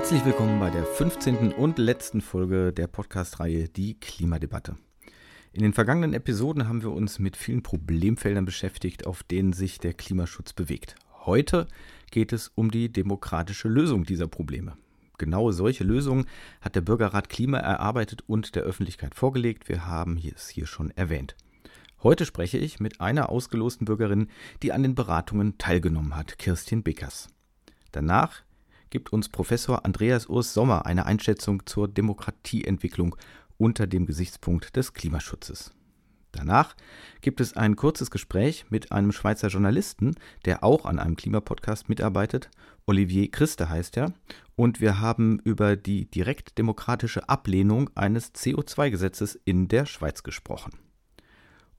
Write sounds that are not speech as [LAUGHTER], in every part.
Herzlich willkommen bei der 15. und letzten Folge der Podcast-Reihe Die Klimadebatte. In den vergangenen Episoden haben wir uns mit vielen Problemfeldern beschäftigt, auf denen sich der Klimaschutz bewegt. Heute geht es um die demokratische Lösung dieser Probleme. Genau solche Lösungen hat der Bürgerrat Klima erarbeitet und der Öffentlichkeit vorgelegt. Wir haben es hier schon erwähnt. Heute spreche ich mit einer ausgelosten Bürgerin, die an den Beratungen teilgenommen hat, Kirstin Bickers. Danach gibt uns Professor Andreas Urs Sommer eine Einschätzung zur Demokratieentwicklung unter dem Gesichtspunkt des Klimaschutzes. Danach gibt es ein kurzes Gespräch mit einem Schweizer Journalisten, der auch an einem Klimapodcast mitarbeitet. Olivier Christe heißt er. Und wir haben über die direktdemokratische Ablehnung eines CO2-Gesetzes in der Schweiz gesprochen.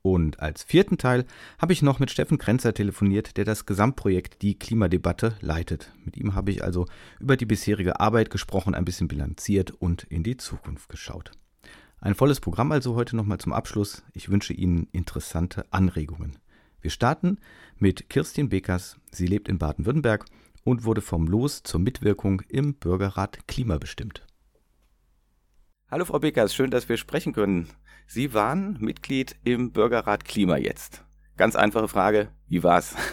Und als vierten Teil habe ich noch mit Steffen Krenzer telefoniert, der das Gesamtprojekt Die Klimadebatte leitet. Mit ihm habe ich also über die bisherige Arbeit gesprochen, ein bisschen bilanziert und in die Zukunft geschaut. Ein volles Programm also heute nochmal zum Abschluss. Ich wünsche Ihnen interessante Anregungen. Wir starten mit Kirstin Bekers. Sie lebt in Baden-Württemberg und wurde vom Los zur Mitwirkung im Bürgerrat Klima bestimmt. Hallo Frau Bekers, schön, dass wir sprechen können. Sie waren Mitglied im Bürgerrat Klima jetzt. Ganz einfache Frage, wie war's? [LAUGHS]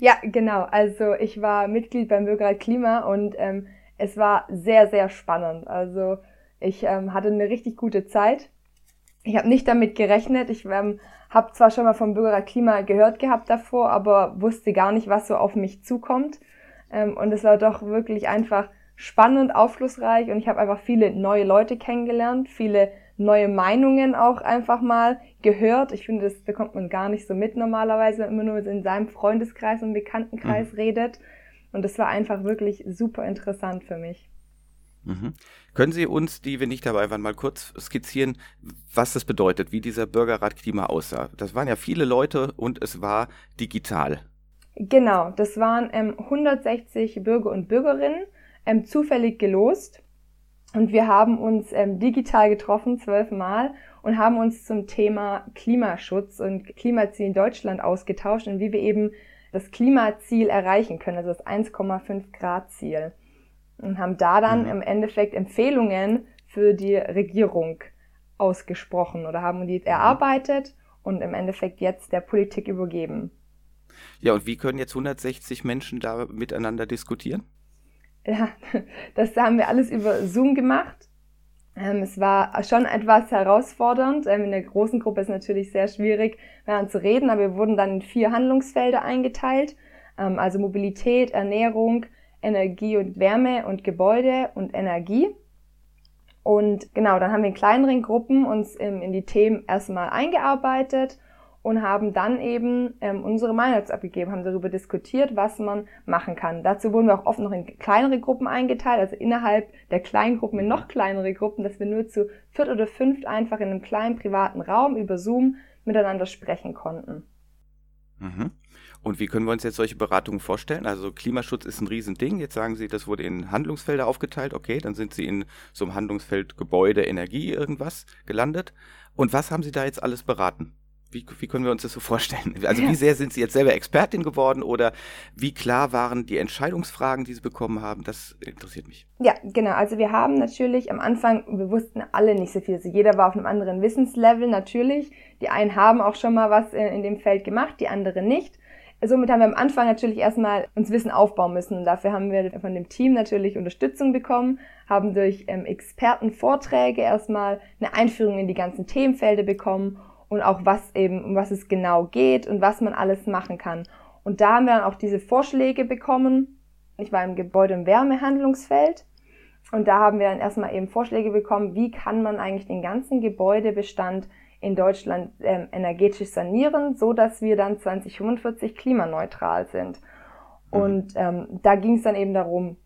Ja, genau. Also ich war Mitglied beim Bürgerrat Klima und ähm, es war sehr, sehr spannend. Also ich ähm, hatte eine richtig gute Zeit. Ich habe nicht damit gerechnet. Ich ähm, habe zwar schon mal vom Bürgerrat Klima gehört gehabt davor, aber wusste gar nicht, was so auf mich zukommt. Ähm, und es war doch wirklich einfach spannend, aufschlussreich und ich habe einfach viele neue Leute kennengelernt, viele neue Meinungen auch einfach mal gehört. Ich finde, das bekommt man gar nicht so mit normalerweise, wenn man nur in seinem Freundeskreis und Bekanntenkreis mhm. redet. Und das war einfach wirklich super interessant für mich. Mhm. Können Sie uns, die wir nicht dabei waren, mal kurz skizzieren, was das bedeutet, wie dieser Bürgerrat Klima aussah? Das waren ja viele Leute und es war digital. Genau, das waren ähm, 160 Bürger und Bürgerinnen, ähm, zufällig gelost. Und wir haben uns ähm, digital getroffen, zwölfmal, und haben uns zum Thema Klimaschutz und Klimaziel in Deutschland ausgetauscht und wie wir eben das Klimaziel erreichen können, also das 1,5 Grad Ziel. Und haben da dann mhm. im Endeffekt Empfehlungen für die Regierung ausgesprochen oder haben die mhm. erarbeitet und im Endeffekt jetzt der Politik übergeben. Ja, und wie können jetzt 160 Menschen da miteinander diskutieren? Ja, das haben wir alles über Zoom gemacht. Ähm, es war schon etwas herausfordernd. Ähm, in der großen Gruppe ist natürlich sehr schwierig, miteinander zu reden, aber wir wurden dann in vier Handlungsfelder eingeteilt. Ähm, also Mobilität, Ernährung, Energie und Wärme und Gebäude und Energie. Und genau, dann haben wir in kleineren Gruppen uns in, in die Themen erstmal eingearbeitet und haben dann eben ähm, unsere Meinung abgegeben, haben darüber diskutiert, was man machen kann. Dazu wurden wir auch oft noch in kleinere Gruppen eingeteilt, also innerhalb der kleinen Gruppen in noch kleinere Gruppen, dass wir nur zu viert oder fünft einfach in einem kleinen privaten Raum über Zoom miteinander sprechen konnten. Mhm. Und wie können wir uns jetzt solche Beratungen vorstellen? Also Klimaschutz ist ein Riesending. Jetzt sagen Sie, das wurde in Handlungsfelder aufgeteilt. Okay, dann sind Sie in so einem Handlungsfeld Gebäude, Energie, irgendwas gelandet. Und was haben Sie da jetzt alles beraten? Wie, wie können wir uns das so vorstellen? Also wie sehr sind Sie jetzt selber Expertin geworden oder wie klar waren die Entscheidungsfragen, die Sie bekommen haben? Das interessiert mich. Ja, genau. Also wir haben natürlich am Anfang, wir wussten alle nicht so viel. Also jeder war auf einem anderen Wissenslevel natürlich. Die einen haben auch schon mal was in, in dem Feld gemacht, die anderen nicht. Somit haben wir am Anfang natürlich erstmal uns Wissen aufbauen müssen. Und dafür haben wir von dem Team natürlich Unterstützung bekommen, haben durch ähm, Expertenvorträge erstmal eine Einführung in die ganzen Themenfelder bekommen und auch was eben, um was es genau geht und was man alles machen kann. Und da haben wir dann auch diese Vorschläge bekommen. Ich war im Gebäude- und Wärmehandlungsfeld und da haben wir dann erstmal eben Vorschläge bekommen, wie kann man eigentlich den ganzen Gebäudebestand in Deutschland ähm, energetisch sanieren, so dass wir dann 2045 klimaneutral sind. Mhm. Und ähm, da ging es dann eben darum,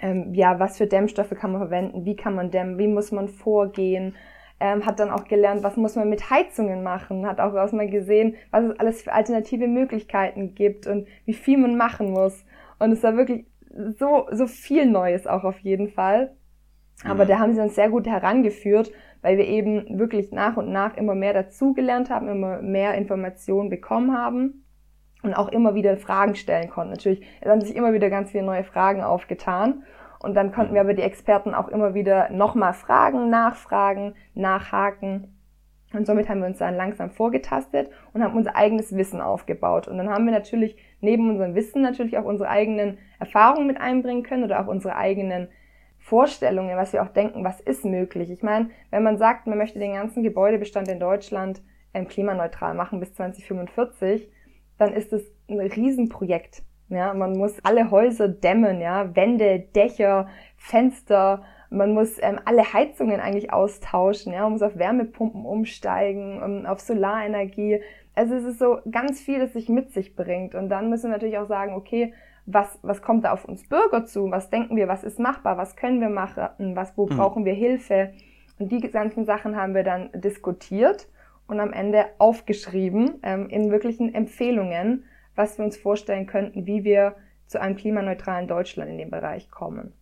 ähm, ja, was für Dämmstoffe kann man verwenden, wie kann man dämmen, wie muss man vorgehen, ähm, hat dann auch gelernt, was muss man mit Heizungen machen, hat auch erstmal gesehen, was es alles für alternative Möglichkeiten gibt und wie viel man machen muss. Und es war wirklich so, so viel Neues auch auf jeden Fall. Aber mhm. da haben sie uns sehr gut herangeführt, weil wir eben wirklich nach und nach immer mehr dazugelernt haben, immer mehr Informationen bekommen haben und auch immer wieder Fragen stellen konnten. Natürlich, es haben sich immer wieder ganz viele neue Fragen aufgetan. Und dann konnten wir aber die Experten auch immer wieder nochmal fragen, nachfragen, nachhaken. Und somit haben wir uns dann langsam vorgetastet und haben unser eigenes Wissen aufgebaut. Und dann haben wir natürlich neben unserem Wissen natürlich auch unsere eigenen Erfahrungen mit einbringen können oder auch unsere eigenen Vorstellungen, was wir auch denken, was ist möglich. Ich meine, wenn man sagt, man möchte den ganzen Gebäudebestand in Deutschland ähm, klimaneutral machen bis 2045, dann ist es ein Riesenprojekt. Ja, man muss alle Häuser dämmen, ja, Wände, Dächer, Fenster, man muss ähm, alle Heizungen eigentlich austauschen, ja, man muss auf Wärmepumpen umsteigen, um, auf Solarenergie. Also es ist so ganz viel, das sich mit sich bringt. Und dann müssen wir natürlich auch sagen, okay, was, was kommt da auf uns Bürger zu? Was denken wir, was ist machbar? Was können wir machen? Was, wo mhm. brauchen wir Hilfe? Und die ganzen Sachen haben wir dann diskutiert und am Ende aufgeschrieben ähm, in wirklichen Empfehlungen, was wir uns vorstellen könnten, wie wir zu einem klimaneutralen Deutschland in dem Bereich kommen.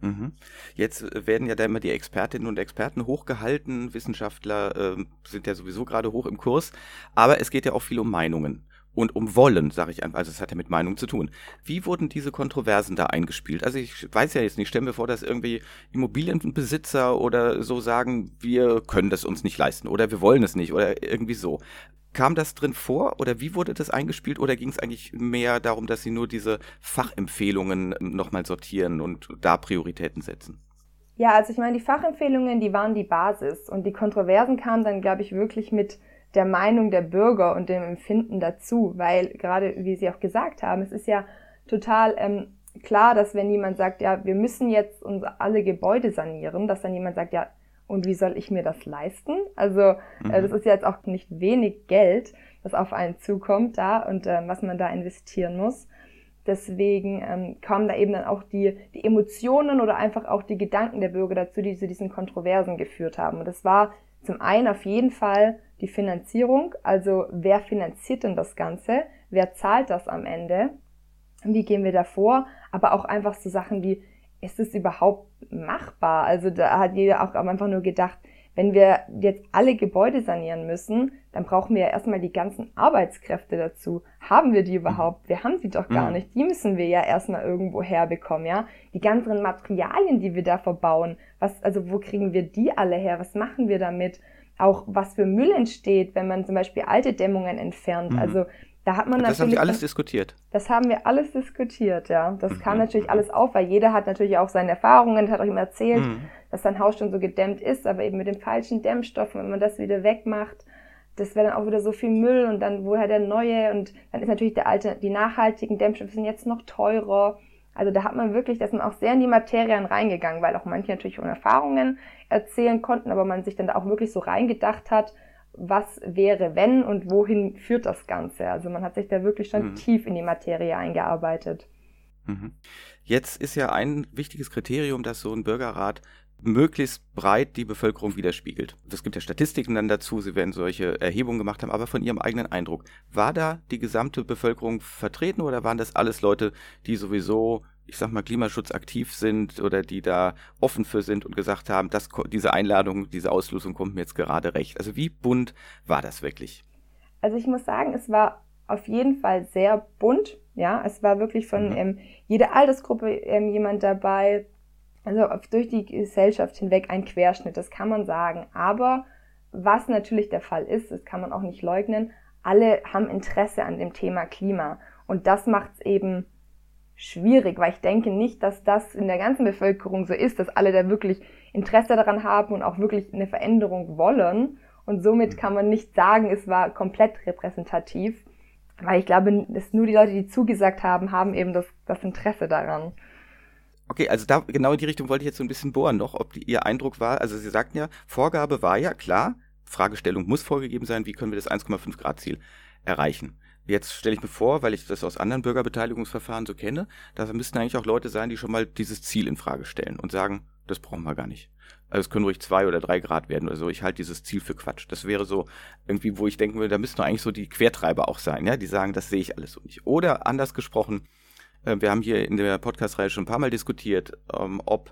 Mhm. Jetzt äh, werden ja da immer die Expertinnen und Experten hochgehalten. Wissenschaftler äh, sind ja sowieso gerade hoch im Kurs. Aber es geht ja auch viel um Meinungen und um Wollen, sage ich einfach. Also es hat ja mit Meinung zu tun. Wie wurden diese Kontroversen da eingespielt? Also ich weiß ja jetzt nicht, stellen wir vor, dass irgendwie Immobilienbesitzer oder so sagen, wir können das uns nicht leisten oder wir wollen es nicht oder irgendwie so. Kam das drin vor oder wie wurde das eingespielt oder ging es eigentlich mehr darum, dass Sie nur diese Fachempfehlungen nochmal sortieren und da Prioritäten setzen? Ja, also ich meine, die Fachempfehlungen, die waren die Basis und die Kontroversen kamen dann, glaube ich, wirklich mit der Meinung der Bürger und dem Empfinden dazu, weil gerade, wie Sie auch gesagt haben, es ist ja total ähm, klar, dass wenn jemand sagt, ja, wir müssen jetzt uns alle Gebäude sanieren, dass dann jemand sagt, ja, und wie soll ich mir das leisten? Also äh, mhm. das ist jetzt auch nicht wenig Geld, was auf einen zukommt da und äh, was man da investieren muss. Deswegen ähm, kamen da eben dann auch die, die Emotionen oder einfach auch die Gedanken der Bürger dazu, die zu diesen Kontroversen geführt haben. Und das war zum einen auf jeden Fall die Finanzierung, also wer finanziert denn das Ganze? Wer zahlt das am Ende? Wie gehen wir da vor? Aber auch einfach so Sachen wie, ist es überhaupt machbar? Also da hat jeder auch einfach nur gedacht, wenn wir jetzt alle Gebäude sanieren müssen, dann brauchen wir ja erstmal die ganzen Arbeitskräfte dazu. Haben wir die überhaupt? Wir haben sie doch gar mhm. nicht. Die müssen wir ja erstmal irgendwo herbekommen, ja? Die ganzen Materialien, die wir da verbauen, was, also wo kriegen wir die alle her? Was machen wir damit? Auch was für Müll entsteht, wenn man zum Beispiel alte Dämmungen entfernt. Mhm. Also da hat man das natürlich. Das haben Sie alles diskutiert. Das haben wir alles diskutiert, ja. Das mhm. kam natürlich alles auf, weil jeder hat natürlich auch seine Erfahrungen, hat auch ihm erzählt, mhm. dass sein Haus schon so gedämmt ist, aber eben mit den falschen Dämmstoffen, wenn man das wieder wegmacht, das wäre dann auch wieder so viel Müll und dann woher der neue und dann ist natürlich der alte, die nachhaltigen Dämmstoffe sind jetzt noch teurer. Also da hat man wirklich, da ist man auch sehr in die Materien reingegangen, weil auch manche natürlich von Erfahrungen erzählen konnten, aber man sich dann da auch wirklich so reingedacht hat, was wäre, wenn und wohin führt das Ganze. Also man hat sich da wirklich schon mhm. tief in die Materie eingearbeitet. Mhm. Jetzt ist ja ein wichtiges Kriterium, dass so ein Bürgerrat möglichst breit die Bevölkerung widerspiegelt. Es gibt ja Statistiken dann dazu, Sie werden solche Erhebungen gemacht haben, aber von Ihrem eigenen Eindruck, war da die gesamte Bevölkerung vertreten oder waren das alles Leute, die sowieso ich sag mal, Klimaschutz aktiv sind oder die da offen für sind und gesagt haben, dass diese Einladung, diese Auslosung kommt mir jetzt gerade recht. Also wie bunt war das wirklich? Also ich muss sagen, es war auf jeden Fall sehr bunt. Ja, es war wirklich von mhm. ähm, jeder Altersgruppe ähm, jemand dabei. Also durch die Gesellschaft hinweg ein Querschnitt, das kann man sagen. Aber was natürlich der Fall ist, das kann man auch nicht leugnen, alle haben Interesse an dem Thema Klima. Und das macht es eben schwierig, weil ich denke nicht, dass das in der ganzen Bevölkerung so ist, dass alle da wirklich Interesse daran haben und auch wirklich eine Veränderung wollen. Und somit mhm. kann man nicht sagen, es war komplett repräsentativ, weil ich glaube, dass nur die Leute, die zugesagt haben, haben eben das, das Interesse daran. Okay, also da genau in die Richtung wollte ich jetzt so ein bisschen bohren noch, ob die, Ihr Eindruck war, also Sie sagten ja, Vorgabe war ja klar, Fragestellung muss vorgegeben sein, wie können wir das 1,5 Grad Ziel erreichen. Jetzt stelle ich mir vor, weil ich das aus anderen Bürgerbeteiligungsverfahren so kenne, da müssten eigentlich auch Leute sein, die schon mal dieses Ziel in Frage stellen und sagen, das brauchen wir gar nicht. Also es können ruhig zwei oder drei Grad werden oder so. Ich halte dieses Ziel für Quatsch. Das wäre so irgendwie, wo ich denken würde, da müssten eigentlich so die Quertreiber auch sein, ja, die sagen, das sehe ich alles so nicht. Oder anders gesprochen, äh, wir haben hier in der Podcast-Reihe schon ein paar Mal diskutiert, ähm, ob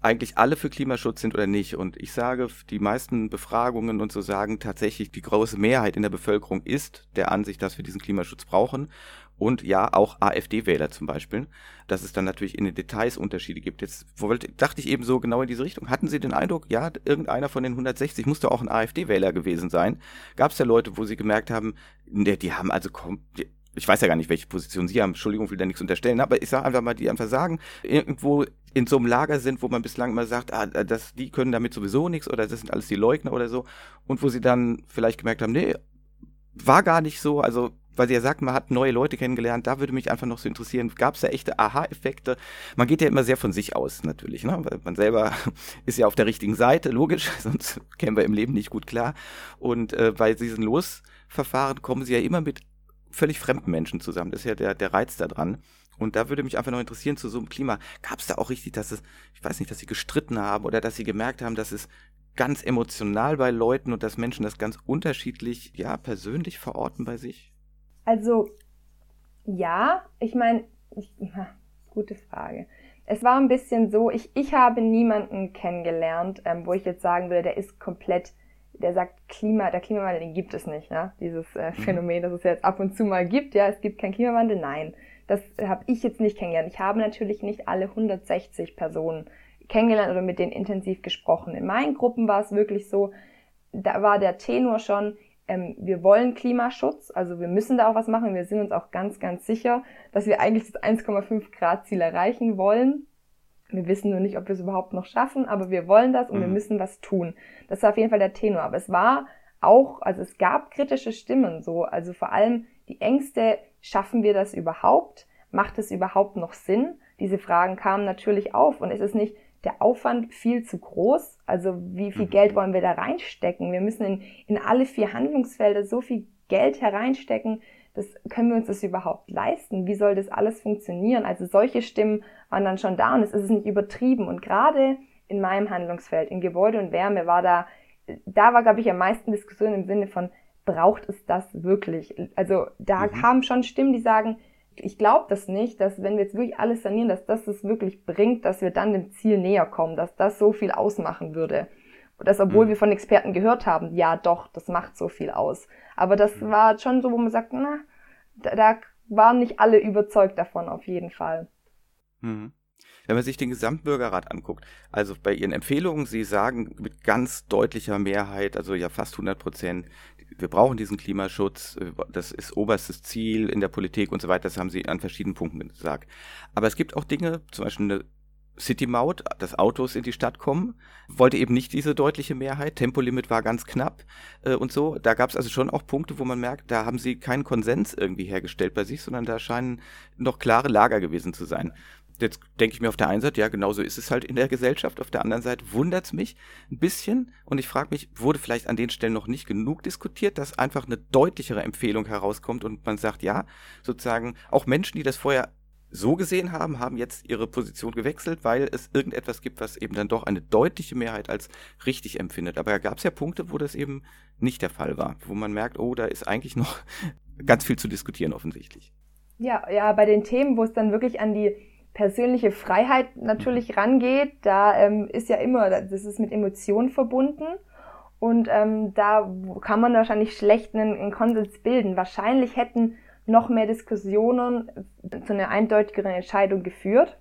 eigentlich alle für Klimaschutz sind oder nicht. Und ich sage, die meisten Befragungen und so sagen tatsächlich, die große Mehrheit in der Bevölkerung ist der Ansicht, dass wir diesen Klimaschutz brauchen. und ja, auch AfD-Wähler zum Beispiel, dass es dann natürlich in den Details Unterschiede gibt. Jetzt wollte, dachte ich eben so genau in diese Richtung. Hatten Sie den Eindruck, ja, irgendeiner von den 160 musste auch ein AfD-Wähler gewesen sein? Gab es ja Leute, wo Sie gemerkt haben, die, die haben also, die, ich weiß ja gar nicht, welche Position Sie haben, Entschuldigung, will da nichts unterstellen, aber ich sage einfach mal, die einfach sagen, irgendwo in so einem Lager sind, wo man bislang immer sagt, ah, das, die können damit sowieso nichts oder das sind alles die Leugner oder so und wo sie dann vielleicht gemerkt haben, nee, war gar nicht so, also weil sie ja sagt, man hat neue Leute kennengelernt, da würde mich einfach noch so interessieren, gab es da echte Aha-Effekte? Man geht ja immer sehr von sich aus natürlich, ne? weil man selber [LAUGHS] ist ja auf der richtigen Seite, logisch, [LAUGHS] sonst kämen wir im Leben nicht gut klar. Und äh, bei diesen Losverfahren kommen sie ja immer mit völlig fremden Menschen zusammen. Das ist ja der, der Reiz daran. Und da würde mich einfach noch interessieren, zu so einem Klima, gab es da auch richtig, dass es, ich weiß nicht, dass sie gestritten haben oder dass sie gemerkt haben, dass es ganz emotional bei Leuten und dass Menschen das ganz unterschiedlich, ja, persönlich verorten bei sich? Also, ja, ich meine, gute Frage. Es war ein bisschen so, ich, ich habe niemanden kennengelernt, ähm, wo ich jetzt sagen würde, der ist komplett, der sagt, Klima, der Klimawandel, den gibt es nicht, ne? Dieses äh, mhm. Phänomen, das es jetzt ab und zu mal gibt, ja, es gibt keinen Klimawandel, nein. Das habe ich jetzt nicht kennengelernt. Ich habe natürlich nicht alle 160 Personen kennengelernt oder mit denen intensiv gesprochen. In meinen Gruppen war es wirklich so, da war der Tenor schon, ähm, wir wollen Klimaschutz, also wir müssen da auch was machen. Wir sind uns auch ganz, ganz sicher, dass wir eigentlich das 1,5 Grad Ziel erreichen wollen. Wir wissen nur nicht, ob wir es überhaupt noch schaffen, aber wir wollen das und mhm. wir müssen was tun. Das war auf jeden Fall der Tenor. Aber es war auch, also es gab kritische Stimmen, so, also vor allem die Ängste, schaffen wir das überhaupt? Macht es überhaupt noch Sinn? Diese Fragen kamen natürlich auf und es ist nicht der Aufwand viel zu groß. Also wie viel mhm. Geld wollen wir da reinstecken? Wir müssen in, in alle vier Handlungsfelder so viel Geld hereinstecken. Das können wir uns das überhaupt leisten? Wie soll das alles funktionieren? Also solche Stimmen waren dann schon da und es ist nicht übertrieben. Und gerade in meinem Handlungsfeld, in Gebäude und Wärme, war da, da war, glaube ich, am meisten Diskussion im Sinne von, braucht es das wirklich? Also da mhm. kamen schon Stimmen, die sagen, ich glaube das nicht, dass wenn wir jetzt wirklich alles sanieren, dass das es wirklich bringt, dass wir dann dem Ziel näher kommen, dass das so viel ausmachen würde. Und das, obwohl mhm. wir von Experten gehört haben, ja doch, das macht so viel aus. Aber das mhm. war schon so, wo man sagt, na, da, da waren nicht alle überzeugt davon, auf jeden Fall. Mhm. Wenn man sich den Gesamtbürgerrat anguckt, also bei Ihren Empfehlungen, Sie sagen mit ganz deutlicher Mehrheit, also ja fast 100 Prozent, wir brauchen diesen Klimaschutz, äh, das ist oberstes Ziel in der Politik und so weiter, das haben Sie an verschiedenen Punkten gesagt. Aber es gibt auch Dinge, zum Beispiel eine City-Maut, dass Autos in die Stadt kommen, wollte eben nicht diese deutliche Mehrheit. Tempolimit war ganz knapp äh, und so. Da gab es also schon auch Punkte, wo man merkt, da haben sie keinen Konsens irgendwie hergestellt bei sich, sondern da scheinen noch klare Lager gewesen zu sein jetzt denke ich mir auf der einen Seite, ja, genauso ist es halt in der Gesellschaft. Auf der anderen Seite wundert es mich ein bisschen und ich frage mich, wurde vielleicht an den Stellen noch nicht genug diskutiert, dass einfach eine deutlichere Empfehlung herauskommt und man sagt, ja, sozusagen auch Menschen, die das vorher so gesehen haben, haben jetzt ihre Position gewechselt, weil es irgendetwas gibt, was eben dann doch eine deutliche Mehrheit als richtig empfindet. Aber da gab es ja Punkte, wo das eben nicht der Fall war, wo man merkt, oh, da ist eigentlich noch [LAUGHS] ganz viel zu diskutieren offensichtlich. Ja, ja, bei den Themen, wo es dann wirklich an die persönliche Freiheit natürlich rangeht, da ähm, ist ja immer, das ist mit Emotionen verbunden. Und ähm, da kann man wahrscheinlich schlecht einen, einen Konsens bilden. Wahrscheinlich hätten noch mehr Diskussionen zu einer eindeutigeren Entscheidung geführt.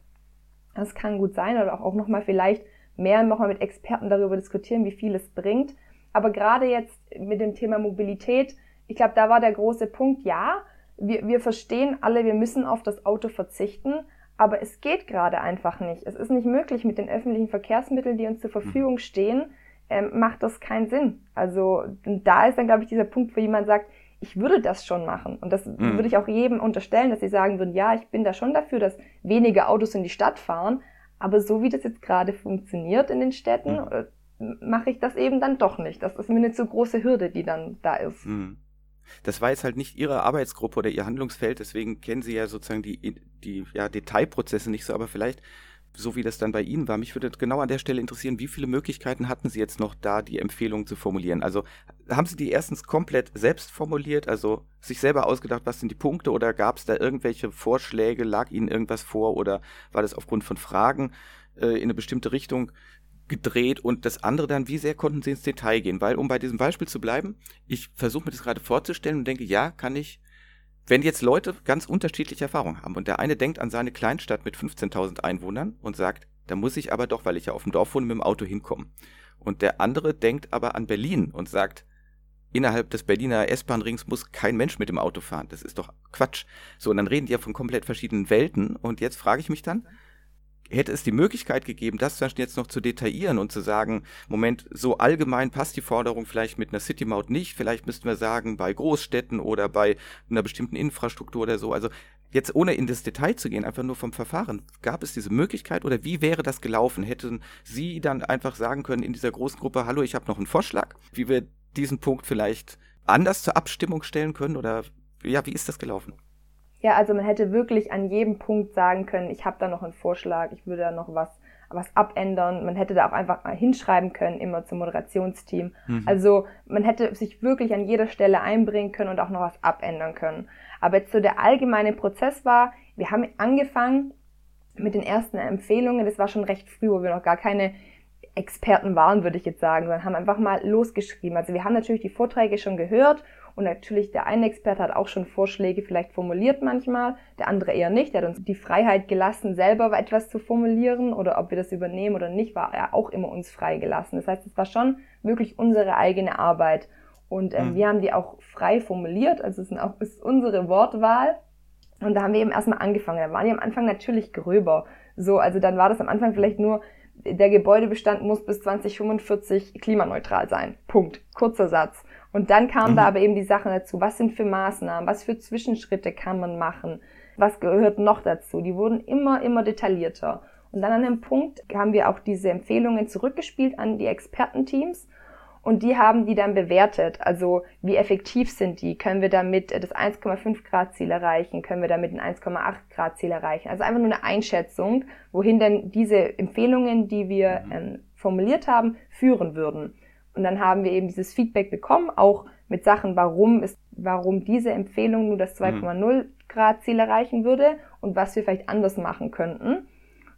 Das kann gut sein oder auch nochmal vielleicht mehr nochmal mit Experten darüber diskutieren, wie viel es bringt. Aber gerade jetzt mit dem Thema Mobilität, ich glaube, da war der große Punkt, ja, wir, wir verstehen alle, wir müssen auf das Auto verzichten, aber es geht gerade einfach nicht. Es ist nicht möglich mit den öffentlichen Verkehrsmitteln, die uns zur Verfügung mhm. stehen, ähm, macht das keinen Sinn. Also da ist dann, glaube ich, dieser Punkt, wo jemand sagt, ich würde das schon machen. Und das mhm. würde ich auch jedem unterstellen, dass sie sagen würden, ja, ich bin da schon dafür, dass weniger Autos in die Stadt fahren. Aber so wie das jetzt gerade funktioniert in den Städten, mhm. Äh, mache ich das eben dann doch nicht. Das ist mir eine zu große Hürde, die dann da ist. Mhm. Das war jetzt halt nicht Ihre Arbeitsgruppe oder Ihr Handlungsfeld, deswegen kennen Sie ja sozusagen die, die ja, Detailprozesse nicht so, aber vielleicht so wie das dann bei Ihnen war. Mich würde genau an der Stelle interessieren, wie viele Möglichkeiten hatten Sie jetzt noch da, die Empfehlungen zu formulieren? Also haben Sie die erstens komplett selbst formuliert, also sich selber ausgedacht, was sind die Punkte oder gab es da irgendwelche Vorschläge, lag Ihnen irgendwas vor oder war das aufgrund von Fragen äh, in eine bestimmte Richtung gedreht und das andere dann, wie sehr konnten sie ins Detail gehen? Weil, um bei diesem Beispiel zu bleiben, ich versuche mir das gerade vorzustellen und denke, ja, kann ich wenn jetzt Leute ganz unterschiedliche Erfahrungen haben und der eine denkt an seine Kleinstadt mit 15.000 Einwohnern und sagt, da muss ich aber doch, weil ich ja auf dem Dorf wohne, mit dem Auto hinkommen. Und der andere denkt aber an Berlin und sagt, innerhalb des Berliner S-Bahn-Rings muss kein Mensch mit dem Auto fahren. Das ist doch Quatsch. So, und dann reden die ja von komplett verschiedenen Welten. Und jetzt frage ich mich dann, hätte es die Möglichkeit gegeben, das dann jetzt noch zu detaillieren und zu sagen, Moment, so allgemein passt die Forderung vielleicht mit einer City-Maut nicht, vielleicht müssten wir sagen, bei Großstädten oder bei einer bestimmten Infrastruktur oder so. Also jetzt ohne in das Detail zu gehen, einfach nur vom Verfahren, gab es diese Möglichkeit oder wie wäre das gelaufen? Hätten Sie dann einfach sagen können in dieser großen Gruppe, hallo, ich habe noch einen Vorschlag, wie wir diesen Punkt vielleicht anders zur Abstimmung stellen können oder ja, wie ist das gelaufen? Ja, also man hätte wirklich an jedem Punkt sagen können, ich habe da noch einen Vorschlag, ich würde da noch was was abändern. Man hätte da auch einfach mal hinschreiben können, immer zum Moderationsteam. Mhm. Also man hätte sich wirklich an jeder Stelle einbringen können und auch noch was abändern können. Aber jetzt so der allgemeine Prozess war, wir haben angefangen mit den ersten Empfehlungen, das war schon recht früh, wo wir noch gar keine Experten waren, würde ich jetzt sagen, sondern haben einfach mal losgeschrieben. Also wir haben natürlich die Vorträge schon gehört und natürlich der eine Experte hat auch schon Vorschläge vielleicht formuliert manchmal, der andere eher nicht. Der hat uns die Freiheit gelassen, selber etwas zu formulieren oder ob wir das übernehmen oder nicht, war er auch immer uns freigelassen. Das heißt, es war schon wirklich unsere eigene Arbeit. Und ähm, mhm. wir haben die auch frei formuliert, also es ist, auch, ist unsere Wortwahl. Und da haben wir eben erstmal angefangen. Da waren die am Anfang natürlich gröber. So, also dann war das am Anfang vielleicht nur, der Gebäudebestand muss bis 2045 klimaneutral sein. Punkt. Kurzer Satz. Und dann kamen mhm. da aber eben die Sachen dazu. Was sind für Maßnahmen? Was für Zwischenschritte kann man machen? Was gehört noch dazu? Die wurden immer, immer detaillierter. Und dann an dem Punkt haben wir auch diese Empfehlungen zurückgespielt an die Expertenteams und die haben die dann bewertet. Also wie effektiv sind die? Können wir damit das 1,5 Grad Ziel erreichen? Können wir damit ein 1,8 Grad Ziel erreichen? Also einfach nur eine Einschätzung, wohin denn diese Empfehlungen, die wir mhm. ähm, formuliert haben, führen würden. Und dann haben wir eben dieses Feedback bekommen, auch mit Sachen, warum ist, warum diese Empfehlung nur das 2,0 mhm. Grad Ziel erreichen würde und was wir vielleicht anders machen könnten.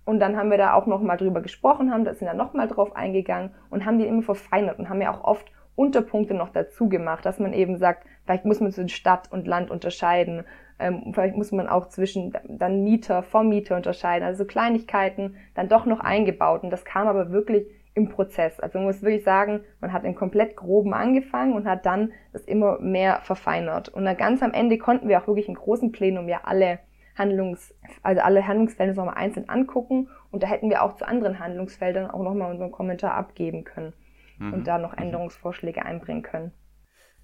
Und dann haben wir da auch nochmal drüber gesprochen, haben da sind dann nochmal drauf eingegangen und haben die immer verfeinert und haben ja auch oft Unterpunkte noch dazu gemacht, dass man eben sagt, vielleicht muss man zwischen Stadt und Land unterscheiden, ähm, vielleicht muss man auch zwischen dann Mieter, Vormieter unterscheiden, also so Kleinigkeiten dann doch noch eingebaut. Und das kam aber wirklich im Prozess. Also man muss wirklich sagen, man hat im komplett groben angefangen und hat dann das immer mehr verfeinert. Und dann ganz am Ende konnten wir auch wirklich im großen Plenum ja alle Handlungs, also alle Handlungsfelder nochmal einzeln angucken und da hätten wir auch zu anderen Handlungsfeldern auch nochmal unseren Kommentar abgeben können mhm. und da noch. Änderungsvorschläge einbringen können.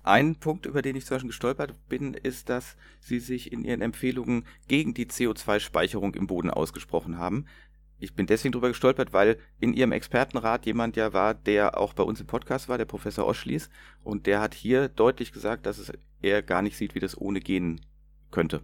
Ein Punkt, über den ich zum Beispiel gestolpert bin, ist, dass Sie sich in Ihren Empfehlungen gegen die CO2-Speicherung im Boden ausgesprochen haben ich bin deswegen drüber gestolpert, weil in Ihrem Expertenrat jemand ja war, der auch bei uns im Podcast war, der Professor Oschlies. Und der hat hier deutlich gesagt, dass es er gar nicht sieht, wie das ohne gehen könnte.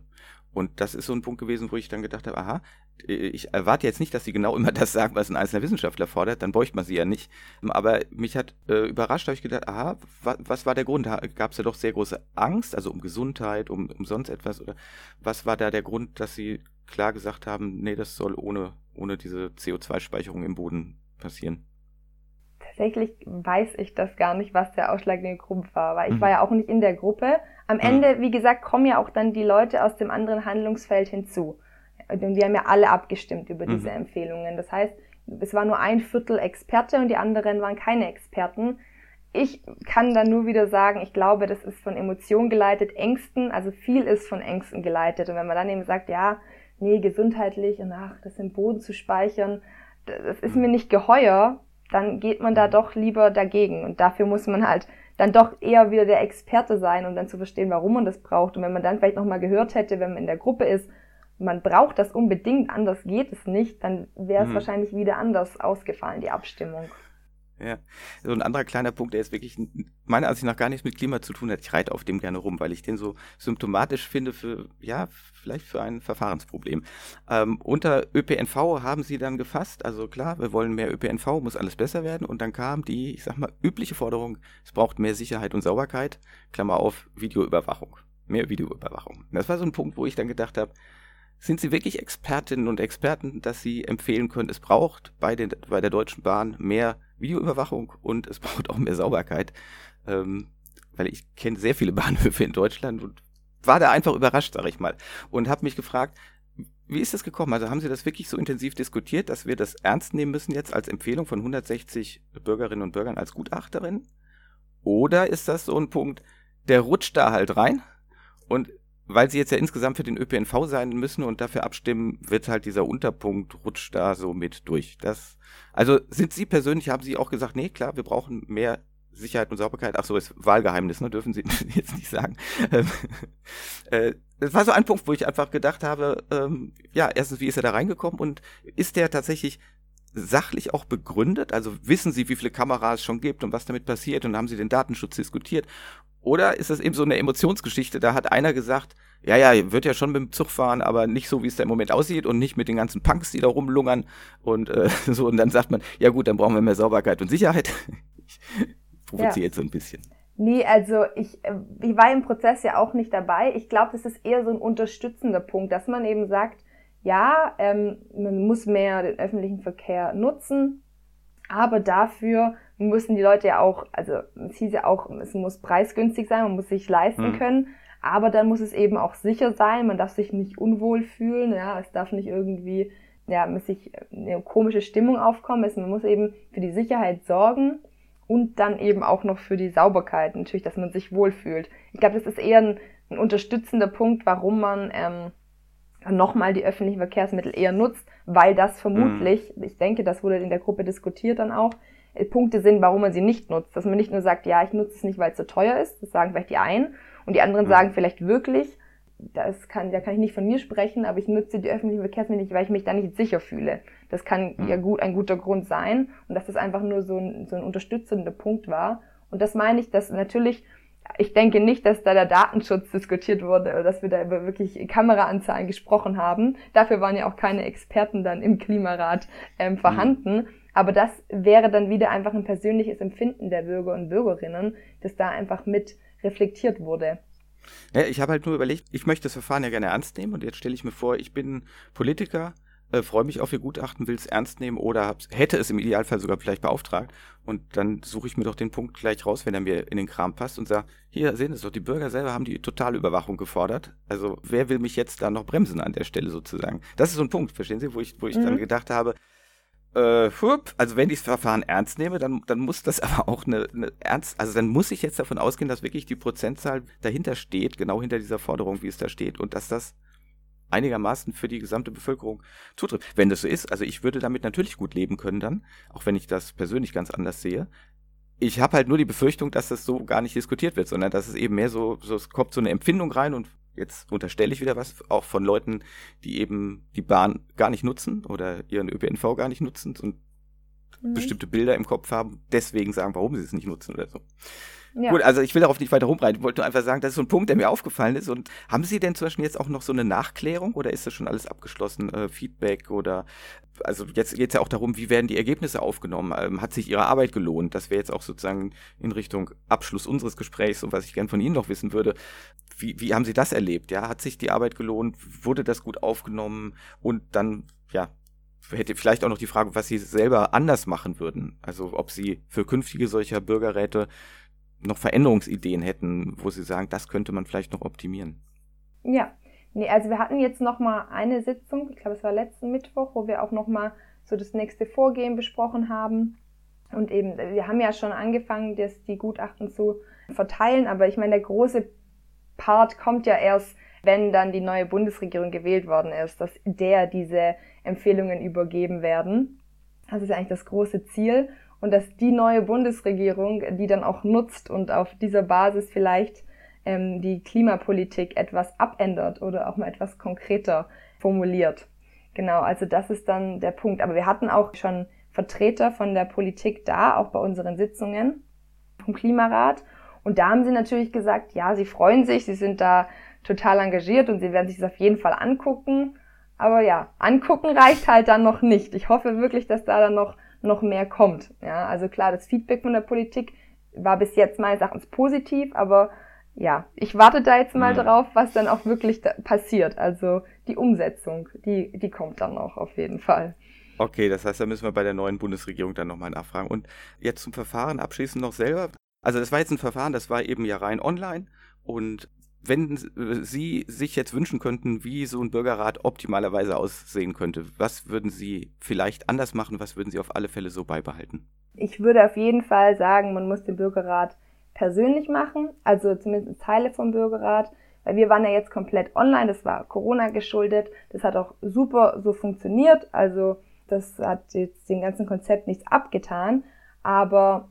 Und das ist so ein Punkt gewesen, wo ich dann gedacht habe, aha, ich erwarte jetzt nicht, dass sie genau [LAUGHS] immer das sagen, was ein einzelner Wissenschaftler fordert, dann bräuchte man sie ja nicht. Aber mich hat äh, überrascht, habe ich gedacht, aha, wa, was war der Grund? Gab es ja doch sehr große Angst, also um Gesundheit, um, um sonst etwas? Oder was war da der Grund, dass sie klar gesagt haben, nee, das soll ohne ohne diese CO2-Speicherung im Boden passieren? Tatsächlich weiß ich das gar nicht, was der ausschlaggebende Grund war, weil ich mhm. war ja auch nicht in der Gruppe. Am mhm. Ende, wie gesagt, kommen ja auch dann die Leute aus dem anderen Handlungsfeld hinzu. Und wir haben ja alle abgestimmt über diese mhm. Empfehlungen. Das heißt, es war nur ein Viertel Experte und die anderen waren keine Experten. Ich kann dann nur wieder sagen, ich glaube, das ist von Emotionen geleitet, Ängsten, also viel ist von Ängsten geleitet. Und wenn man dann eben sagt, ja, nee, gesundheitlich und ach, das im Boden zu speichern, das ist mir nicht geheuer, dann geht man da mhm. doch lieber dagegen. Und dafür muss man halt dann doch eher wieder der Experte sein, um dann zu verstehen, warum man das braucht. Und wenn man dann vielleicht nochmal gehört hätte, wenn man in der Gruppe ist, man braucht das unbedingt, anders geht es nicht, dann wäre es mhm. wahrscheinlich wieder anders ausgefallen, die Abstimmung. Ja, so ein anderer kleiner Punkt, der jetzt wirklich meiner Ansicht nach gar nichts mit Klima zu tun hat. Ich reite auf dem gerne rum, weil ich den so symptomatisch finde für, ja, vielleicht für ein Verfahrensproblem. Ähm, unter ÖPNV haben sie dann gefasst, also klar, wir wollen mehr ÖPNV, muss alles besser werden. Und dann kam die, ich sag mal, übliche Forderung, es braucht mehr Sicherheit und Sauberkeit, Klammer auf, Videoüberwachung. Mehr Videoüberwachung. Das war so ein Punkt, wo ich dann gedacht habe, sind Sie wirklich Expertinnen und Experten, dass Sie empfehlen können, es braucht bei, den, bei der Deutschen Bahn mehr Videoüberwachung und es [LAUGHS] braucht auch mehr Sauberkeit. Ähm, weil ich kenne sehr viele [LAUGHS] Bahnhöfe in Deutschland und war da einfach überrascht, sag ich mal. Und habe mich gefragt, wie ist das gekommen? Also haben Sie das wirklich so intensiv diskutiert, dass wir das ernst nehmen müssen jetzt als Empfehlung von 160 Bürgerinnen und Bürgern als Gutachterin? Oder ist das so ein Punkt, der rutscht da halt rein und weil sie jetzt ja insgesamt für den ÖPNV sein müssen und dafür abstimmen, wird halt dieser Unterpunkt rutscht da so mit durch. Das, also sind Sie persönlich, haben Sie auch gesagt, nee, klar, wir brauchen mehr Sicherheit und Sauberkeit. Ach so, ist Wahlgeheimnis, ne? Dürfen Sie [LAUGHS] jetzt nicht sagen. Ähm, [LAUGHS] äh, das war so ein Punkt, wo ich einfach gedacht habe, ähm, ja, erstens, wie ist er da reingekommen und ist der tatsächlich sachlich auch begründet? Also wissen Sie, wie viele Kameras es schon gibt und was damit passiert und haben Sie den Datenschutz diskutiert? Oder ist das eben so eine Emotionsgeschichte? Da hat einer gesagt, ja, ja, wird ja schon mit dem Zug fahren, aber nicht so, wie es da im Moment aussieht und nicht mit den ganzen Punks, die da rumlungern und äh, [LAUGHS] so. Und dann sagt man, ja gut, dann brauchen wir mehr Sauberkeit und Sicherheit. [LAUGHS] ich provoziere ja. jetzt so ein bisschen. Nee, also ich, äh, ich war im Prozess ja auch nicht dabei. Ich glaube, das ist eher so ein unterstützender Punkt, dass man eben sagt, ja, ähm, man muss mehr den öffentlichen Verkehr nutzen, aber dafür müssen die Leute ja auch, also es hieß ja auch, es muss preisgünstig sein, man muss sich leisten mhm. können, aber dann muss es eben auch sicher sein, man darf sich nicht unwohl fühlen, ja, es darf nicht irgendwie, ja, muss sich eine komische Stimmung aufkommen, man muss eben für die Sicherheit sorgen und dann eben auch noch für die Sauberkeit, natürlich, dass man sich wohlfühlt. Ich glaube, das ist eher ein, ein unterstützender Punkt, warum man ähm, nochmal die öffentlichen Verkehrsmittel eher nutzt, weil das vermutlich, mhm. ich denke, das wurde in der Gruppe diskutiert dann auch, äh, Punkte sind, warum man sie nicht nutzt. Dass man nicht nur sagt, ja, ich nutze es nicht, weil es zu teuer ist, das sagen vielleicht die einen, und die anderen mhm. sagen vielleicht wirklich, das kann, da kann ich nicht von mir sprechen, aber ich nutze die öffentlichen Verkehrsmittel nicht, weil ich mich da nicht sicher fühle. Das kann mhm. ja gut, ein guter Grund sein und dass das einfach nur so ein, so ein unterstützender Punkt war. Und das meine ich, dass natürlich ich denke nicht, dass da der Datenschutz diskutiert wurde oder dass wir da über wirklich Kameraanzahlen gesprochen haben. Dafür waren ja auch keine Experten dann im Klimarat ähm, vorhanden. Mhm. Aber das wäre dann wieder einfach ein persönliches Empfinden der Bürger und Bürgerinnen, das da einfach mit reflektiert wurde. Ja, ich habe halt nur überlegt, ich möchte das Verfahren ja gerne ernst nehmen und jetzt stelle ich mir vor, ich bin Politiker, äh, freue mich auf Ihr Gutachten, will es ernst nehmen oder hätte es im Idealfall sogar vielleicht beauftragt. Und dann suche ich mir doch den Punkt gleich raus, wenn er mir in den Kram passt und sage, hier sehen Sie doch, die Bürger selber haben die totale Überwachung gefordert. Also wer will mich jetzt da noch bremsen an der Stelle sozusagen? Das ist so ein Punkt, verstehen Sie, wo ich, wo ich mhm. dann gedacht habe, also wenn ich das Verfahren ernst nehme, dann, dann muss das [LAUGHS] aber auch eine, eine ernst, also dann muss ich jetzt davon ausgehen, dass wirklich die Prozentzahl dahinter steht, genau hinter dieser Forderung, wie es da steht, und dass das einigermaßen für die gesamte Bevölkerung zutrifft. Wenn das so ist, also ich würde damit natürlich gut leben können dann, auch wenn ich das persönlich ganz anders sehe. Ich habe halt nur die Befürchtung, dass das so gar nicht diskutiert wird, sondern dass es eben mehr so, so es kommt so eine Empfindung rein und jetzt unterstelle ich wieder was, auch von Leuten, die eben die Bahn gar nicht nutzen oder ihren ÖPNV gar nicht nutzen und mhm. bestimmte Bilder im Kopf haben, deswegen sagen, warum sie es nicht nutzen oder so. Ja. Gut, also ich will darauf nicht weiter rumreiten. Ich wollte nur einfach sagen, das ist so ein Punkt, der mir aufgefallen ist. Und haben Sie denn zum Beispiel jetzt auch noch so eine Nachklärung oder ist das schon alles abgeschlossen? Äh, Feedback oder also jetzt geht es ja auch darum, wie werden die Ergebnisse aufgenommen? Ähm, hat sich Ihre Arbeit gelohnt? Das wäre jetzt auch sozusagen in Richtung Abschluss unseres Gesprächs und was ich gern von Ihnen noch wissen würde. Wie, wie haben Sie das erlebt? Ja, hat sich die Arbeit gelohnt? Wurde das gut aufgenommen? Und dann, ja, hätte vielleicht auch noch die Frage, was Sie selber anders machen würden. Also ob Sie für künftige solcher Bürgerräte noch Veränderungsideen hätten, wo Sie sagen, das könnte man vielleicht noch optimieren. Ja, nee, also wir hatten jetzt noch mal eine Sitzung, ich glaube, es war letzten Mittwoch, wo wir auch noch mal so das nächste Vorgehen besprochen haben. Und eben, wir haben ja schon angefangen, das, die Gutachten zu verteilen, aber ich meine, der große Part kommt ja erst, wenn dann die neue Bundesregierung gewählt worden ist, dass der diese Empfehlungen übergeben werden. Das ist eigentlich das große Ziel und dass die neue Bundesregierung die dann auch nutzt und auf dieser Basis vielleicht ähm, die Klimapolitik etwas abändert oder auch mal etwas konkreter formuliert. Genau, also das ist dann der Punkt. Aber wir hatten auch schon Vertreter von der Politik da, auch bei unseren Sitzungen vom Klimarat. Und da haben sie natürlich gesagt, ja, sie freuen sich, sie sind da total engagiert und sie werden sich das auf jeden Fall angucken. Aber ja, angucken reicht halt dann noch nicht. Ich hoffe wirklich, dass da dann noch noch mehr kommt. Ja, also klar, das Feedback von der Politik war bis jetzt meines Erachtens positiv, aber ja, ich warte da jetzt mal ja. drauf, was dann auch wirklich passiert. Also die Umsetzung, die, die kommt dann noch auf jeden Fall. Okay, das heißt, da müssen wir bei der neuen Bundesregierung dann nochmal nachfragen. Und jetzt zum Verfahren abschließend noch selber. Also das war jetzt ein Verfahren, das war eben ja rein online und wenn Sie sich jetzt wünschen könnten, wie so ein Bürgerrat optimalerweise aussehen könnte, was würden Sie vielleicht anders machen? Was würden Sie auf alle Fälle so beibehalten? Ich würde auf jeden Fall sagen, man muss den Bürgerrat persönlich machen, also zumindest Teile vom Bürgerrat, weil wir waren ja jetzt komplett online, das war Corona geschuldet, das hat auch super so funktioniert, also das hat jetzt dem ganzen Konzept nichts abgetan, aber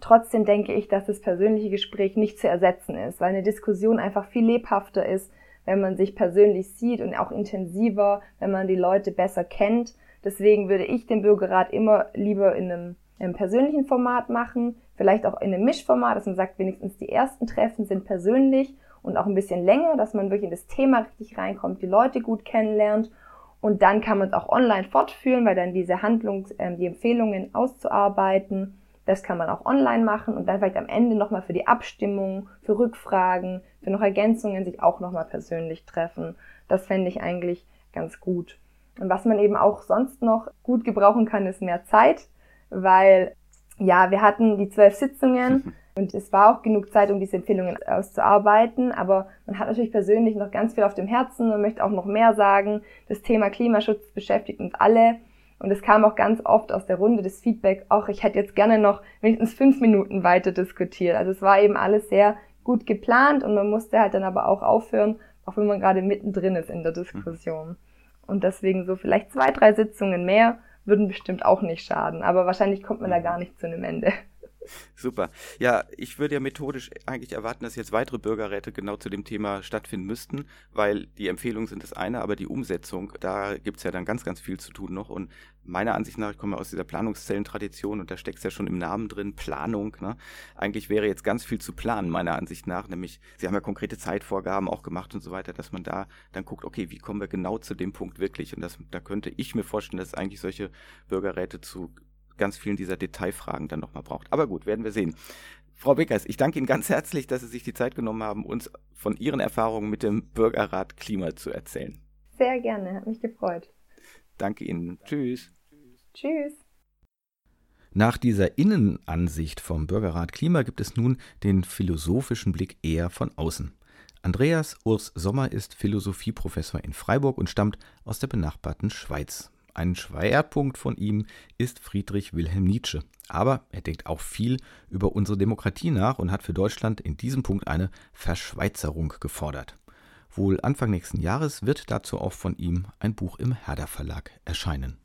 Trotzdem denke ich, dass das persönliche Gespräch nicht zu ersetzen ist, weil eine Diskussion einfach viel lebhafter ist, wenn man sich persönlich sieht und auch intensiver, wenn man die Leute besser kennt. Deswegen würde ich den Bürgerrat immer lieber in einem, in einem persönlichen Format machen, vielleicht auch in einem Mischformat, dass man sagt, wenigstens die ersten Treffen sind persönlich und auch ein bisschen länger, dass man wirklich in das Thema richtig reinkommt, die Leute gut kennenlernt und dann kann man es auch online fortführen, weil dann diese Handlungs-, äh, die Empfehlungen auszuarbeiten das kann man auch online machen und dann vielleicht am Ende nochmal für die Abstimmung, für Rückfragen, für noch Ergänzungen sich auch nochmal persönlich treffen. Das fände ich eigentlich ganz gut. Und was man eben auch sonst noch gut gebrauchen kann, ist mehr Zeit, weil ja, wir hatten die zwölf Sitzungen [LAUGHS] und es war auch genug Zeit, um diese Empfehlungen auszuarbeiten, aber man hat natürlich persönlich noch ganz viel auf dem Herzen und möchte auch noch mehr sagen. Das Thema Klimaschutz beschäftigt uns alle und es kam auch ganz oft aus der Runde das Feedback, auch ich hätte jetzt gerne noch wenigstens fünf Minuten weiter diskutiert. Also es war eben alles sehr gut geplant und man musste halt dann aber auch aufhören, auch wenn man gerade mittendrin ist in der Diskussion. Und deswegen so vielleicht zwei, drei Sitzungen mehr würden bestimmt auch nicht schaden. Aber wahrscheinlich kommt man da gar nicht zu einem Ende. [LAUGHS] Super. Ja, ich würde ja methodisch eigentlich erwarten, dass jetzt weitere Bürgerräte genau zu dem Thema stattfinden müssten, weil die Empfehlungen sind das eine, aber die Umsetzung, da gibt es ja dann ganz, ganz viel zu tun noch. Und meiner Ansicht nach, ich komme aus dieser Planungszellentradition und da steckt es ja schon im Namen drin, Planung. Ne? Eigentlich wäre jetzt ganz viel zu planen, meiner Ansicht nach. Nämlich, Sie haben ja konkrete Zeitvorgaben auch gemacht und so weiter, dass man da dann guckt, okay, wie kommen wir genau zu dem Punkt wirklich? Und das, da könnte ich mir vorstellen, dass eigentlich solche Bürgerräte zu ganz vielen dieser Detailfragen dann nochmal braucht. Aber gut, werden wir sehen. Frau Beckers, ich danke Ihnen ganz herzlich, dass Sie sich die Zeit genommen haben, uns von Ihren Erfahrungen mit dem Bürgerrat Klima zu erzählen. Sehr gerne, hat mich gefreut. Danke Ihnen. Tschüss. Tschüss. Nach dieser Innenansicht vom Bürgerrat Klima gibt es nun den philosophischen Blick eher von außen. Andreas Urs Sommer ist Philosophieprofessor in Freiburg und stammt aus der benachbarten Schweiz. Ein Schwerpunkt von ihm ist Friedrich Wilhelm Nietzsche. Aber er denkt auch viel über unsere Demokratie nach und hat für Deutschland in diesem Punkt eine Verschweizerung gefordert. Wohl Anfang nächsten Jahres wird dazu auch von ihm ein Buch im Herder Verlag erscheinen.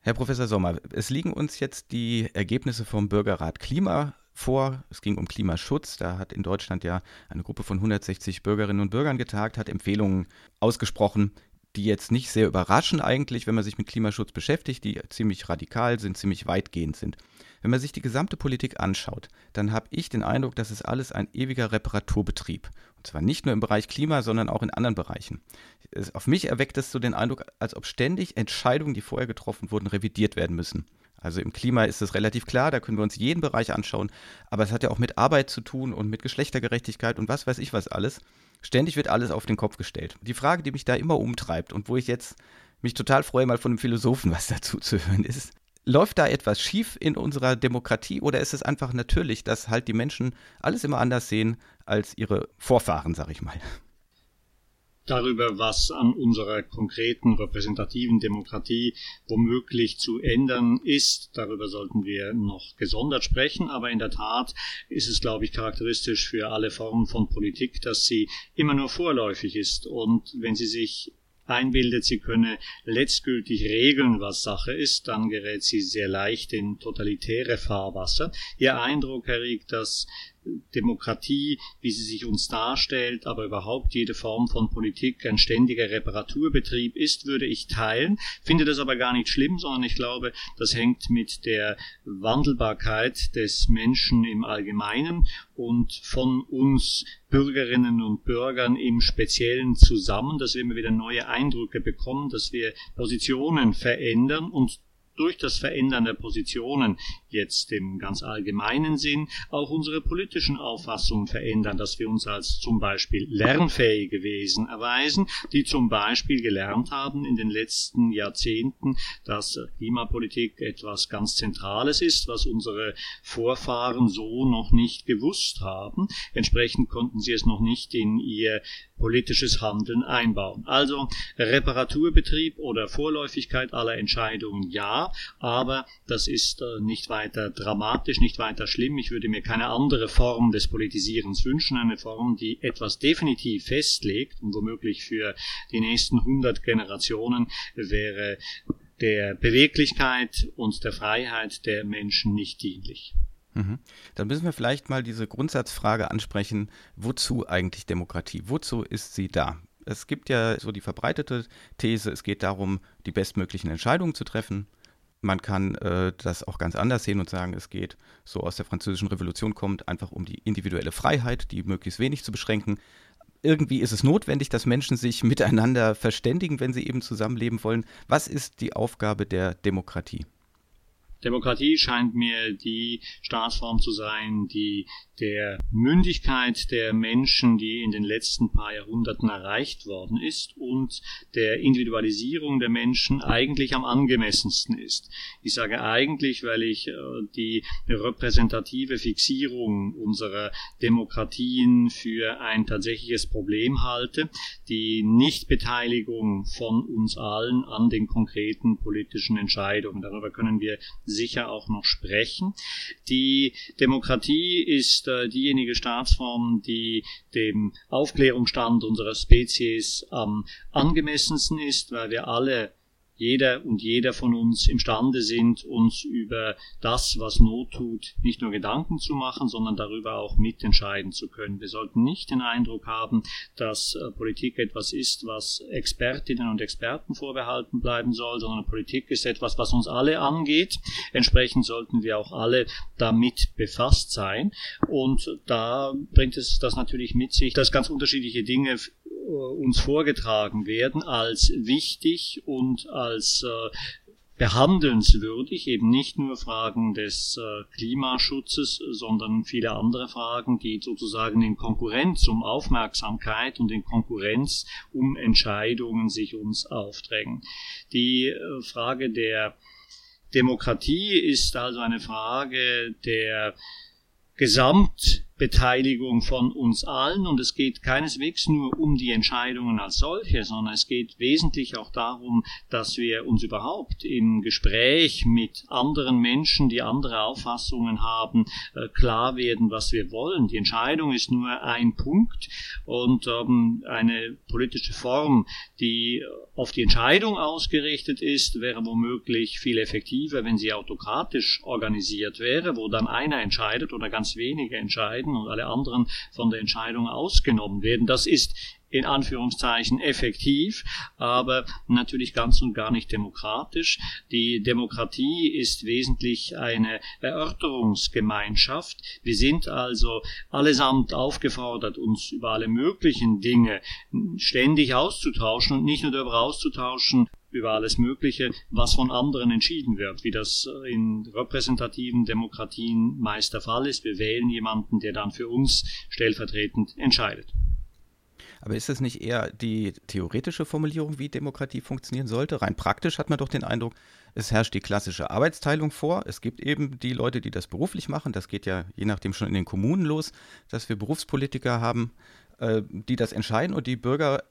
Herr Professor Sommer, es liegen uns jetzt die Ergebnisse vom Bürgerrat Klima vor. Es ging um Klimaschutz. Da hat in Deutschland ja eine Gruppe von 160 Bürgerinnen und Bürgern getagt, hat Empfehlungen ausgesprochen, die jetzt nicht sehr überraschen eigentlich, wenn man sich mit Klimaschutz beschäftigt, die ziemlich radikal sind, ziemlich weitgehend sind. Wenn man sich die gesamte Politik anschaut, dann habe ich den Eindruck, dass es alles ein ewiger Reparaturbetrieb. Und zwar nicht nur im Bereich Klima, sondern auch in anderen Bereichen. Es, auf mich erweckt es so den Eindruck, als ob ständig Entscheidungen, die vorher getroffen wurden, revidiert werden müssen. Also im Klima ist es relativ klar, da können wir uns jeden Bereich anschauen, aber es hat ja auch mit Arbeit zu tun und mit Geschlechtergerechtigkeit und was weiß ich was alles. Ständig wird alles auf den Kopf gestellt. Die Frage, die mich da immer umtreibt und wo ich jetzt mich total freue, mal von einem Philosophen [LAUGHS] was dazu zu hören, ist, läuft da etwas schief in unserer Demokratie oder ist es einfach natürlich, dass halt die Menschen alles immer anders sehen als ihre Vorfahren, sag ich mal? Darüber, was an unserer konkreten repräsentativen Demokratie womöglich zu ändern ist. Darüber sollten wir noch gesondert sprechen. Aber in der Tat ist es, glaube ich, charakteristisch für alle Formen von Politik, dass sie immer nur vorläufig ist. Und wenn sie sich einbildet, sie könne letztgültig regeln, was Sache ist, dann gerät sie sehr leicht in totalitäre Fahrwasser. Ihr Eindruck erregt, dass Demokratie, wie sie sich uns darstellt, aber überhaupt jede Form von Politik ein ständiger Reparaturbetrieb ist, würde ich teilen, finde das aber gar nicht schlimm, sondern ich glaube, das hängt mit der Wandelbarkeit des Menschen im Allgemeinen und von uns Bürgerinnen und Bürgern im Speziellen zusammen, dass wir immer wieder neue Eindrücke bekommen, dass wir Positionen verändern und durch das Verändern der Positionen jetzt im ganz allgemeinen Sinn auch unsere politischen Auffassungen verändern, dass wir uns als zum Beispiel lernfähige Wesen erweisen, die zum Beispiel gelernt haben in den letzten Jahrzehnten, dass Klimapolitik etwas ganz Zentrales ist, was unsere Vorfahren so noch nicht gewusst haben. Entsprechend konnten sie es noch nicht in ihr politisches Handeln einbauen. Also Reparaturbetrieb oder Vorläufigkeit aller Entscheidungen ja, aber das ist äh, nicht weiter dramatisch, nicht weiter schlimm. Ich würde mir keine andere Form des Politisierens wünschen, eine Form, die etwas definitiv festlegt und womöglich für die nächsten 100 Generationen wäre der Beweglichkeit und der Freiheit der Menschen nicht dienlich. Mhm. Dann müssen wir vielleicht mal diese Grundsatzfrage ansprechen, wozu eigentlich Demokratie? Wozu ist sie da? Es gibt ja so die verbreitete These, es geht darum, die bestmöglichen Entscheidungen zu treffen. Man kann äh, das auch ganz anders sehen und sagen, es geht so aus der französischen Revolution kommt einfach um die individuelle Freiheit, die möglichst wenig zu beschränken. Irgendwie ist es notwendig, dass Menschen sich miteinander verständigen, wenn sie eben zusammenleben wollen. Was ist die Aufgabe der Demokratie? Demokratie scheint mir die Staatsform zu sein, die der Mündigkeit der Menschen, die in den letzten paar Jahrhunderten erreicht worden ist und der Individualisierung der Menschen eigentlich am angemessensten ist. Ich sage eigentlich, weil ich äh, die repräsentative Fixierung unserer Demokratien für ein tatsächliches Problem halte, die Nichtbeteiligung von uns allen an den konkreten politischen Entscheidungen. Darüber können wir sicher auch noch sprechen. Die Demokratie ist äh, diejenige Staatsform, die dem Aufklärungsstand unserer Spezies am angemessensten ist, weil wir alle jeder und jeder von uns imstande sind, uns über das, was Not tut, nicht nur Gedanken zu machen, sondern darüber auch mitentscheiden zu können. Wir sollten nicht den Eindruck haben, dass äh, Politik etwas ist, was Expertinnen und Experten vorbehalten bleiben soll, sondern Politik ist etwas, was uns alle angeht. Entsprechend sollten wir auch alle damit befasst sein. Und da bringt es das natürlich mit sich, dass ganz unterschiedliche Dinge uns vorgetragen werden als wichtig und als äh, behandelnswürdig, eben nicht nur Fragen des äh, Klimaschutzes, sondern viele andere Fragen, die sozusagen in Konkurrenz um Aufmerksamkeit und in Konkurrenz um Entscheidungen sich uns aufdrängen. Die äh, Frage der Demokratie ist also eine Frage der Gesamtbeteiligung von uns allen. Und es geht keineswegs nur um die Entscheidungen als solche, sondern es geht wesentlich auch darum, dass wir uns überhaupt im Gespräch mit anderen Menschen, die andere Auffassungen haben, äh, klar werden, was wir wollen. Die Entscheidung ist nur ein Punkt. Und ähm, eine politische Form, die auf die Entscheidung ausgerichtet ist, wäre womöglich viel effektiver, wenn sie autokratisch organisiert wäre, wo dann einer entscheidet oder ganz wenige entscheiden und alle anderen von der Entscheidung ausgenommen werden. Das ist in Anführungszeichen effektiv, aber natürlich ganz und gar nicht demokratisch. Die Demokratie ist wesentlich eine Erörterungsgemeinschaft. Wir sind also allesamt aufgefordert, uns über alle möglichen Dinge ständig auszutauschen und nicht nur darüber auszutauschen, über alles Mögliche, was von anderen entschieden wird, wie das in repräsentativen Demokratien meist der Fall ist. Wir wählen jemanden, der dann für uns stellvertretend entscheidet. Aber ist es nicht eher die theoretische Formulierung, wie Demokratie funktionieren sollte? Rein praktisch hat man doch den Eindruck, es herrscht die klassische Arbeitsteilung vor. Es gibt eben die Leute, die das beruflich machen. Das geht ja je nachdem schon in den Kommunen los, dass wir Berufspolitiker haben, äh, die das entscheiden und die Bürger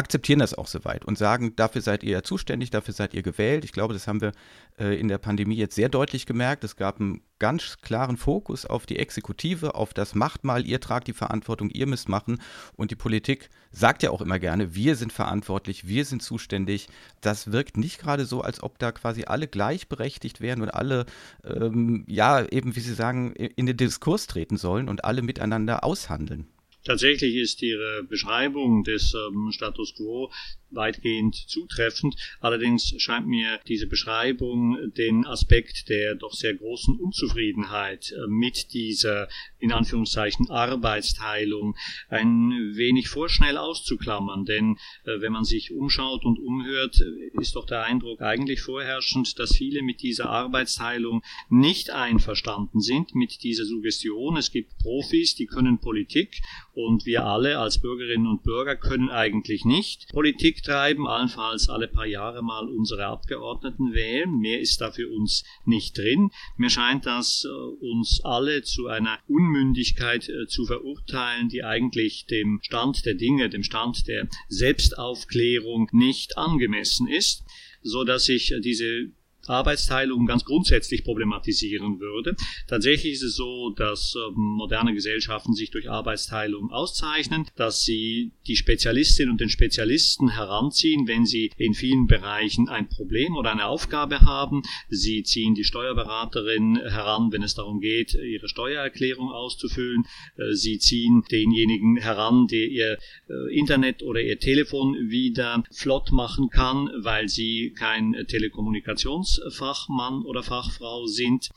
akzeptieren das auch soweit und sagen, dafür seid ihr zuständig, dafür seid ihr gewählt. Ich glaube, das haben wir äh, in der Pandemie jetzt sehr deutlich gemerkt. Es gab einen ganz klaren Fokus auf die Exekutive, auf das macht mal, ihr tragt die Verantwortung, ihr müsst machen. Und die Politik sagt ja auch immer gerne, wir sind verantwortlich, wir sind zuständig. Das wirkt nicht gerade so, als ob da quasi alle gleichberechtigt wären und alle, ähm, ja, eben wie Sie sagen, in den Diskurs treten sollen und alle miteinander aushandeln. Tatsächlich ist Ihre Beschreibung des ähm, Status quo weitgehend zutreffend. Allerdings scheint mir diese Beschreibung den Aspekt der doch sehr großen Unzufriedenheit äh, mit dieser in Anführungszeichen Arbeitsteilung ein wenig vorschnell auszuklammern. Denn äh, wenn man sich umschaut und umhört, ist doch der Eindruck eigentlich vorherrschend, dass viele mit dieser Arbeitsteilung nicht einverstanden sind, mit dieser Suggestion. Es gibt Profis, die können Politik und wir alle als Bürgerinnen und Bürger können eigentlich nicht Politik treiben, allenfalls alle paar Jahre mal unsere Abgeordneten wählen. Mehr ist da für uns nicht drin. Mir scheint das äh, uns alle zu einer Unmündigkeit äh, zu verurteilen, die eigentlich dem Stand der Dinge, dem Stand der Selbstaufklärung nicht angemessen ist so dass ich äh, diese Arbeitsteilung ganz grundsätzlich problematisieren würde. Tatsächlich ist es so, dass äh, moderne Gesellschaften sich durch Arbeitsteilung auszeichnen, dass sie die Spezialistinnen und den Spezialisten heranziehen, wenn sie in vielen Bereichen ein Problem oder eine Aufgabe haben. Sie ziehen die Steuerberaterin heran, wenn es darum geht, ihre Steuererklärung auszufüllen. Äh, sie ziehen denjenigen heran, der ihr äh, Internet oder ihr Telefon wieder flott machen kann, weil sie kein Telekommunikations Fachmann oder Fachfrau sind.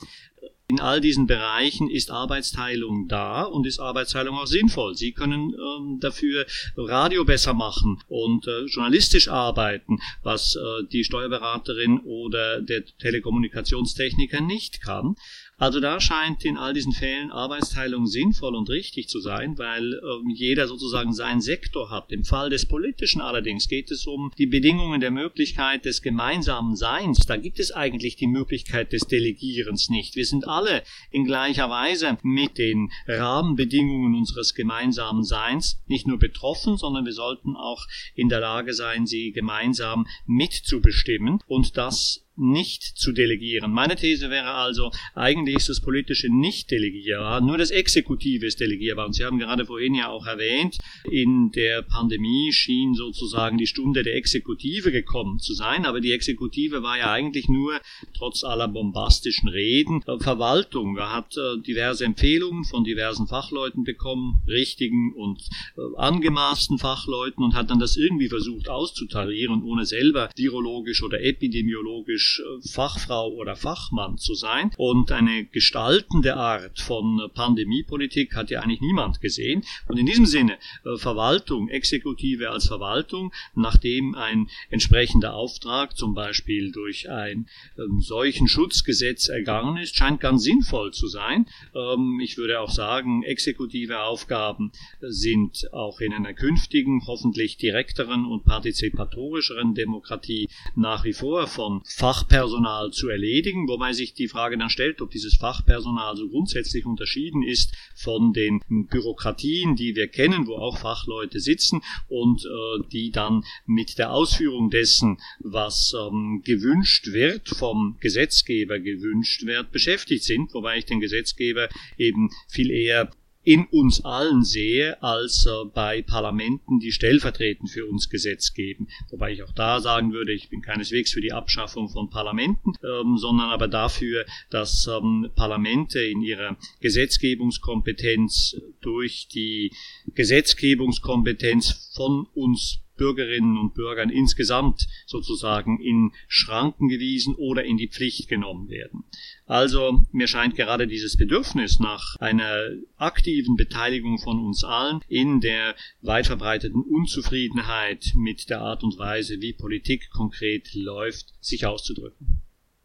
In all diesen Bereichen ist Arbeitsteilung da und ist Arbeitsteilung auch sinnvoll. Sie können ähm, dafür Radio besser machen und äh, journalistisch arbeiten, was äh, die Steuerberaterin oder der Telekommunikationstechniker nicht kann. Also da scheint in all diesen Fällen Arbeitsteilung sinnvoll und richtig zu sein, weil äh, jeder sozusagen seinen Sektor hat. Im Fall des Politischen allerdings geht es um die Bedingungen der Möglichkeit des gemeinsamen Seins. Da gibt es eigentlich die Möglichkeit des Delegierens nicht. Wir sind alle in gleicher Weise mit den Rahmenbedingungen unseres gemeinsamen Seins nicht nur betroffen, sondern wir sollten auch in der Lage sein, sie gemeinsam mitzubestimmen und das nicht zu delegieren. Meine These wäre also, eigentlich ist das politische nicht delegierbar, nur das Exekutive ist delegierbar. Und Sie haben gerade vorhin ja auch erwähnt, in der Pandemie schien sozusagen die Stunde der Exekutive gekommen zu sein, aber die Exekutive war ja eigentlich nur, trotz aller bombastischen Reden, Verwaltung. Er hat äh, diverse Empfehlungen von diversen Fachleuten bekommen, richtigen und äh, angemaßten Fachleuten und hat dann das irgendwie versucht auszutarieren, ohne selber virologisch oder epidemiologisch typisch äh, Fachfrau oder Fachmann zu sein. Und eine gestaltende Art von Pandemiepolitik hat ja eigentlich niemand gesehen. Und in diesem Sinne, äh, Verwaltung, Exekutive als Verwaltung, nachdem ein entsprechender Auftrag zum Beispiel durch ein ähm, solchen Schutzgesetz ergangen ist, scheint ganz sinnvoll zu sein. Ähm, ich würde auch sagen, exekutive Aufgaben sind auch in einer künftigen, hoffentlich direkteren und partizipatorischeren Demokratie nach wie vor von Fach Fachpersonal zu erledigen, wobei sich die Frage dann stellt, ob dieses Fachpersonal so grundsätzlich unterschieden ist von den Bürokratien, die wir kennen, wo auch Fachleute sitzen und äh, die dann mit der Ausführung dessen, was ähm, gewünscht wird, vom Gesetzgeber gewünscht wird, beschäftigt sind, wobei ich den Gesetzgeber eben viel eher in uns allen sehe, als äh, bei Parlamenten, die stellvertretend für uns Gesetz geben. Wobei ich auch da sagen würde, ich bin keineswegs für die Abschaffung von Parlamenten, ähm, sondern aber dafür, dass ähm, Parlamente in ihrer Gesetzgebungskompetenz durch die Gesetzgebungskompetenz von uns Bürgerinnen und Bürgern insgesamt sozusagen in Schranken gewiesen oder in die Pflicht genommen werden. Also mir scheint gerade dieses Bedürfnis nach einer aktiven Beteiligung von uns allen in der weit verbreiteten Unzufriedenheit mit der Art und Weise, wie Politik konkret läuft, sich auszudrücken.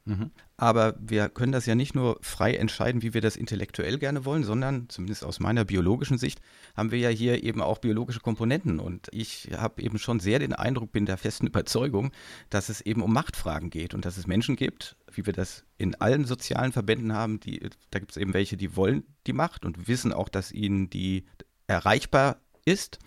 Mhm. Aber wir können das ja nicht nur frei entscheiden, wie wir das intellektuell gerne wollen, sondern zumindest aus meiner biologischen Sicht haben wir ja hier eben auch biologische Komponenten. Und ich habe eben schon sehr den Eindruck, bin der festen [LAUGHS] Überzeugung, dass es eben um Machtfragen geht und dass es Menschen gibt, wie wir das in allen sozialen Verbänden haben, die, da gibt es eben welche, die wollen die Macht und wissen auch, dass ihnen die erreichbar ist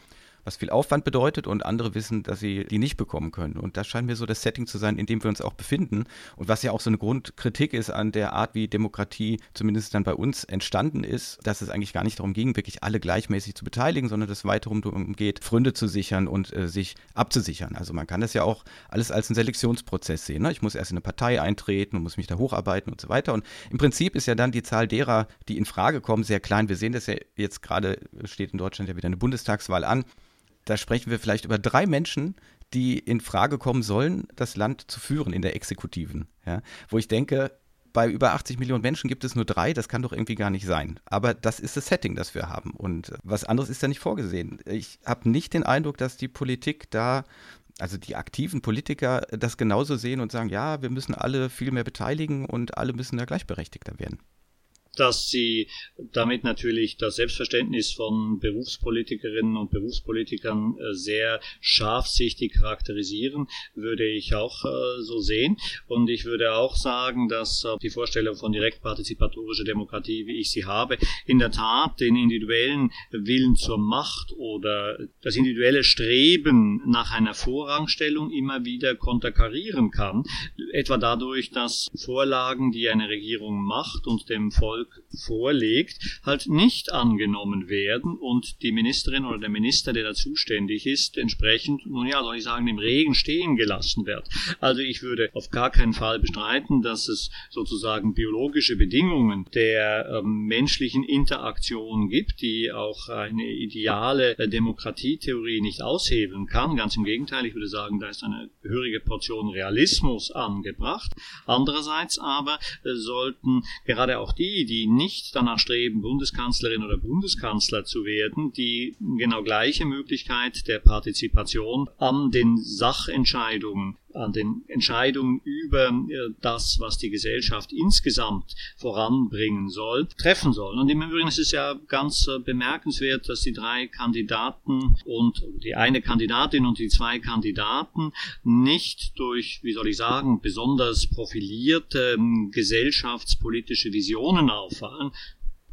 was viel Aufwand bedeutet und andere wissen, dass sie die nicht bekommen können. Und das scheint mir so das Setting zu sein, in dem wir uns auch befinden und was ja auch so eine Grundkritik ist an der Art, wie Demokratie zumindest dann bei uns entstanden ist, dass es eigentlich gar nicht darum ging, wirklich alle gleichmäßig zu beteiligen, sondern dass es weiter darum geht, Fründe zu sichern und äh, sich abzusichern. Also man kann das ja auch alles als einen Selektionsprozess sehen. Ne? Ich muss erst in eine Partei eintreten und muss mich da hocharbeiten und so weiter. Und im Prinzip ist ja dann die Zahl derer, die in Frage kommen, sehr klein. Wir sehen das ja jetzt gerade, steht in Deutschland ja wieder eine Bundestagswahl an da sprechen wir vielleicht über drei Menschen, die in Frage kommen sollen, das Land zu führen in der Exekutiven. Ja? Wo ich denke, bei über 80 Millionen Menschen gibt es nur drei, das kann doch irgendwie gar nicht sein. Aber das ist das Setting, das wir haben. Und was anderes ist da nicht vorgesehen. Ich habe nicht den Eindruck, dass die Politik da, also die aktiven Politiker, das genauso sehen und sagen, ja, wir müssen alle viel mehr beteiligen und alle müssen da gleichberechtigter werden dass sie damit natürlich das Selbstverständnis von Berufspolitikerinnen und Berufspolitikern äh, sehr scharfsichtig charakterisieren, würde ich auch äh, so sehen. Und ich würde auch sagen, dass die Vorstellung von direktpartizipatorischer Demokratie, wie ich sie habe, in der Tat den individuellen Willen zur Macht oder das individuelle Streben nach einer Vorrangstellung immer wieder konterkarieren kann. Etwa dadurch, dass Vorlagen, die eine Regierung macht und dem Volk Volk vorlegt, halt nicht angenommen werden und die Ministerin oder der Minister, der da zuständig ist, entsprechend, nun ja, soll ich sagen, im Regen stehen gelassen wird. Also ich würde auf gar keinen Fall bestreiten, dass es sozusagen biologische Bedingungen der ähm, menschlichen Interaktion gibt, die auch eine ideale äh, Demokratietheorie nicht aushebeln kann. Ganz im Gegenteil, ich würde sagen, da ist eine gehörige Portion Realismus angebracht. Andererseits aber äh, sollten gerade auch die, die nicht danach streben, Bundeskanzlerin oder Bundeskanzler zu werden, die genau gleiche Möglichkeit der Partizipation an den Sachentscheidungen an den Entscheidungen über äh, das, was die Gesellschaft insgesamt voranbringen soll, treffen sollen. Und im Übrigen ist es ja ganz äh, bemerkenswert, dass die drei Kandidaten und die eine Kandidatin und die zwei Kandidaten nicht durch, wie soll ich sagen, besonders profilierte ähm, gesellschaftspolitische Visionen auffallen,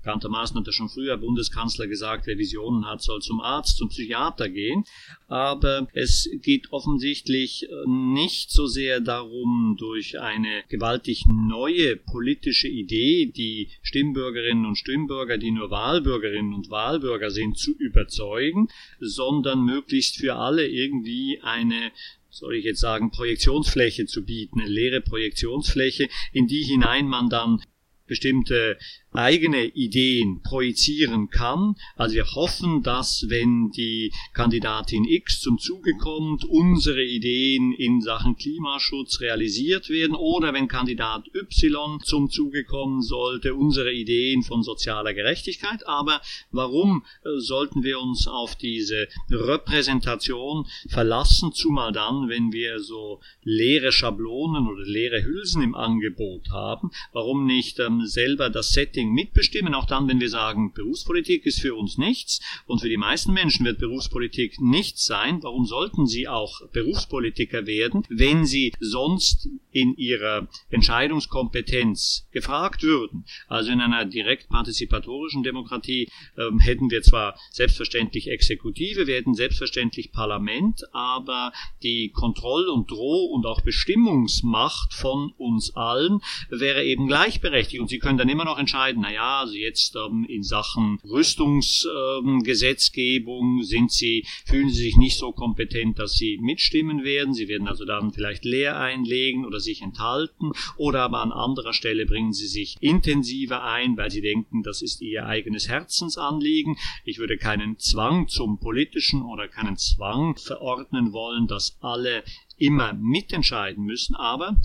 Bekanntermaßen hat er schon früher Bundeskanzler gesagt, wer Visionen hat, soll zum Arzt, zum Psychiater gehen. Aber es geht offensichtlich äh, nicht so sehr darum, durch eine gewaltig neue politische Idee die Stimmbürgerinnen und Stimmbürger, die nur Wahlbürgerinnen und Wahlbürger sind, zu überzeugen, sondern möglichst für alle irgendwie eine soll ich jetzt sagen, Projektionsfläche zu bieten, eine leere Projektionsfläche, in die hinein man dann bestimmte eigene Ideen projizieren kann. Also wir hoffen, dass wenn die Kandidatin X zum Zuge kommt, unsere Ideen in Sachen Klimaschutz realisiert werden oder wenn Kandidat Y zum Zuge kommen sollte, unsere Ideen von sozialer Gerechtigkeit. Aber warum äh, sollten wir uns auf diese Repräsentation verlassen, zumal dann, wenn wir so leere Schablonen oder leere Hülsen im Angebot haben? Warum nicht ähm, selber das Setting Setting mitbestimmen, auch dann, wenn wir sagen, Berufspolitik ist für uns nichts und für die meisten Menschen wird Berufspolitik nichts sein. Warum sollten sie auch Berufspolitiker werden, wenn sie sonst in ihrer Entscheidungskompetenz gefragt würden? Also in einer direkt partizipatorischen Demokratie ähm, hätten wir zwar selbstverständlich Exekutive, wir hätten selbstverständlich Parlament, aber die Kontroll- und Droh- und auch Bestimmungsmacht von uns allen wäre eben gleichberechtigt und sie können dann immer noch entscheiden, naja, also jetzt ähm, in Sachen Rüstungsgesetzgebung ähm, sind sie, fühlen sie sich nicht so kompetent, dass sie mitstimmen werden. Sie werden also dann vielleicht leer einlegen oder sich enthalten oder aber an anderer Stelle bringen sie sich intensiver ein, weil sie denken, das ist ihr eigenes Herzensanliegen. Ich würde keinen Zwang zum politischen oder keinen Zwang verordnen wollen, dass alle immer mitentscheiden müssen, aber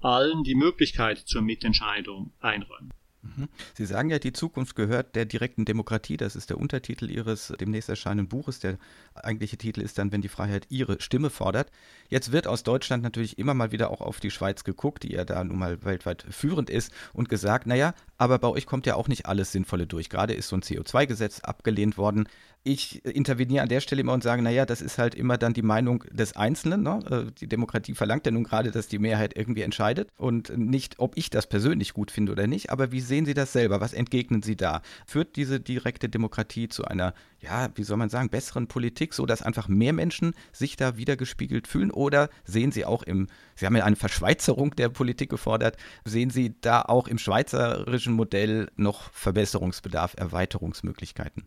allen die Möglichkeit zur Mitentscheidung einräumen. Mhm. Sie sagen ja, die Zukunft gehört der direkten Demokratie. Das ist der Untertitel Ihres demnächst erscheinenden Buches. Der eigentliche Titel ist dann, wenn die Freiheit ihre Stimme fordert. Jetzt wird aus Deutschland natürlich immer mal wieder auch auf die Schweiz geguckt, die ja da nun mal weltweit führend ist und gesagt, naja, aber bei euch kommt ja auch nicht alles Sinnvolle durch. Gerade ist so ein CO2-Gesetz abgelehnt worden ich interveniere an der Stelle immer und sage, naja, das ist halt immer dann die Meinung des Einzelnen. Ne? Äh, die Demokratie verlangt ja nun gerade, dass die Mehrheit irgendwie entscheidet und nicht, ob ich das persönlich gut finde oder nicht. Aber wie sehen Sie das selber? Was entgegnen Sie da? Führt diese direkte Demokratie zu einer, ja, wie soll man sagen, besseren Politik, so dass einfach mehr Menschen sich da wiedergespiegelt fühlen? Oder sehen Sie auch im, Sie haben ja eine Verschweizerung der Politik gefordert, sehen Sie da auch im schweizerischen Modell noch Verbesserungsbedarf, Erweiterungsmöglichkeiten?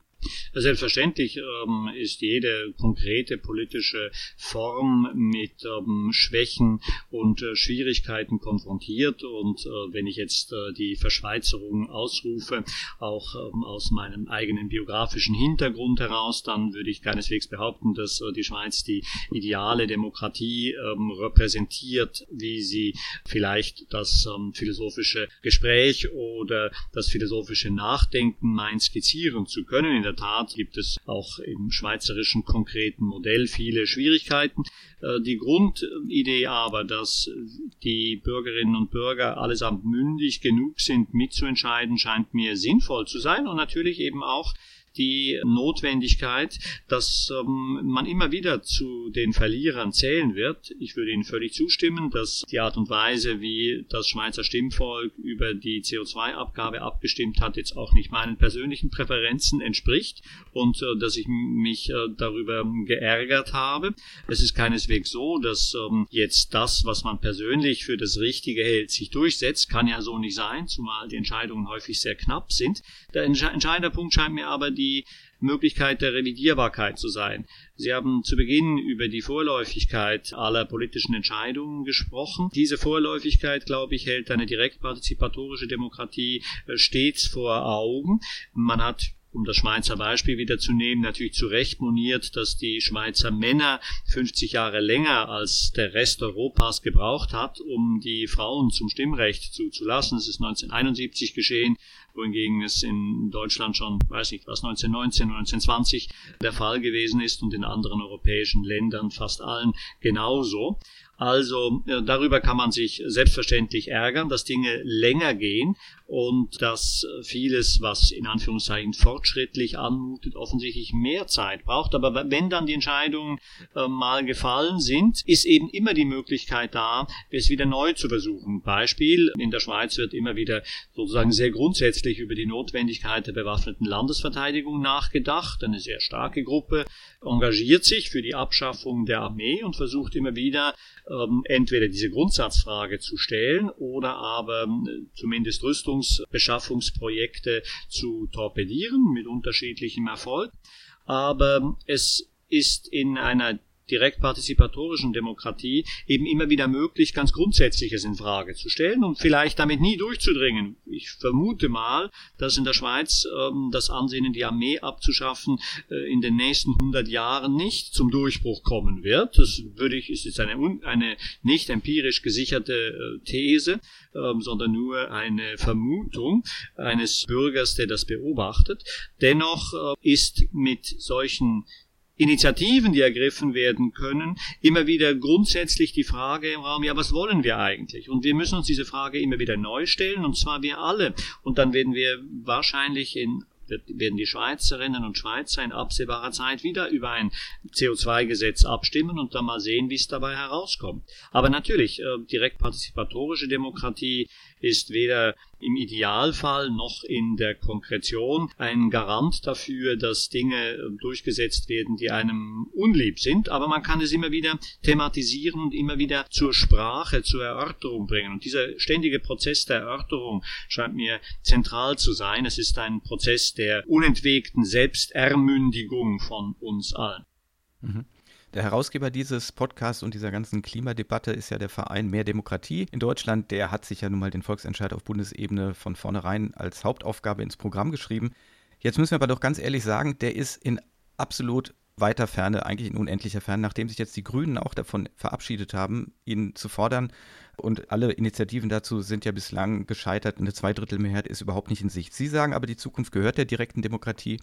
Selbstverständlich ähm, ist jede konkrete politische Form mit ähm, Schwächen und äh, Schwierigkeiten konfrontiert. Und äh, wenn ich jetzt äh, die Verschweizerung ausrufe, auch ähm, aus meinem eigenen biografischen Hintergrund heraus, dann würde ich keineswegs behaupten, dass äh, die Schweiz die ideale Demokratie ähm, repräsentiert, wie sie vielleicht das ähm, philosophische Gespräch oder das philosophische Nachdenken meint skizzieren zu können. In der Tat gibt es auch im schweizerischen konkreten Modell viele Schwierigkeiten. Äh, die Grundidee aber, dass die Bürgerinnen und Bürger allesamt mündig genug sind, mitzuentscheiden, scheint mir sinnvoll zu sein und natürlich eben auch die Notwendigkeit, dass ähm, man immer wieder zu den Verlierern zählen wird. Ich würde Ihnen völlig zustimmen, dass die Art und Weise, wie das Schweizer Stimmvolk über die CO2-Abgabe abgestimmt hat, jetzt auch nicht meinen persönlichen Präferenzen entspricht und äh, dass ich mich äh, darüber geärgert habe. Es ist keineswegs so, dass ähm, jetzt das, was man persönlich für das Richtige hält, sich durchsetzt. Kann ja so nicht sein, zumal die Entscheidungen häufig sehr knapp sind. Der entscheidende Punkt scheint mir aber die die Möglichkeit der Revidierbarkeit zu sein. Sie haben zu Beginn über die Vorläufigkeit aller politischen Entscheidungen gesprochen. Diese Vorläufigkeit, glaube ich, hält eine direktpartizipatorische Demokratie äh, stets vor Augen. Man hat um das Schweizer Beispiel wieder zu nehmen, natürlich zu Recht moniert, dass die Schweizer Männer 50 Jahre länger als der Rest Europas gebraucht hat, um die Frauen zum Stimmrecht zuzulassen. Es ist 1971 geschehen wohingegen es in Deutschland schon, weiß nicht was, 1919, 1920 der Fall gewesen ist und in anderen europäischen Ländern fast allen genauso. Also äh, darüber kann man sich selbstverständlich ärgern, dass Dinge länger gehen und dass vieles, was in Anführungszeichen fortschrittlich anmutet, offensichtlich mehr Zeit braucht. Aber wenn dann die Entscheidungen äh, mal gefallen sind, ist eben immer die Möglichkeit da, es wieder neu zu versuchen. Beispiel, in der Schweiz wird immer wieder sozusagen sehr grundsätzlich über die Notwendigkeit der bewaffneten Landesverteidigung nachgedacht. Eine sehr starke Gruppe engagiert sich für die Abschaffung der Armee und versucht immer wieder ähm, entweder diese Grundsatzfrage zu stellen oder aber äh, zumindest Rüstungsbeschaffungsprojekte zu torpedieren mit unterschiedlichem Erfolg. Aber es ist in einer direkt partizipatorischen Demokratie eben immer wieder möglich, ganz Grundsätzliches in Frage zu stellen und vielleicht damit nie durchzudringen. Ich vermute mal, dass in der Schweiz ähm, das Ansehen, die Armee abzuschaffen, äh, in den nächsten 100 Jahren nicht zum Durchbruch kommen wird. Das würde ich, ist jetzt eine, eine nicht empirisch gesicherte äh, These, ähm, sondern nur eine Vermutung eines Bürgers, der das beobachtet. Dennoch äh, ist mit solchen Initiativen, die ergriffen werden können, immer wieder grundsätzlich die Frage im Raum, ja, was wollen wir eigentlich? Und wir müssen uns diese Frage immer wieder neu stellen, und zwar wir alle. Und dann werden wir wahrscheinlich in werden die Schweizerinnen und Schweizer in absehbarer Zeit wieder über ein CO2-Gesetz abstimmen und dann mal sehen, wie es dabei herauskommt. Aber natürlich, äh, direkt partizipatorische Demokratie ist weder im Idealfall noch in der Konkretion ein Garant dafür, dass Dinge äh, durchgesetzt werden, die einem unlieb sind. Aber man kann es immer wieder thematisieren und immer wieder zur Sprache, zur Erörterung bringen. Und dieser ständige Prozess der Erörterung scheint mir zentral zu sein. Es ist ein Prozess der unentwegten Selbstermündigung von uns allen. Mhm. Der Herausgeber dieses Podcasts und dieser ganzen Klimadebatte ist ja der Verein Mehr Demokratie in Deutschland. Der hat sich ja nun mal den Volksentscheid auf Bundesebene von vornherein als Hauptaufgabe ins Programm geschrieben. Jetzt müssen wir aber doch ganz ehrlich sagen, der ist in absolut weiter Ferne, eigentlich in unendlicher Ferne, nachdem sich jetzt die Grünen auch davon verabschiedet haben, ihn zu fordern. Und alle Initiativen dazu sind ja bislang gescheitert. Eine Zweidrittelmehrheit ist überhaupt nicht in Sicht. Sie sagen aber, die Zukunft gehört der direkten Demokratie.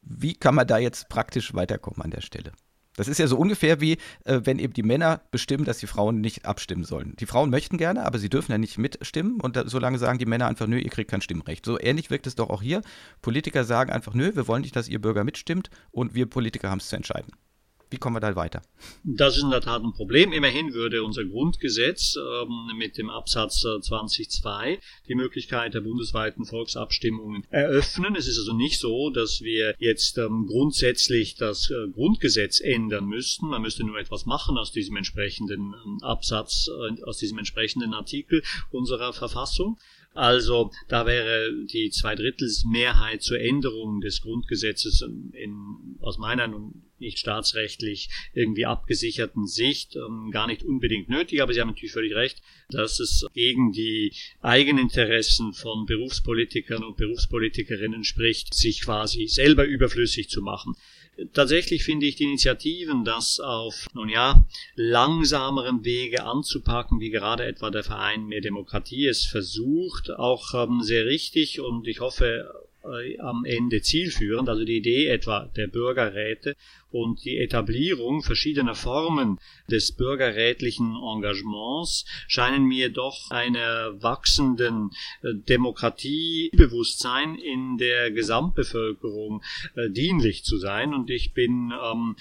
Wie kann man da jetzt praktisch weiterkommen an der Stelle? Das ist ja so ungefähr wie, äh, wenn eben die Männer bestimmen, dass die Frauen nicht abstimmen sollen. Die Frauen möchten gerne, aber sie dürfen ja nicht mitstimmen und da, solange sagen die Männer einfach, nö, ihr kriegt kein Stimmrecht. So ähnlich wirkt es doch auch hier. Politiker sagen einfach, nö, wir wollen nicht, dass ihr Bürger mitstimmt und wir Politiker haben es zu entscheiden. Wie kommen wir da weiter? Das ist in der Tat ein Problem. Immerhin würde unser Grundgesetz ähm, mit dem Absatz 20.2 äh, die Möglichkeit der bundesweiten Volksabstimmungen eröffnen. Es ist also nicht so, dass wir jetzt ähm, grundsätzlich das äh, Grundgesetz ändern müssten. Man müsste nur etwas machen aus diesem entsprechenden ähm, Absatz, äh, aus diesem entsprechenden Artikel unserer Verfassung. Also da wäre die Zweidrittelsmehrheit zur Änderung des Grundgesetzes in, aus meiner nicht staatsrechtlich irgendwie abgesicherten Sicht ähm, gar nicht unbedingt nötig. Aber Sie haben natürlich völlig recht, dass es gegen die Eigeninteressen von Berufspolitikern und Berufspolitikerinnen spricht, sich quasi selber überflüssig zu machen. Tatsächlich finde ich die Initiativen, das auf, nun ja, langsamerem Wege anzupacken, wie gerade etwa der Verein Mehr Demokratie es versucht, auch ähm, sehr richtig und ich hoffe am Ende zielführend, also die Idee etwa der Bürgerräte und die Etablierung verschiedener Formen des bürgerrätlichen Engagements scheinen mir doch einer wachsenden äh, Demokratiebewusstsein in der Gesamtbevölkerung äh, dienlich zu sein. Und ich bin ähm,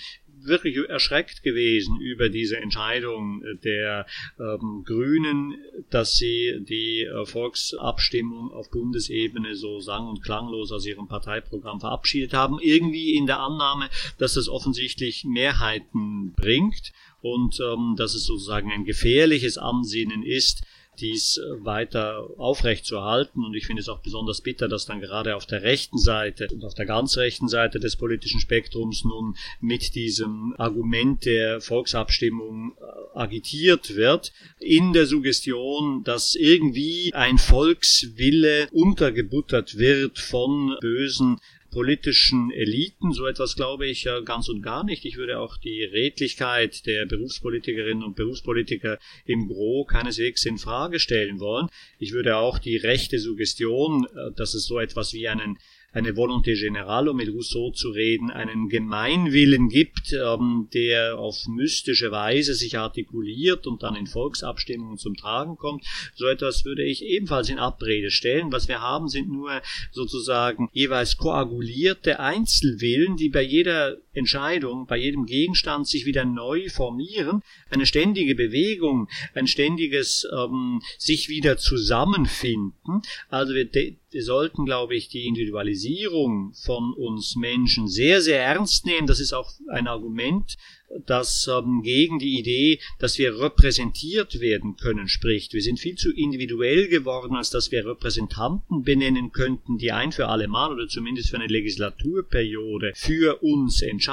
wirklich erschreckt gewesen über diese Entscheidung der ähm, Grünen, dass sie die äh, Volksabstimmung auf Bundesebene so sang- und klanglos aus ihrem Parteiprogramm verabschiedet haben. Irgendwie in der Annahme, dass es offensichtlich Mehrheiten bringt und ähm, dass es sozusagen ein gefährliches Ansinnen ist, dies äh, weiter aufrechtzuerhalten. Und ich finde es auch besonders bitter, dass dann gerade auf der rechten Seite und auf der ganz rechten Seite des politischen Spektrums nun mit diesem Argument der Volksabstimmung äh, agitiert wird, in der Suggestion, dass irgendwie ein Volkswille untergebuttert wird von bösen politischen Eliten. So etwas glaube ich ja ganz und gar nicht. Ich würde auch die Redlichkeit der Berufspolitikerinnen und Berufspolitiker im Gro keineswegs in Frage stellen wollen. Ich würde auch die rechte Suggestion, äh, dass es so etwas wie einen eine Volonté générale, um mit Rousseau zu reden, einen Gemeinwillen gibt, ähm, der auf mystische Weise sich artikuliert und dann in Volksabstimmungen zum Tragen kommt. So etwas würde ich ebenfalls in Abrede stellen. Was wir haben, sind nur sozusagen jeweils koagulierte Einzelwillen, die bei jeder Entscheidung, bei jedem Gegenstand sich wieder neu formieren, eine ständige Bewegung, ein ständiges ähm, sich wieder zusammenfinden. Also wir wir sollten, glaube ich, die Individualisierung von uns Menschen sehr, sehr ernst nehmen. Das ist auch ein Argument, das ähm, gegen die Idee, dass wir repräsentiert werden können, spricht. Wir sind viel zu individuell geworden, als dass wir Repräsentanten benennen könnten, die ein für alle Mal oder zumindest für eine Legislaturperiode für uns entscheiden.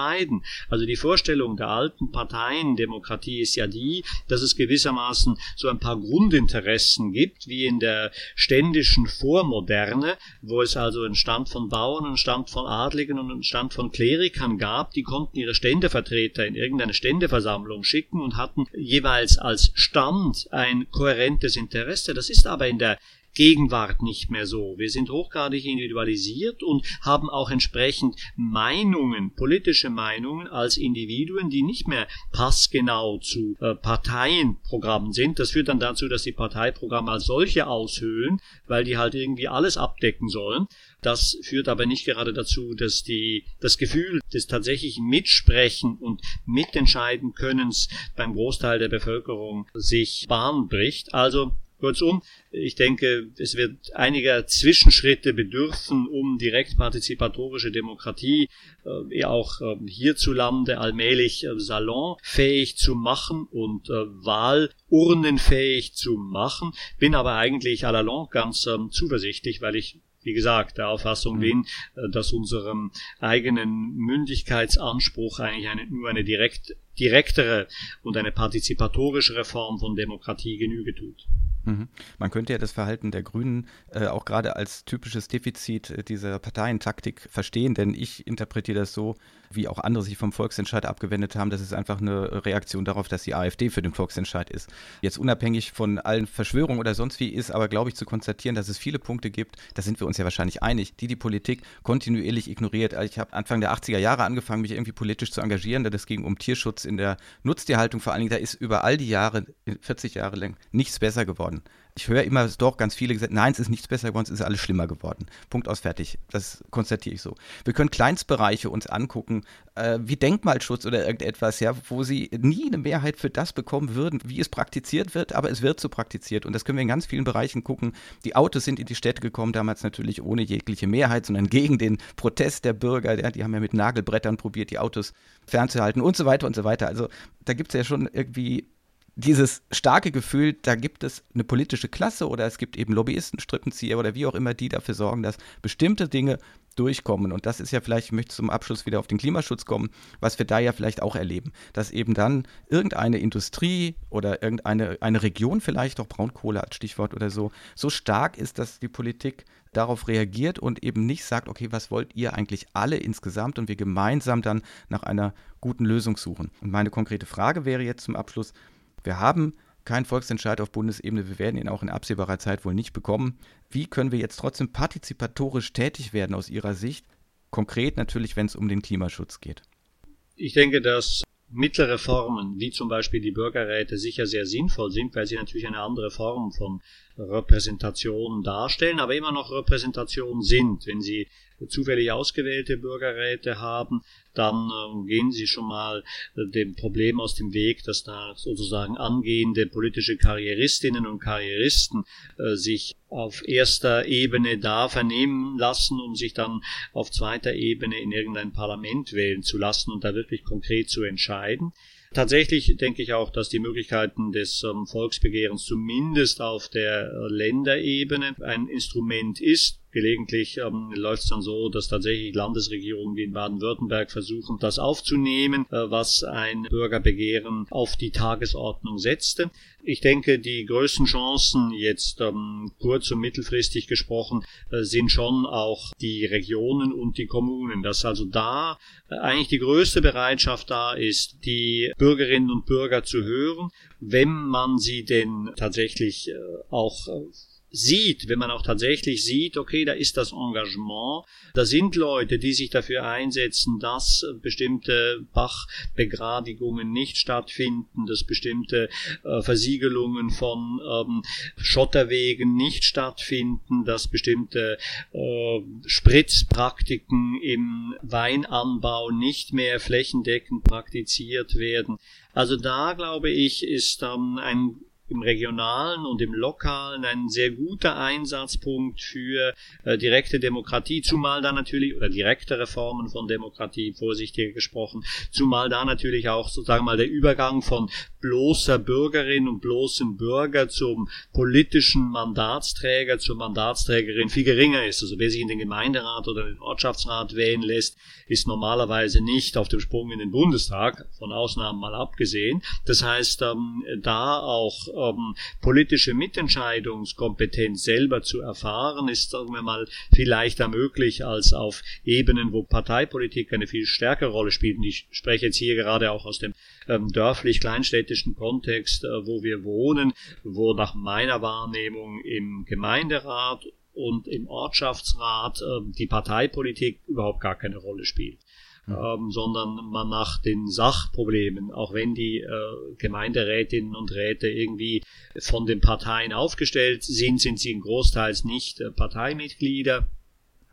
Also die Vorstellung der alten Parteiendemokratie ist ja die, dass es gewissermaßen so ein paar Grundinteressen gibt, wie in der ständischen Vormoderne, wo es also einen Stand von Bauern, einen Stand von Adligen und einen Stand von Klerikern gab, die konnten ihre Ständevertreter in irgendeine Ständeversammlung schicken und hatten jeweils als Stand ein kohärentes Interesse. Das ist aber in der Gegenwart nicht mehr so. Wir sind hochgradig individualisiert und haben auch entsprechend Meinungen, politische Meinungen als Individuen, die nicht mehr passgenau zu äh, Parteienprogrammen sind. Das führt dann dazu, dass die Parteiprogramme als solche aushöhlen, weil die halt irgendwie alles abdecken sollen. Das führt aber nicht gerade dazu, dass die, das Gefühl des tatsächlichen Mitsprechen und Mitentscheiden Könnens beim Großteil der Bevölkerung sich Bahn bricht. Also Kurzum, ich denke, es wird einiger Zwischenschritte bedürfen, um direkt partizipatorische Demokratie äh, auch äh, hierzulande allmählich äh, salonfähig zu machen und äh, wahlurnenfähig zu machen. Bin aber eigentlich à la longue ganz ähm, zuversichtlich, weil ich wie gesagt, der Auffassung mhm. bin, äh, dass unserem eigenen Mündigkeitsanspruch eigentlich eine, nur eine direkt, direktere und eine partizipatorischere Form von Demokratie Genüge tut. Mhm. Man könnte ja das Verhalten der Grünen äh, auch gerade als typisches Defizit äh, dieser Parteientaktik verstehen, denn ich interpretiere das so, wie auch andere sich vom Volksentscheid abgewendet haben, das ist einfach eine Reaktion darauf, dass die AfD für den Volksentscheid ist. Jetzt unabhängig von allen Verschwörungen oder sonst wie ist aber, glaube ich, zu konstatieren, dass es viele Punkte gibt, da sind wir uns ja wahrscheinlich einig, die die Politik kontinuierlich ignoriert. Also ich habe Anfang der 80er Jahre angefangen, mich irgendwie politisch zu engagieren, da das ging um Tierschutz in der Nutztierhaltung vor allen Dingen, da ist über all die Jahre, 40 Jahre lang, nichts besser geworden ich höre immer doch ganz viele gesagt, nein, es ist nichts besser geworden, es ist alles schlimmer geworden. Punkt aus fertig. Das konstatiere ich so. Wir können Kleinstbereiche uns angucken, äh, wie Denkmalschutz oder irgendetwas, ja, wo sie nie eine Mehrheit für das bekommen würden, wie es praktiziert wird, aber es wird so praktiziert. Und das können wir in ganz vielen Bereichen gucken. Die Autos sind in die Städte gekommen, damals natürlich ohne jegliche Mehrheit, sondern gegen den Protest der Bürger. Ja, die haben ja mit Nagelbrettern probiert, die Autos fernzuhalten und so weiter und so weiter. Also da gibt es ja schon irgendwie dieses starke Gefühl, da gibt es eine politische Klasse oder es gibt eben Lobbyisten, Strippenzieher oder wie auch immer, die dafür sorgen, dass bestimmte Dinge durchkommen. Und das ist ja vielleicht, ich möchte zum Abschluss wieder auf den Klimaschutz kommen, was wir da ja vielleicht auch erleben, dass eben dann irgendeine Industrie oder irgendeine eine Region vielleicht, auch Braunkohle als Stichwort oder so, so stark ist, dass die Politik darauf reagiert und eben nicht sagt, okay, was wollt ihr eigentlich alle insgesamt und wir gemeinsam dann nach einer guten Lösung suchen. Und meine konkrete Frage wäre jetzt zum Abschluss, wir haben keinen Volksentscheid auf Bundesebene, wir werden ihn auch in absehbarer Zeit wohl nicht bekommen. Wie können wir jetzt trotzdem partizipatorisch tätig werden aus Ihrer Sicht? Konkret natürlich, wenn es um den Klimaschutz geht. Ich denke, dass mittlere Formen, wie zum Beispiel die Bürgerräte, sicher sehr sinnvoll sind, weil sie natürlich eine andere Form von Repräsentation darstellen, aber immer noch Repräsentation sind. Wenn Sie zufällig ausgewählte Bürgerräte haben, dann äh, gehen Sie schon mal äh, dem Problem aus dem Weg, dass da sozusagen angehende politische Karrieristinnen und Karrieristen äh, sich auf erster Ebene da vernehmen lassen, um sich dann auf zweiter Ebene in irgendein Parlament wählen zu lassen und da wirklich konkret zu entscheiden. Tatsächlich denke ich auch, dass die Möglichkeiten des ähm, Volksbegehrens zumindest auf der äh, Länderebene ein Instrument ist, Gelegentlich ähm, läuft es dann so, dass tatsächlich Landesregierungen wie in Baden-Württemberg versuchen, das aufzunehmen, äh, was ein Bürgerbegehren auf die Tagesordnung setzte. Ich denke, die größten Chancen jetzt ähm, kurz- und mittelfristig gesprochen äh, sind schon auch die Regionen und die Kommunen, dass also da äh, eigentlich die größte Bereitschaft da ist, die Bürgerinnen und Bürger zu hören, wenn man sie denn tatsächlich äh, auch äh, sieht, wenn man auch tatsächlich sieht, okay, da ist das Engagement, da sind Leute, die sich dafür einsetzen, dass bestimmte Bachbegradigungen nicht stattfinden, dass bestimmte äh, Versiegelungen von ähm, Schotterwegen nicht stattfinden, dass bestimmte äh, Spritzpraktiken im Weinanbau nicht mehr flächendeckend praktiziert werden. Also da glaube ich, ist ähm, ein im regionalen und im lokalen ein sehr guter Einsatzpunkt für äh, direkte Demokratie, zumal da natürlich, oder direkte Reformen von Demokratie, vorsichtiger gesprochen, zumal da natürlich auch sozusagen mal der Übergang von bloßer Bürgerin und bloßem Bürger zum politischen Mandatsträger, zur Mandatsträgerin viel geringer ist. Also wer sich in den Gemeinderat oder den Ortschaftsrat wählen lässt, ist normalerweise nicht auf dem Sprung in den Bundestag, von Ausnahmen mal abgesehen. Das heißt, ähm, da auch ähm, politische Mitentscheidungskompetenz selber zu erfahren, ist, sagen wir mal, viel leichter möglich als auf Ebenen, wo Parteipolitik eine viel stärkere Rolle spielt. Und ich spreche jetzt hier gerade auch aus dem ähm, dörflich-kleinstädtischen Kontext, äh, wo wir wohnen, wo nach meiner Wahrnehmung im Gemeinderat und im Ortschaftsrat äh, die Parteipolitik überhaupt gar keine Rolle spielt. Mhm. Ähm, sondern man nach den Sachproblemen, auch wenn die äh, Gemeinderätinnen und Räte irgendwie von den Parteien aufgestellt sind, sind sie großteils nicht äh, Parteimitglieder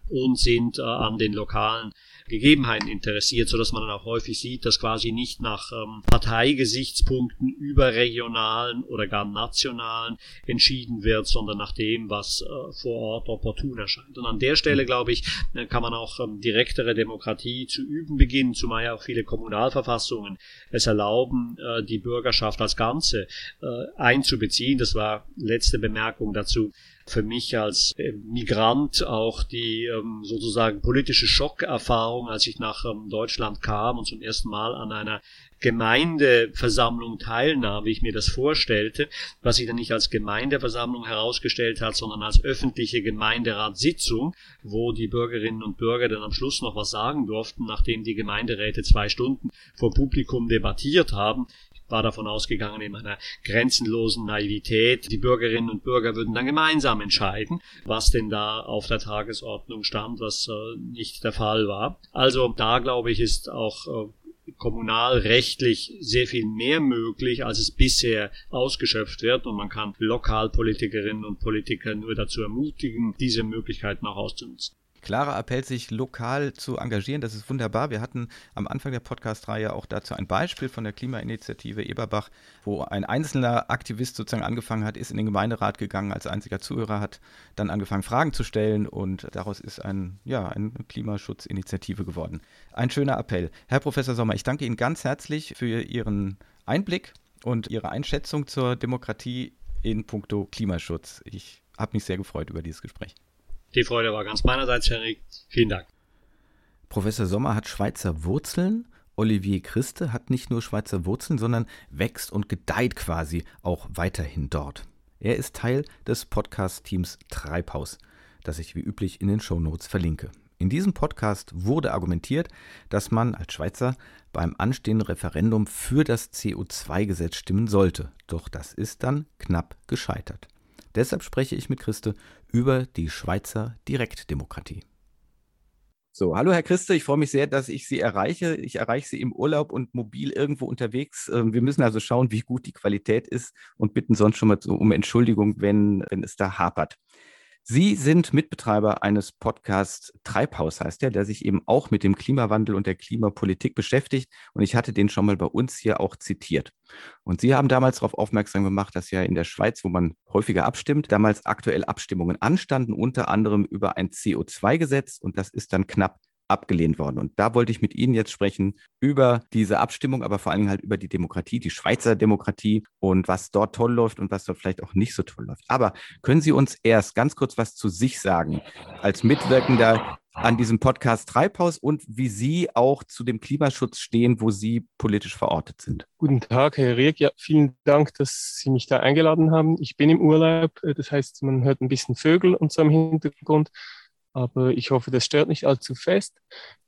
und sind äh, an den lokalen Gegebenheiten interessiert, so dass man dann auch häufig sieht, dass quasi nicht nach ähm, Parteigesichtspunkten überregionalen oder gar nationalen entschieden wird, sondern nach dem, was äh, vor Ort opportun erscheint. Und an der Stelle, glaube ich, äh, kann man auch ähm, direktere Demokratie zu üben beginnen, zumal ja auch viele Kommunalverfassungen es erlauben, äh, die Bürgerschaft als Ganze äh, einzubeziehen. Das war letzte Bemerkung dazu für mich als äh, Migrant auch die ähm, sozusagen politische Schockerfahrung, als ich nach ähm, Deutschland kam und zum ersten Mal an einer Gemeindeversammlung teilnahm, wie ich mir das vorstellte, was sich dann nicht als Gemeindeversammlung herausgestellt hat, sondern als öffentliche Gemeinderatssitzung, wo die Bürgerinnen und Bürger dann am Schluss noch was sagen durften, nachdem die Gemeinderäte zwei Stunden vor Publikum debattiert haben war davon ausgegangen, in meiner grenzenlosen Naivität, die Bürgerinnen und Bürger würden dann gemeinsam entscheiden, was denn da auf der Tagesordnung stand, was äh, nicht der Fall war. Also da glaube ich, ist auch äh, kommunalrechtlich sehr viel mehr möglich, als es bisher ausgeschöpft wird. Und man kann Lokalpolitikerinnen und Politiker nur dazu ermutigen, diese Möglichkeiten auch auszunutzen klarer Appell, sich lokal zu engagieren. Das ist wunderbar. Wir hatten am Anfang der Podcast-Reihe auch dazu ein Beispiel von der Klimainitiative Eberbach, wo ein einzelner Aktivist sozusagen angefangen hat, ist in den Gemeinderat gegangen, als einziger Zuhörer hat dann angefangen, Fragen zu stellen und daraus ist ein, ja, eine Klimaschutzinitiative geworden. Ein schöner Appell. Herr Professor Sommer, ich danke Ihnen ganz herzlich für Ihren Einblick und Ihre Einschätzung zur Demokratie in puncto Klimaschutz. Ich habe mich sehr gefreut über dieses Gespräch. Die Freude war ganz meinerseits, Herr Rieck. Vielen Dank. Professor Sommer hat Schweizer Wurzeln. Olivier Christe hat nicht nur Schweizer Wurzeln, sondern wächst und gedeiht quasi auch weiterhin dort. Er ist Teil des Podcast-Teams Treibhaus, das ich wie üblich in den Shownotes verlinke. In diesem Podcast wurde argumentiert, dass man als Schweizer beim anstehenden Referendum für das CO2-Gesetz stimmen sollte. Doch das ist dann knapp gescheitert. Deshalb spreche ich mit Christe über die Schweizer Direktdemokratie. So, hallo Herr Christe, ich freue mich sehr, dass ich Sie erreiche. Ich erreiche Sie im Urlaub und mobil irgendwo unterwegs. Ähm, wir müssen also schauen, wie gut die Qualität ist und bitten sonst schon mal um Entschuldigung, wenn, wenn es da hapert. Sie sind Mitbetreiber eines Podcasts Treibhaus, heißt der, der sich eben auch mit dem Klimawandel und der Klimapolitik beschäftigt. Und ich hatte den schon mal bei uns hier auch zitiert. Und Sie haben damals darauf aufmerksam gemacht, dass ja in der Schweiz, wo man häufiger abstimmt, damals aktuell Abstimmungen anstanden, unter anderem über ein CO2-Gesetz. Und das ist dann knapp abgelehnt worden. Und da wollte ich mit Ihnen jetzt sprechen über diese Abstimmung, aber vor allem halt über die Demokratie, die Schweizer Demokratie und was dort toll läuft und was dort vielleicht auch nicht so toll läuft. Aber können Sie uns erst ganz kurz was zu sich sagen, als Mitwirkender an diesem Podcast Treibhaus und wie Sie auch zu dem Klimaschutz stehen, wo Sie politisch verortet sind. Guten Tag, Herr Rieck. Ja, vielen Dank, dass Sie mich da eingeladen haben. Ich bin im Urlaub. Das heißt, man hört ein bisschen Vögel und so im Hintergrund aber ich hoffe, das stört nicht allzu fest.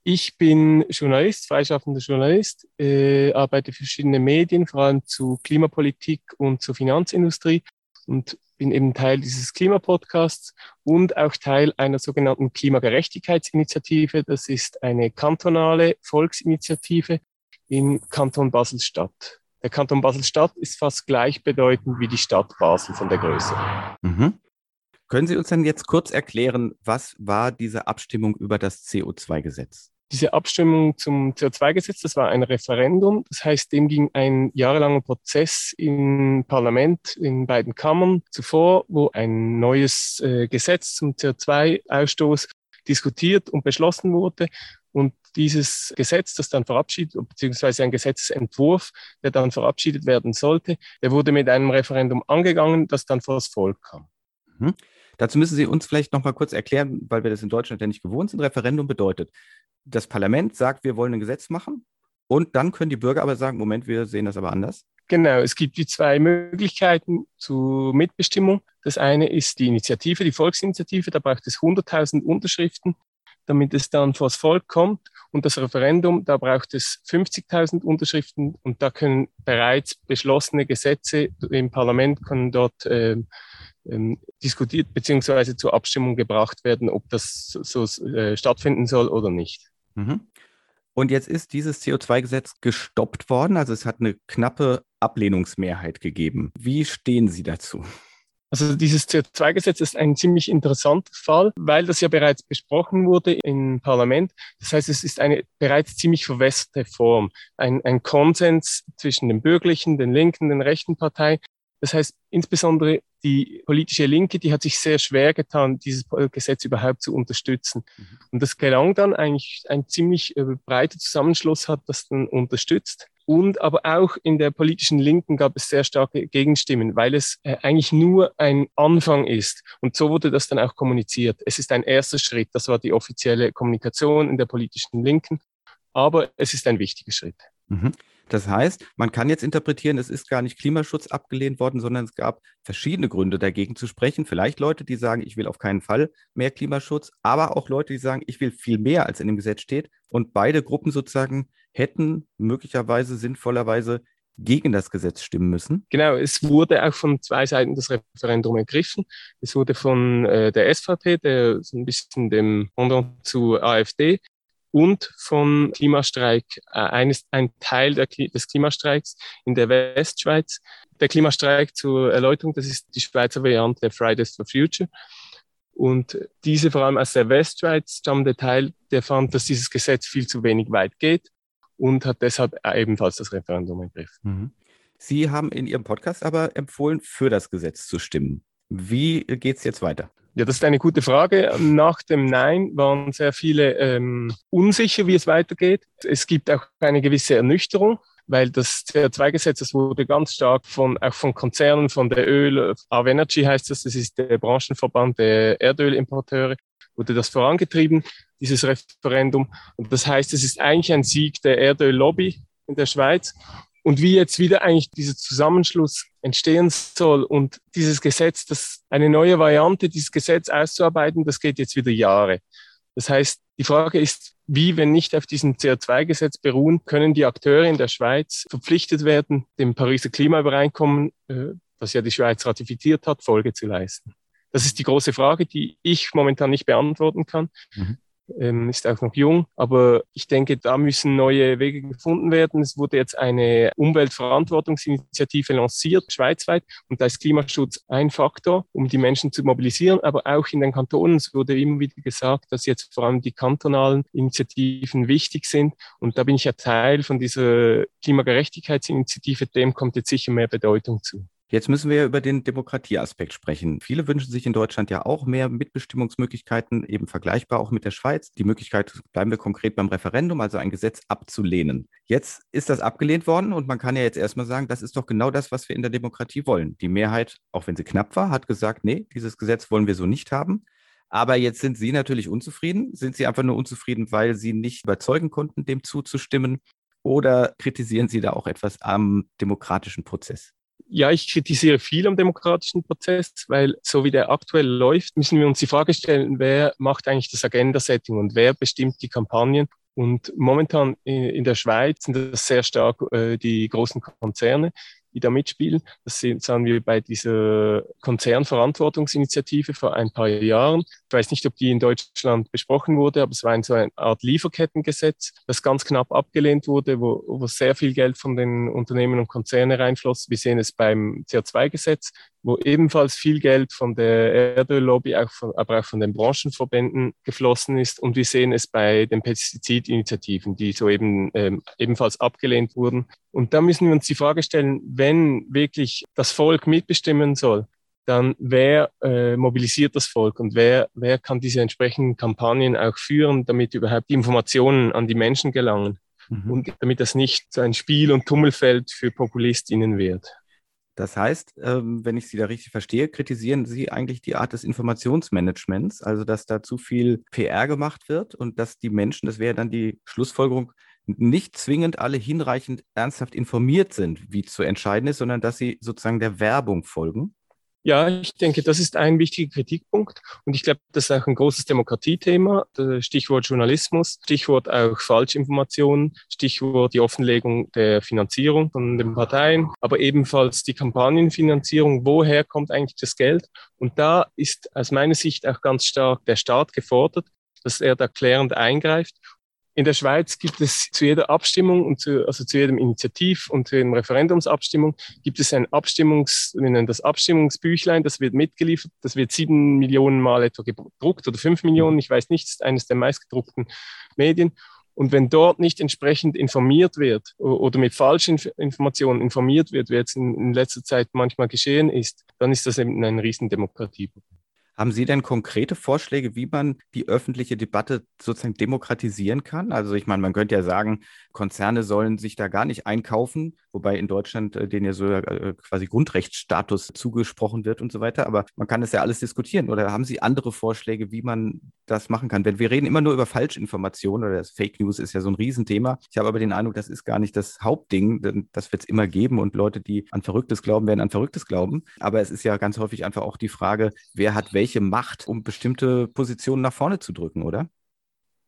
Ich bin Journalist, freischaffender Journalist, äh, arbeite für verschiedene Medien, vor allem zu Klimapolitik und zur Finanzindustrie und bin eben Teil dieses Klimapodcasts und auch Teil einer sogenannten Klimagerechtigkeitsinitiative. Das ist eine kantonale Volksinitiative im Kanton Basel-Stadt. Der Kanton Basel-Stadt ist fast gleichbedeutend wie die Stadt Basel von der Größe. Mhm. Können Sie uns dann jetzt kurz erklären, was war diese Abstimmung über das CO2-Gesetz? Diese Abstimmung zum CO2-Gesetz, das war ein Referendum. Das heißt, dem ging ein jahrelanger Prozess im Parlament in beiden Kammern zuvor, wo ein neues äh, Gesetz zum CO2-Ausstoß diskutiert und beschlossen wurde. Und dieses Gesetz, das dann verabschiedet, beziehungsweise ein Gesetzentwurf, der dann verabschiedet werden sollte, der wurde mit einem Referendum angegangen, das dann vor das Volk kam. Mhm. Dazu müssen Sie uns vielleicht noch mal kurz erklären, weil wir das in Deutschland ja nicht gewohnt sind. Referendum bedeutet, das Parlament sagt, wir wollen ein Gesetz machen und dann können die Bürger aber sagen, Moment, wir sehen das aber anders. Genau, es gibt die zwei Möglichkeiten zur Mitbestimmung. Das eine ist die Initiative, die Volksinitiative, da braucht es 100.000 Unterschriften, damit es dann vors Volk kommt. Und das Referendum, da braucht es 50.000 Unterschriften und da können bereits beschlossene Gesetze im Parlament können dort äh, ähm, diskutiert bzw. zur Abstimmung gebracht werden, ob das so äh, stattfinden soll oder nicht. Mhm. Und jetzt ist dieses CO2-Gesetz gestoppt worden, also es hat eine knappe Ablehnungsmehrheit gegeben. Wie stehen Sie dazu? Also dieses CO2-Gesetz ist ein ziemlich interessanter Fall, weil das ja bereits besprochen wurde im Parlament. Das heißt, es ist eine bereits ziemlich verwässerte Form, ein, ein Konsens zwischen den bürgerlichen, den linken, den rechten Parteien. Das heißt, insbesondere die politische Linke, die hat sich sehr schwer getan, dieses Gesetz überhaupt zu unterstützen. Mhm. Und das gelang dann eigentlich ein ziemlich äh, breiter Zusammenschluss hat das dann unterstützt. Und aber auch in der politischen Linken gab es sehr starke Gegenstimmen, weil es äh, eigentlich nur ein Anfang ist. Und so wurde das dann auch kommuniziert. Es ist ein erster Schritt. Das war die offizielle Kommunikation in der politischen Linken. Aber es ist ein wichtiger Schritt. Mhm. Das heißt, man kann jetzt interpretieren, es ist gar nicht Klimaschutz abgelehnt worden, sondern es gab verschiedene Gründe dagegen zu sprechen. Vielleicht Leute, die sagen, ich will auf keinen Fall mehr Klimaschutz, aber auch Leute, die sagen, ich will viel mehr, als in dem Gesetz steht. Und beide Gruppen sozusagen hätten möglicherweise sinnvollerweise gegen das Gesetz stimmen müssen. Genau, es wurde auch von zwei Seiten das Referendum ergriffen. Es wurde von äh, der SVP, der so ein bisschen dem Pendant zu AfD, und vom Klimastreik, äh, eines, ein Teil der, des Klimastreiks in der Westschweiz. Der Klimastreik zur Erläuterung, das ist die Schweizer Variante Fridays for Future. Und diese vor allem aus der Westschweiz stammende Teil, der fand, dass dieses Gesetz viel zu wenig weit geht und hat deshalb ebenfalls das Referendum ergriffen. Mhm. Sie haben in Ihrem Podcast aber empfohlen, für das Gesetz zu stimmen. Wie geht es jetzt weiter? Ja, das ist eine gute Frage. Nach dem Nein waren sehr viele ähm, unsicher, wie es weitergeht. Es gibt auch eine gewisse Ernüchterung weil das CO2-Gesetz, das wurde ganz stark von, auch von Konzernen, von der Öl, Av Energy heißt das, das ist der Branchenverband der Erdölimporteure, wurde das vorangetrieben, dieses Referendum. Und das heißt, es ist eigentlich ein Sieg der Erdöllobby in der Schweiz. Und wie jetzt wieder eigentlich dieser Zusammenschluss entstehen soll und dieses Gesetz, das eine neue Variante, dieses Gesetz auszuarbeiten, das geht jetzt wieder Jahre. Das heißt, die Frage ist, wie, wenn nicht auf diesem CO2-Gesetz beruhen, können die Akteure in der Schweiz verpflichtet werden, dem Pariser Klimaübereinkommen, äh, das ja die Schweiz ratifiziert hat, Folge zu leisten? Das ist die große Frage, die ich momentan nicht beantworten kann. Mhm ähm, ist auch noch jung, aber ich denke, da müssen neue Wege gefunden werden. Es wurde jetzt eine Umweltverantwortungsinitiative lanciert, schweizweit, und da ist Klimaschutz ein Faktor, um die Menschen zu mobilisieren, aber auch in den Kantonen. Es wurde immer wieder gesagt, dass jetzt vor allem die kantonalen Initiativen wichtig sind und da bin ich ja Teil von dieser Klimagerechtigkeitsinitiative, dem kommt jetzt sicher mehr Bedeutung zu. Jetzt müssen wir ja über den Demokratieaspekt sprechen. Viele wünschen sich in Deutschland ja auch mehr Mitbestimmungsmöglichkeiten, eben vergleichbar auch mit der Schweiz. Die Möglichkeit, bleiben wir konkret beim Referendum, also ein Gesetz abzulehnen. Jetzt ist das abgelehnt worden und man kann ja jetzt erstmal sagen, das ist doch genau das, was wir in der Demokratie wollen. Die Mehrheit, auch wenn sie knapp war, hat gesagt, nee, dieses Gesetz wollen wir so nicht haben. Aber jetzt sind Sie natürlich unzufrieden. Sind Sie einfach nur unzufrieden, weil Sie nicht überzeugen konnten, dem zuzustimmen? Oder kritisieren Sie da auch etwas am demokratischen Prozess? Ja, ich kritisiere viel am demokratischen Prozess, weil so wie der aktuell läuft, müssen wir uns die Frage stellen, wer macht eigentlich das Agenda-Setting und wer bestimmt die Kampagnen. Und momentan in der Schweiz sind das sehr stark äh, die großen Konzerne, die da mitspielen. Das sind, sagen wir bei dieser Konzernverantwortungsinitiative vor ein paar Jahren. Ich weiß nicht, ob die in Deutschland besprochen wurde, aber es war ein, so eine Art Lieferkettengesetz, das ganz knapp abgelehnt wurde, wo, wo sehr viel Geld von den Unternehmen und Konzernen reinfloss. Wir sehen es beim CO2-Gesetz, wo ebenfalls viel Geld von der Erdöllobby, auch von, aber auch von den Branchenverbänden geflossen ist. Und wir sehen es bei den Pestizidinitiativen, die soeben ähm, ebenfalls abgelehnt wurden. Und da müssen wir uns die Frage stellen, wenn wirklich das Volk mitbestimmen soll, dann wer äh, mobilisiert das Volk und wer, wer kann diese entsprechenden Kampagnen auch führen, damit überhaupt die Informationen an die Menschen gelangen mhm. und damit das nicht so ein Spiel- und Tummelfeld für PopulistInnen wird. Das heißt, ähm, wenn ich Sie da richtig verstehe, kritisieren Sie eigentlich die Art des Informationsmanagements, also dass da zu viel PR gemacht wird und dass die Menschen, das wäre dann die Schlussfolgerung, nicht zwingend alle hinreichend ernsthaft informiert sind, wie zu entscheiden ist, sondern dass sie sozusagen der Werbung folgen? Ja, ich denke, das ist ein wichtiger Kritikpunkt. Und ich glaube, das ist auch ein großes Demokratiethema. Stichwort Journalismus, Stichwort auch Falschinformationen, Stichwort die Offenlegung der Finanzierung von den Parteien, aber ebenfalls die Kampagnenfinanzierung. Woher kommt eigentlich das Geld? Und da ist aus meiner Sicht auch ganz stark der Staat gefordert, dass er da klärend eingreift in der Schweiz gibt es zu jeder Abstimmung und zu, also zu jedem Initiativ und zu jedem Referendumsabstimmung gibt es ein Abstimmungs, wir nennen das Abstimmungsbüchlein, das wird mitgeliefert, das wird sieben Millionen Mal etwa gedruckt oder fünf Millionen, ich weiß nicht, ist eines der meistgedruckten Medien. Und wenn dort nicht entsprechend informiert wird oder mit falschen Informationen informiert wird, wie jetzt in, in letzter Zeit manchmal geschehen ist, dann ist das eben ein riesen Demokratieproblem. Haben Sie denn konkrete Vorschläge, wie man die öffentliche Debatte sozusagen demokratisieren kann? Also ich meine, man könnte ja sagen, Konzerne sollen sich da gar nicht einkaufen, wobei in Deutschland äh, denen ja so äh, quasi Grundrechtsstatus zugesprochen wird und so weiter. Aber man kann das ja alles diskutieren. Oder haben Sie andere Vorschläge, wie man das machen kann? Denn wir reden immer nur über Falschinformationen oder das Fake News ist ja so ein Riesenthema. Ich habe aber den Eindruck, das ist gar nicht das Hauptding, denn das wird es immer geben und Leute, die an Verrücktes glauben, werden an Verrücktes glauben. Aber es ist ja ganz häufig einfach auch die Frage, wer hat welche welche Macht, um bestimmte Positionen nach vorne zu drücken, oder?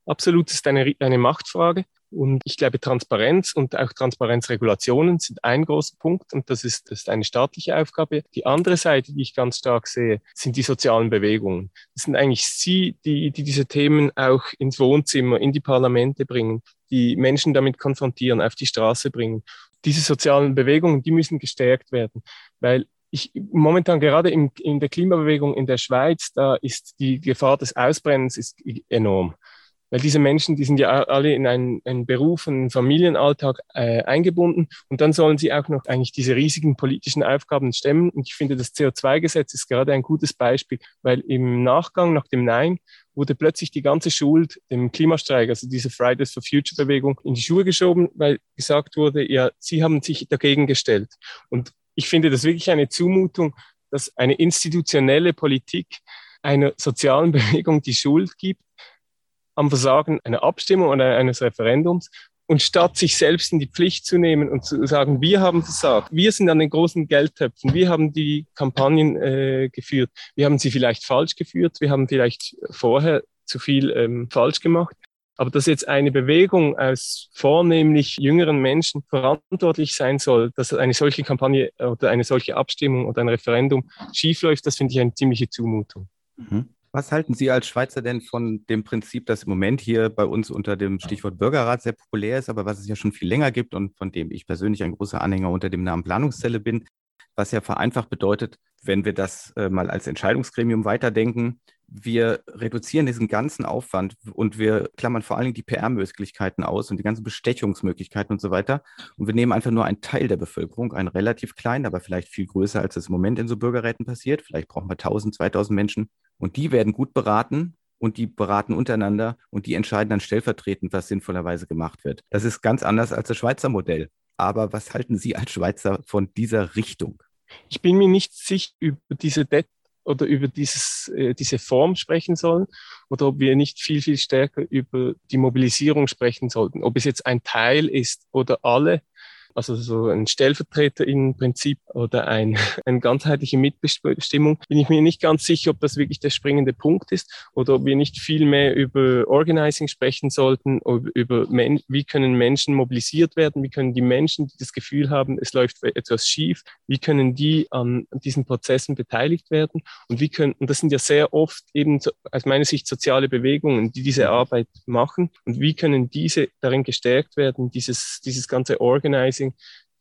Absolut, ist eine, eine Machtfrage. Und ich glaube, Transparenz und auch Transparenzregulationen sind ein großer Punkt und das ist, das ist eine staatliche Aufgabe. Die andere Seite, die ich ganz stark sehe, sind die sozialen Bewegungen. Das sind eigentlich sie, die, die diese Themen auch ins Wohnzimmer, in die Parlamente bringen, die Menschen damit konfrontieren, auf die Straße bringen. Diese sozialen Bewegungen, die müssen gestärkt werden, weil ich, momentan gerade in, in der Klimabewegung in der Schweiz, da ist die Gefahr des Ausbrennens ist enorm. Weil diese Menschen, die sind ja alle in einen, einen Beruf, einen Familienalltag äh, eingebunden und dann sollen sie auch noch eigentlich diese riesigen politischen Aufgaben stemmen. Und ich finde, das CO2-Gesetz ist gerade ein gutes Beispiel, weil im Nachgang nach dem Nein wurde plötzlich die ganze Schuld dem Klimastreik, also diese Fridays for Future Bewegung, in die Schuhe geschoben, weil gesagt wurde, ja, sie haben sich dagegen gestellt. Und ich finde das wirklich eine Zumutung, dass eine institutionelle Politik einer sozialen [LAUGHS] Bewegung die Schuld gibt am Versagen einer Abstimmung oder eines Referendums. Und statt sich selbst in die Pflicht zu nehmen und zu sagen, wir haben versagt, wir sind an den großen Geldtöpfen, wir haben die Kampagnen äh, geführt, wir haben sie vielleicht falsch geführt, wir haben vielleicht vorher zu viel ähm, falsch gemacht. Aber dass jetzt eine Bewegung aus vornehmlich jüngeren Menschen verantwortlich sein soll, dass eine solche Kampagne oder eine solche Abstimmung oder ein Referendum schiefläuft, das finde ich eine ziemliche Zumutung. Mhm. Was halten Sie als Schweizer denn von dem Prinzip, das im Moment hier bei uns unter dem Stichwort Bürgerrat sehr populär ist, aber was es ja schon viel länger gibt und von dem ich persönlich ein großer Anhänger unter dem Namen Planungszelle bin, was ja vereinfacht bedeutet, wenn wir das äh, mal als Entscheidungsgremium weiterdenken, wir reduzieren diesen ganzen Aufwand und wir klammern vor allen Dingen die PR-Möglichkeiten aus und die ganzen Bestechungsmöglichkeiten und so weiter. Und wir nehmen einfach nur einen Teil der Bevölkerung, einen relativ kleinen, aber vielleicht viel größer, als es im Moment in so Bürgerräten passiert. Vielleicht brauchen wir 1000, 2000 Menschen. Und die werden gut beraten und die beraten untereinander und die entscheiden dann stellvertretend, was sinnvollerweise gemacht wird. Das ist ganz anders als das Schweizer Modell. Aber was halten Sie als Schweizer von dieser Richtung? Ich bin mir nicht sicher über diese oder über dieses, äh, diese Form sprechen sollen oder ob wir nicht viel, viel stärker über die Mobilisierung sprechen sollten. Ob es jetzt ein Teil ist oder alle, also so ein Stellvertreter im Prinzip oder ein, [LAUGHS] eine ganzheitliche Mitbestimmung, bin ich mir nicht ganz sicher, ob das wirklich der springende Punkt ist oder ob wir nicht viel mehr über Organizing sprechen sollten, über Men wie können Menschen mobilisiert werden, wie können die Menschen, die das Gefühl haben, es läuft etwas schief, wie können die an diesen Prozessen beteiligt werden und wie können, und das sind ja sehr oft eben aus meiner Sicht soziale Bewegungen, die diese Arbeit machen und wie können diese darin gestärkt werden, dieses, dieses ganze Organizing Fundraising,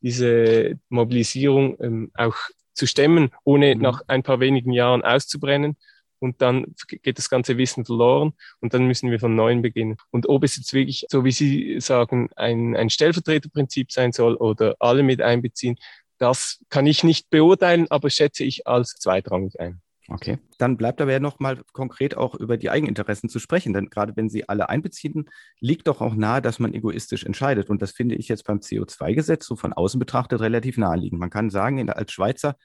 diese Mobilisierung ähm, auch zu stemmen, ohne mhm. nach ein paar wenigen Jahren auszubrennen. Und dann geht das ganze Wissen verloren und dann müssen wir von neuem beginnen. Und ob es jetzt wirklich, so wie Sie sagen, ein, ein Stellvertreterprinzip sein soll oder alle mit einbeziehen, das kann ich nicht beurteilen, aber schätze ich als zweitrangig ein. Okay, dann bleibt aber ja noch mal konkret auch über die Eigeninteressen zu sprechen, denn gerade wenn Sie alle einbeziehen, liegt doch auch nahe, dass man egoistisch entscheidet. Und das finde ich jetzt beim CO2-Gesetz so von außen betrachtet relativ naheliegend. Man kann sagen, als Schweizer,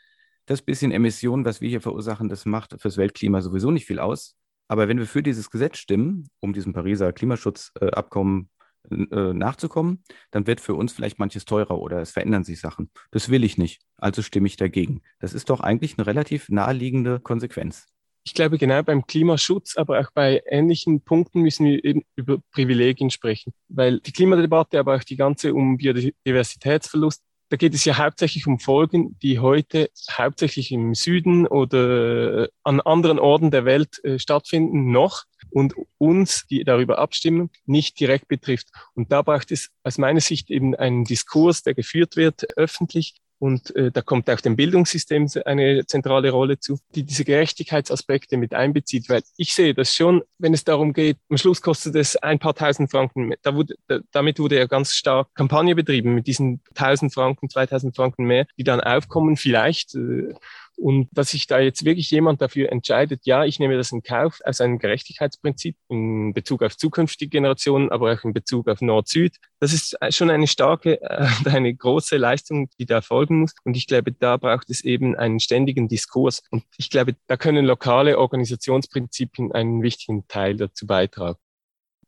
das bisschen Emissionen, was wir hier verursachen, das macht fürs Weltklima sowieso nicht viel aus. Aber wenn wir für dieses Gesetz stimmen, um diesem Pariser Klimaschutzabkommen äh, nachzukommen, dann wird für uns vielleicht manches teurer oder es verändern sich Sachen. Das will ich nicht, also stimme ich dagegen. Das ist doch eigentlich eine relativ naheliegende Konsequenz. Ich glaube, genau beim Klimaschutz, aber auch bei ähnlichen Punkten müssen wir eben über Privilegien sprechen, weil die Klimadebatte, aber auch die ganze um Biodiversitätsverlust, da geht es ja hauptsächlich um Folgen, die heute hauptsächlich im Süden oder an anderen Orten der Welt äh, stattfinden noch und uns, die darüber abstimmen, nicht direkt betrifft. Und da braucht es aus meiner Sicht eben einen Diskurs, der geführt wird öffentlich, und äh, da kommt auch dem Bildungssystem eine zentrale Rolle zu, die diese Gerechtigkeitsaspekte mit einbezieht. Weil ich sehe das schon, wenn es darum geht, am Schluss kostet es ein paar tausend Franken. Da wurde, da, damit wurde ja ganz stark Kampagne betrieben mit diesen tausend Franken, 2000 Franken mehr, die dann aufkommen. Vielleicht äh, und dass sich da jetzt wirklich jemand dafür entscheidet, ja, ich nehme das in Kauf aus einem Gerechtigkeitsprinzip in Bezug auf zukünftige Generationen, aber auch in Bezug auf Nord-Süd, das ist schon eine starke, äh, [LAUGHS] eine große Leistung, die da folgen muss. Und ich glaube, da braucht es eben einen ständigen Diskurs. Und ich glaube, da können lokale Organisationsprinzipien einen wichtigen Teil dazu beitragen.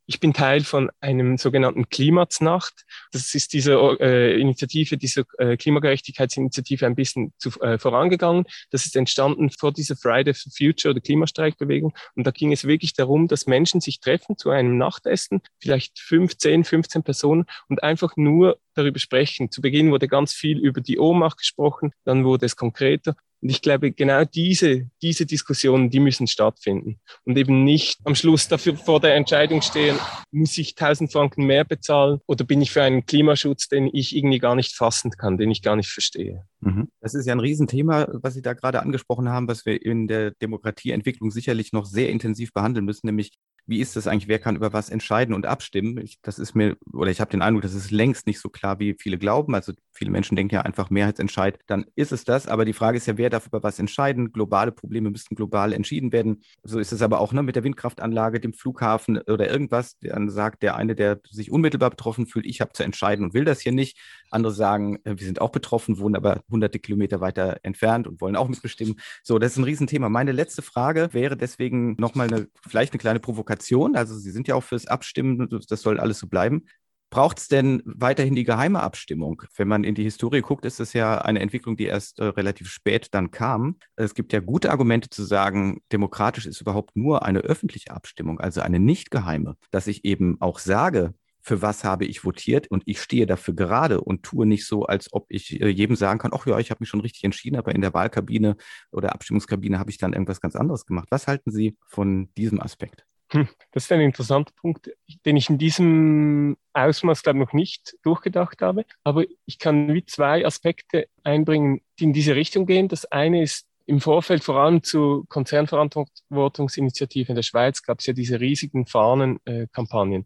Ich bin Teil von einem sogenannten Klimatsnacht. Das ist diese äh, Initiative, diese äh, Klimagerechtigkeitsinitiative ein bisschen zu, äh, vorangegangen. Das ist entstanden vor dieser Friday for Future oder Klimastreikbewegung. Und da ging es wirklich darum, dass Menschen sich treffen zu einem Nachtessen, vielleicht 15, 15 Personen und einfach nur darüber sprechen. Zu Beginn wurde ganz viel über die Ohnmacht gesprochen, dann wurde es konkreter und ich glaube, genau diese, diese Diskussionen, die müssen stattfinden und eben nicht am Schluss dafür vor der Entscheidung stehen, muss ich 1000 Franken mehr bezahlen oder bin ich für einen Klimaschutz, den ich irgendwie gar nicht fassen kann, den ich gar nicht verstehe. Mhm. Das ist ja ein Riesenthema, was Sie da gerade angesprochen haben, was wir in der Demokratieentwicklung sicherlich noch sehr intensiv behandeln müssen, nämlich wie ist das eigentlich, wer kann über was entscheiden und abstimmen? Ich, das ist mir, oder ich habe den Eindruck, das ist längst nicht so klar, wie viele glauben. Also viele Menschen denken ja einfach Mehrheitsentscheid, dann ist es das. Aber die Frage ist ja, wer darf über was entscheiden? Globale Probleme müssten global entschieden werden. So ist es aber auch ne, mit der Windkraftanlage, dem Flughafen oder irgendwas. Dann sagt der eine, der sich unmittelbar betroffen fühlt, ich habe zu entscheiden und will das hier nicht. Andere sagen, äh, wir sind auch betroffen, wohnen aber hunderte Kilometer weiter entfernt und wollen auch mitbestimmen. So, das ist ein Riesenthema. Meine letzte Frage wäre deswegen nochmal eine, vielleicht eine kleine Provokation. Also Sie sind ja auch fürs Abstimmen, das soll alles so bleiben. Braucht es denn weiterhin die geheime Abstimmung? Wenn man in die Historie guckt, ist es ja eine Entwicklung, die erst äh, relativ spät dann kam. Es gibt ja gute Argumente zu sagen, demokratisch ist überhaupt nur eine öffentliche Abstimmung, also eine nicht geheime, dass ich eben auch sage, für was habe ich votiert und ich stehe dafür gerade und tue nicht so, als ob ich äh, jedem sagen kann, ach ja, ich habe mich schon richtig entschieden, aber in der Wahlkabine oder Abstimmungskabine habe ich dann irgendwas ganz anderes gemacht. Was halten Sie von diesem Aspekt? Hm, das ist ein interessanter Punkt, den ich in diesem Ausmaß, glaube ich, noch nicht durchgedacht habe. Aber ich kann wie zwei Aspekte einbringen, die in diese Richtung gehen. Das eine ist im Vorfeld vor allem zu Konzernverantwortungsinitiativen in der Schweiz gab es ja diese riesigen Fahnenkampagnen. Äh,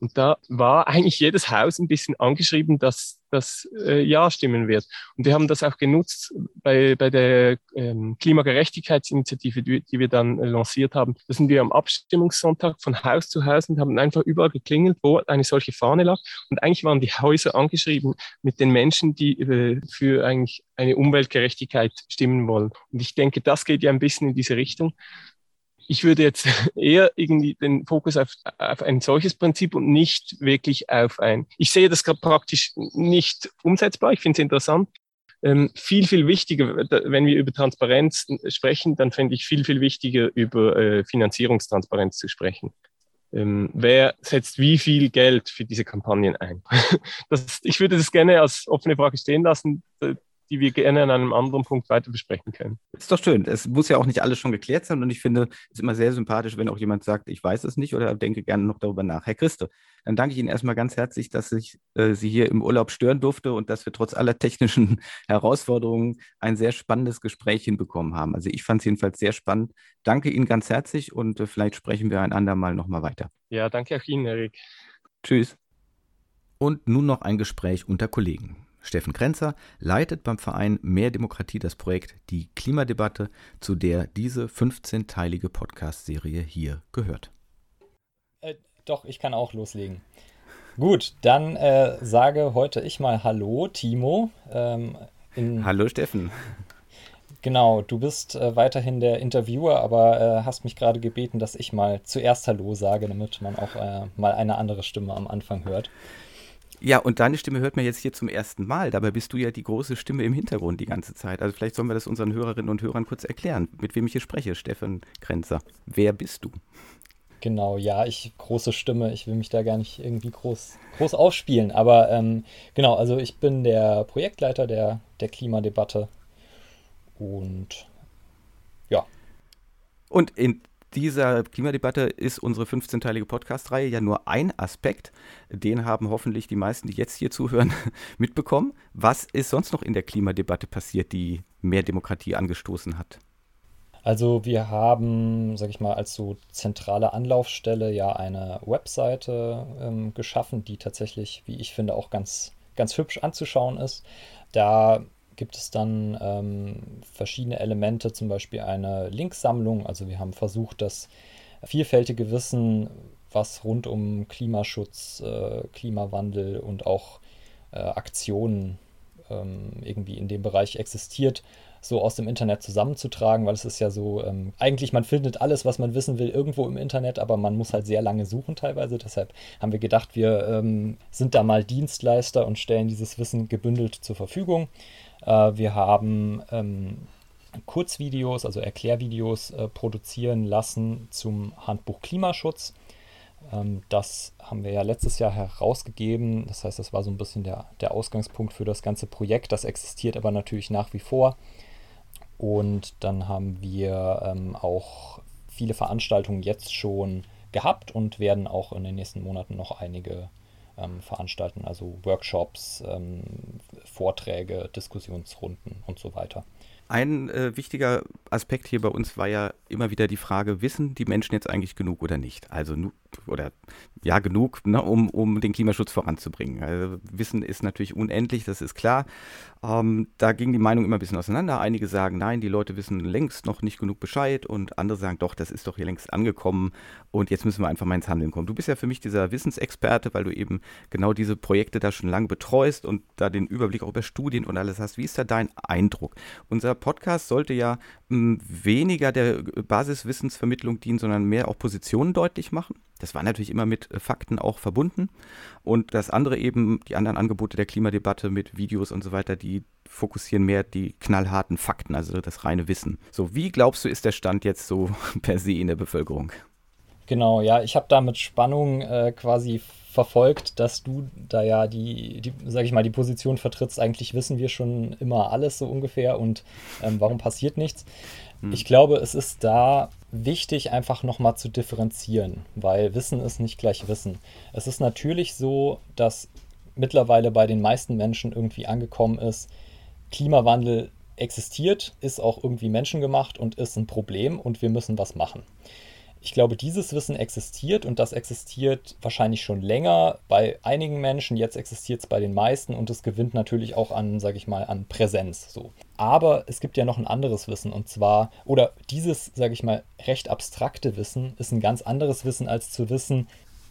und da war eigentlich jedes Haus ein bisschen angeschrieben, dass das äh, Ja stimmen wird. Und wir haben das auch genutzt bei, bei der ähm, Klimagerechtigkeitsinitiative, die, die wir dann äh, lanciert haben. Da sind wir am Abstimmungssonntag von Haus zu Haus und haben einfach überall geklingelt, wo eine solche Fahne lag. Und eigentlich waren die Häuser angeschrieben mit den Menschen, die äh, für eigentlich eine Umweltgerechtigkeit stimmen wollen. Und ich denke, das geht ja ein bisschen in diese Richtung ich würde jetzt [LAUGHS] eher irgendwie den Fokus auf, auf ein solches Prinzip und nicht wirklich auf ein. Ich sehe das gerade praktisch nicht umsetzbar. Ich finde es interessant. Ähm, viel, viel wichtiger, wenn wir über Transparenz sprechen, dann fände ich viel, viel wichtiger, über äh, Finanzierungstransparenz zu sprechen. Ähm, wer setzt wie viel Geld für diese Kampagnen ein? [LAUGHS] das, ich würde das gerne als offene Frage stehen lassen die wir gerne an einem anderen Punkt weiter besprechen können. Ist doch schön. Es muss ja auch nicht alles schon geklärt sein und ich finde es immer sehr sympathisch, wenn auch jemand sagt, ich weiß es nicht oder denke gerne noch darüber nach. Herr Christe, dann danke ich Ihnen erstmal ganz herzlich, dass ich äh, Sie hier im Urlaub stören durfte und dass wir trotz aller technischen [LAUGHS] Herausforderungen ein sehr spannendes Gespräch hinbekommen haben. Also ich fand es jedenfalls sehr spannend. Danke Ihnen ganz herzlich und äh, vielleicht sprechen wir ein andermal nochmal weiter. Ja, danke auch Ihnen, Erik. Tschüss. Und nun noch ein Gespräch unter Kollegen. Steffen Krenzer leitet beim Verein Mehr Demokratie das Projekt Die Klimadebatte, zu der diese 15-teilige Podcast-Serie hier gehört. Äh, doch, ich kann auch loslegen. Gut, dann äh, sage heute ich mal Hallo, Timo. Ähm, Hallo, Steffen. Genau, du bist äh, weiterhin der Interviewer, aber äh, hast mich gerade gebeten, dass ich mal zuerst Hallo sage, damit man auch äh, mal eine andere Stimme am Anfang hört. Ja, und deine Stimme hört man jetzt hier zum ersten Mal. Dabei bist du ja die große Stimme im Hintergrund die ganze Zeit. Also vielleicht sollen wir das unseren Hörerinnen und Hörern kurz erklären, mit wem ich hier spreche, Steffen Grenzer. Wer bist du? Genau, ja, ich große Stimme. Ich will mich da gar nicht irgendwie groß, groß aufspielen. Aber ähm, genau, also ich bin der Projektleiter der, der Klimadebatte. Und ja. Und in dieser Klimadebatte ist unsere 15-teilige Podcast-Reihe ja nur ein Aspekt. Den haben hoffentlich die meisten, die jetzt hier zuhören, [LAUGHS] mitbekommen. Was ist sonst noch in der Klimadebatte passiert, die mehr Demokratie angestoßen hat? Also wir haben, sag ich mal, als so zentrale Anlaufstelle ja eine Webseite ähm, geschaffen, die tatsächlich, wie ich finde, auch ganz, ganz hübsch anzuschauen ist. Da gibt es dann ähm, verschiedene Elemente, zum Beispiel eine Linksammlung. Also wir haben versucht, das vielfältige Wissen, was rund um Klimaschutz, äh, Klimawandel und auch äh, Aktionen ähm, irgendwie in dem Bereich existiert, so aus dem Internet zusammenzutragen, weil es ist ja so, ähm, eigentlich man findet alles, was man wissen will, irgendwo im Internet, aber man muss halt sehr lange suchen teilweise. Deshalb haben wir gedacht, wir ähm, sind da mal Dienstleister und stellen dieses Wissen gebündelt zur Verfügung. Äh, wir haben ähm, Kurzvideos, also Erklärvideos äh, produzieren lassen zum Handbuch Klimaschutz. Ähm, das haben wir ja letztes Jahr herausgegeben. Das heißt, das war so ein bisschen der, der Ausgangspunkt für das ganze Projekt. Das existiert aber natürlich nach wie vor. Und dann haben wir ähm, auch viele Veranstaltungen jetzt schon gehabt und werden auch in den nächsten Monaten noch einige ähm, veranstalten, also Workshops, ähm, Vorträge, Diskussionsrunden und so weiter. ein äh, wichtiger Aspekt hier bei uns war ja immer wieder die Frage, wissen die Menschen jetzt eigentlich genug oder nicht? Also, oder ja, genug, ne, um, um den Klimaschutz voranzubringen. Also, Wissen ist natürlich unendlich, das ist klar. Ähm, da ging die Meinung immer ein bisschen auseinander. Einige sagen, nein, die Leute wissen längst noch nicht genug Bescheid und andere sagen, doch, das ist doch hier längst angekommen und jetzt müssen wir einfach mal ins Handeln kommen. Du bist ja für mich dieser Wissensexperte, weil du eben genau diese Projekte da schon lange betreust und da den Überblick auch über Studien und alles hast. Wie ist da dein Eindruck? Unser Podcast sollte ja mh, hm, weniger der Basiswissensvermittlung dienen, sondern mehr auch Positionen deutlich machen. Das war natürlich immer mit äh, Fakten auch verbunden. Und das andere eben, die anderen Angebote der Klimadebatte mit Videos und so weiter, die fokussieren mehr die knallharten Fakten, also das reine Wissen. So, wie glaubst du, ist der Stand jetzt so [LAUGHS] per se in der Bevölkerung? Genau, ja, ich habe da mit Spannung äh, quasi verfolgt, dass du da ja die, die, sag ich mal, die Position vertrittst. Eigentlich wissen wir schon immer alles so ungefähr und ähm, warum passiert nichts? Hm. Ich glaube, es ist da wichtig, einfach nochmal zu differenzieren, weil Wissen ist nicht gleich Wissen. Es ist natürlich so, dass mittlerweile bei den meisten Menschen irgendwie angekommen ist, Klimawandel existiert, ist auch irgendwie menschengemacht und ist ein Problem und wir müssen was machen. Ich glaube, dieses Wissen existiert und das existiert wahrscheinlich schon länger bei einigen Menschen. Jetzt existiert es bei den meisten und es gewinnt natürlich auch an, sage ich mal, an Präsenz. So. Aber es gibt ja noch ein anderes Wissen und zwar, oder dieses, sage ich mal, recht abstrakte Wissen ist ein ganz anderes Wissen als zu wissen,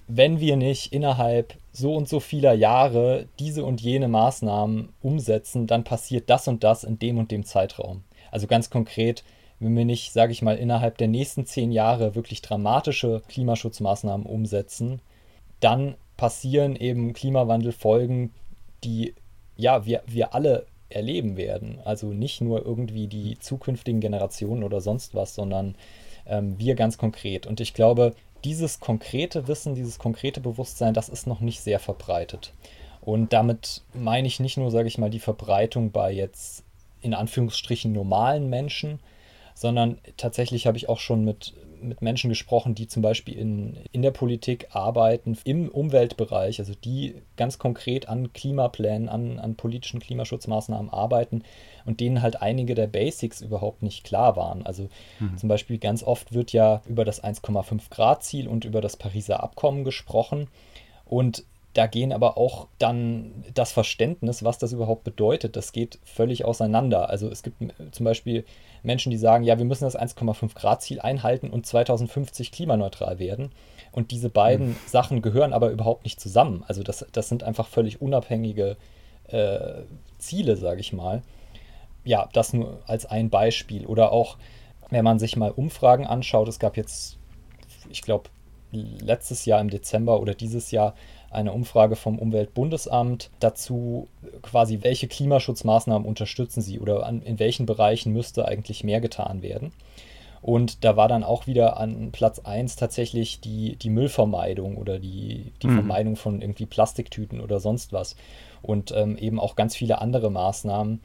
wenn wir nicht innerhalb so und so vieler Jahre diese und jene Maßnahmen umsetzen, dann passiert das und das in dem und dem Zeitraum. Also ganz konkret, wenn wir nicht, sage ich mal, innerhalb der nächsten zehn Jahre wirklich dramatische Klimaschutzmaßnahmen umsetzen, dann passieren eben Klimawandelfolgen, die ja wir, wir alle erleben werden. Also nicht nur irgendwie die zukünftigen Generationen oder sonst was, sondern ähm, wir ganz konkret. Und ich glaube, dieses konkrete Wissen, dieses konkrete Bewusstsein, das ist noch nicht sehr verbreitet. Und damit meine ich nicht nur, sage ich mal, die Verbreitung bei jetzt in Anführungsstrichen normalen Menschen, sondern tatsächlich habe ich auch schon mit, mit Menschen gesprochen, die zum Beispiel in, in der Politik arbeiten, im Umweltbereich, also die ganz konkret an Klimaplänen, an, an politischen Klimaschutzmaßnahmen arbeiten und denen halt einige der Basics überhaupt nicht klar waren. Also mhm. zum Beispiel ganz oft wird ja über das 1,5 Grad Ziel und über das Pariser Abkommen gesprochen. Und da gehen aber auch dann das Verständnis, was das überhaupt bedeutet, das geht völlig auseinander. Also es gibt zum Beispiel Menschen, die sagen, ja, wir müssen das 1,5 Grad Ziel einhalten und 2050 klimaneutral werden. Und diese beiden mhm. Sachen gehören aber überhaupt nicht zusammen. Also das, das sind einfach völlig unabhängige äh, Ziele, sage ich mal. Ja, das nur als ein Beispiel. Oder auch, wenn man sich mal Umfragen anschaut, es gab jetzt, ich glaube, letztes Jahr im Dezember oder dieses Jahr eine Umfrage vom Umweltbundesamt dazu, quasi welche Klimaschutzmaßnahmen unterstützen sie oder an, in welchen Bereichen müsste eigentlich mehr getan werden. Und da war dann auch wieder an Platz 1 tatsächlich die, die Müllvermeidung oder die, die mhm. Vermeidung von irgendwie Plastiktüten oder sonst was. Und ähm, eben auch ganz viele andere Maßnahmen,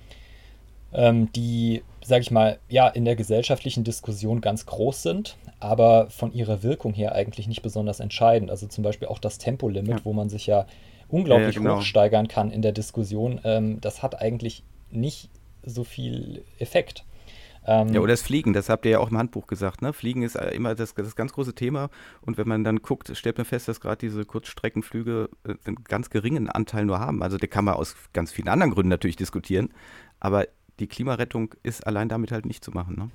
ähm, die, sag ich mal, ja, in der gesellschaftlichen Diskussion ganz groß sind, aber von ihrer Wirkung her eigentlich nicht besonders entscheidend. Also zum Beispiel auch das Tempolimit, ja. wo man sich ja unglaublich ja, genau. hochsteigern kann in der Diskussion, ähm, das hat eigentlich nicht so viel Effekt. Ähm, ja, oder das Fliegen, das habt ihr ja auch im Handbuch gesagt, ne? Fliegen ist äh, immer das, das ganz große Thema. Und wenn man dann guckt, stellt man fest, dass gerade diese Kurzstreckenflüge äh, einen ganz geringen Anteil nur haben. Also der kann man aus ganz vielen anderen Gründen natürlich diskutieren. Aber die Klimarettung ist allein damit halt nicht zu machen, ne?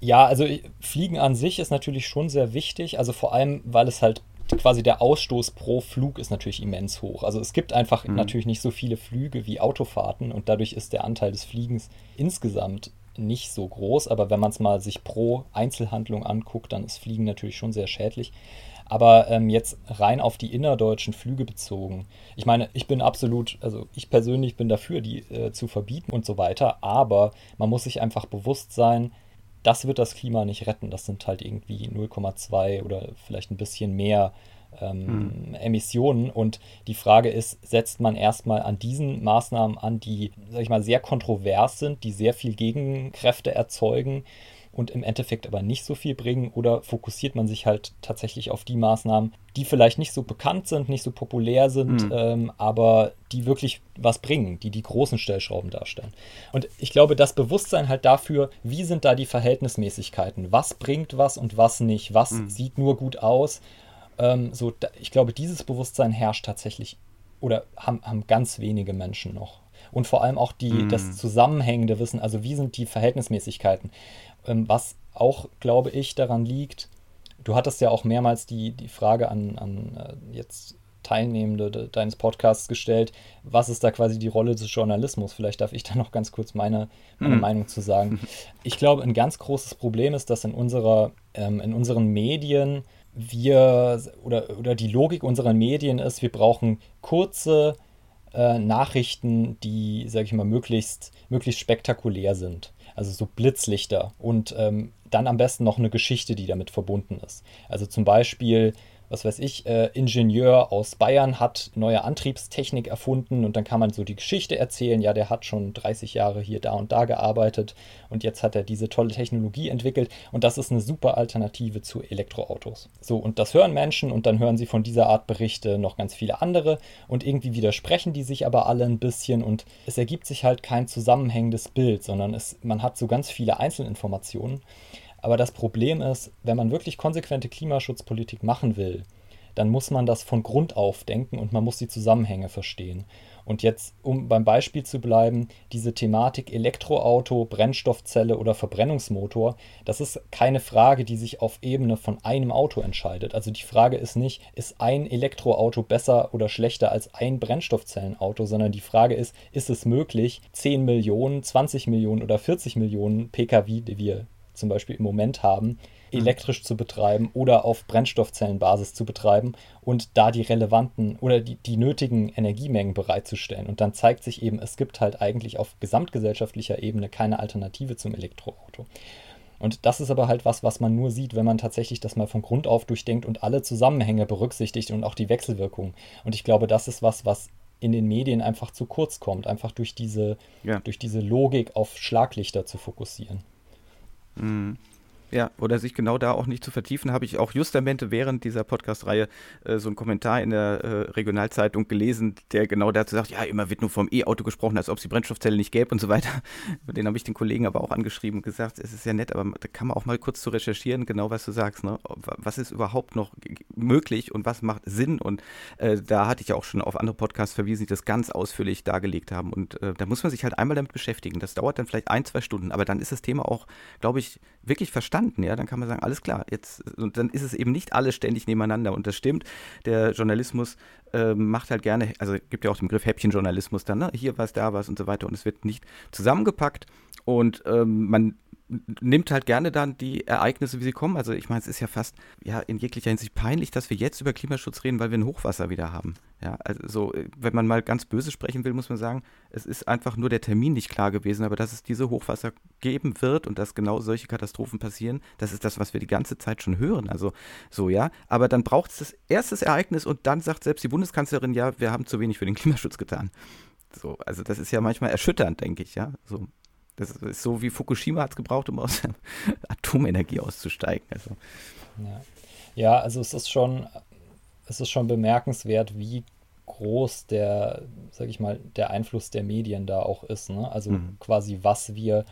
Ja, also Fliegen an sich ist natürlich schon sehr wichtig, also vor allem, weil es halt quasi der Ausstoß pro Flug ist natürlich immens hoch. Also es gibt einfach mhm. natürlich nicht so viele Flüge wie Autofahrten und dadurch ist der Anteil des Fliegens insgesamt nicht so groß, aber wenn man es mal sich pro Einzelhandlung anguckt, dann ist Fliegen natürlich schon sehr schädlich. Aber ähm, jetzt rein auf die innerdeutschen Flüge bezogen. Ich meine, ich bin absolut, also ich persönlich bin dafür, die äh, zu verbieten und so weiter. Aber man muss sich einfach bewusst sein, das wird das Klima nicht retten. Das sind halt irgendwie 0,2 oder vielleicht ein bisschen mehr ähm, hm. Emissionen. Und die Frage ist, setzt man erstmal an diesen Maßnahmen an, die, sag ich mal, sehr kontrovers sind, die sehr viel Gegenkräfte erzeugen, und im Endeffekt aber nicht so viel bringen? Oder fokussiert man sich halt tatsächlich auf die Maßnahmen, die vielleicht nicht so bekannt sind, nicht so populär sind, mhm. ähm, aber die wirklich was bringen, die die großen Stellschrauben darstellen? Und ich glaube, das Bewusstsein halt dafür, wie sind da die Verhältnismäßigkeiten? Was bringt was und was nicht? Was mhm. sieht nur gut aus? Ähm, so, da, ich glaube, dieses Bewusstsein herrscht tatsächlich oder haben, haben ganz wenige Menschen noch und vor allem auch die, mm. das zusammenhängende Wissen, also wie sind die Verhältnismäßigkeiten. Ähm, was auch, glaube ich, daran liegt, du hattest ja auch mehrmals die, die Frage an, an äh, jetzt Teilnehmende de, deines Podcasts gestellt, was ist da quasi die Rolle des Journalismus? Vielleicht darf ich da noch ganz kurz meine, meine mm. Meinung zu sagen. [LAUGHS] Ich glaube, ein ganz großes Problem ist, dass in, unserer, ähm, in unseren Medien wir oder, oder die Logik unserer Medien ist, wir brauchen kurze, äh, Nachrichten, die, sage ich mal, möglichst, möglichst spektakulär sind. Also so Blitzlichter und ähm, dann am besten noch eine Geschichte, die damit verbunden ist. Also zum Beispiel was weiß ich, äh, Ingenieur aus Bayern hat neue Antriebstechnik erfunden und dann kann man so die Geschichte erzählen, ja, der hat schon 30 Jahre hier da und da gearbeitet und jetzt hat er diese tolle Technologie entwickelt und das ist eine super Alternative zu Elektroautos. So, und das hören Menschen und dann hören sie von dieser Art Berichte noch ganz viele andere und irgendwie widersprechen die sich aber alle ein bisschen und es ergibt sich halt kein zusammenhängendes Bild, sondern es, man hat so ganz viele Einzelinformationen. Aber das Problem ist, wenn man wirklich konsequente Klimaschutzpolitik machen will, dann muss man das von Grund auf denken und man muss die Zusammenhänge verstehen. Und jetzt, um beim Beispiel zu bleiben, diese Thematik Elektroauto, Brennstoffzelle oder Verbrennungsmotor, das ist keine Frage, die sich auf Ebene von einem Auto entscheidet. Also die Frage ist nicht, ist ein Elektroauto besser oder schlechter als ein Brennstoffzellenauto, sondern die Frage ist, ist es möglich, 10 Millionen, 20 Millionen oder 40 Millionen Pkw, die wir zum Beispiel im Moment haben, mhm. elektrisch zu betreiben oder auf Brennstoffzellenbasis zu betreiben und da die relevanten oder die, die nötigen Energiemengen bereitzustellen. Und dann zeigt sich eben, es gibt halt eigentlich auf gesamtgesellschaftlicher Ebene keine Alternative zum Elektroauto. Und das ist aber halt was, was man nur sieht, wenn man tatsächlich das mal von Grund auf durchdenkt und alle Zusammenhänge berücksichtigt und auch die Wechselwirkung. Und ich glaube, das ist was, was in den Medien einfach zu kurz kommt, einfach durch diese, ja. durch diese Logik auf Schlaglichter zu fokussieren. Mhm. Ja, oder sich genau da auch nicht zu vertiefen, habe ich auch justamente während dieser Podcast-Reihe äh, so einen Kommentar in der äh, Regionalzeitung gelesen, der genau dazu sagt, ja, immer wird nur vom E-Auto gesprochen, als ob es die Brennstoffzelle nicht gäbe und so weiter. [LAUGHS] Den habe ich den Kollegen aber auch angeschrieben und gesagt, es ist ja nett, aber da kann man auch mal kurz zu recherchieren, genau was du sagst, ne? Was ist überhaupt noch möglich und was macht Sinn? Und äh, da hatte ich ja auch schon auf andere Podcasts verwiesen, die das ganz ausführlich dargelegt haben. Und äh, da muss man sich halt einmal damit beschäftigen. Das dauert dann vielleicht ein, zwei Stunden, aber dann ist das Thema auch, glaube ich, wirklich verstanden verstanden, ja, dann kann man sagen, alles klar, jetzt, und dann ist es eben nicht alles ständig nebeneinander. Und das stimmt, der Journalismus äh, macht halt gerne, also gibt ja auch den Begriff Häppchenjournalismus dann, ne? hier was, da was und so weiter. Und es wird nicht zusammengepackt und ähm, man nimmt halt gerne dann die Ereignisse, wie sie kommen. Also ich meine, es ist ja fast ja in jeglicher Hinsicht peinlich, dass wir jetzt über Klimaschutz reden, weil wir ein Hochwasser wieder haben. Ja, also wenn man mal ganz böse sprechen will, muss man sagen, es ist einfach nur der Termin nicht klar gewesen, aber dass es diese Hochwasser geben wird und dass genau solche Katastrophen passieren, das ist das, was wir die ganze Zeit schon hören. Also so, ja. Aber dann braucht es das erste Ereignis und dann sagt selbst die Bundeskanzlerin, ja, wir haben zu wenig für den Klimaschutz getan. So, also das ist ja manchmal erschütternd, denke ich, ja. So, das ist so wie Fukushima hat es gebraucht, um aus der [LAUGHS] Atomenergie auszusteigen. Also. Ja. ja, also es ist schon, es ist schon bemerkenswert, wie groß der, sag ich mal, der Einfluss der Medien da auch ist. Ne? Also mhm. quasi, was wir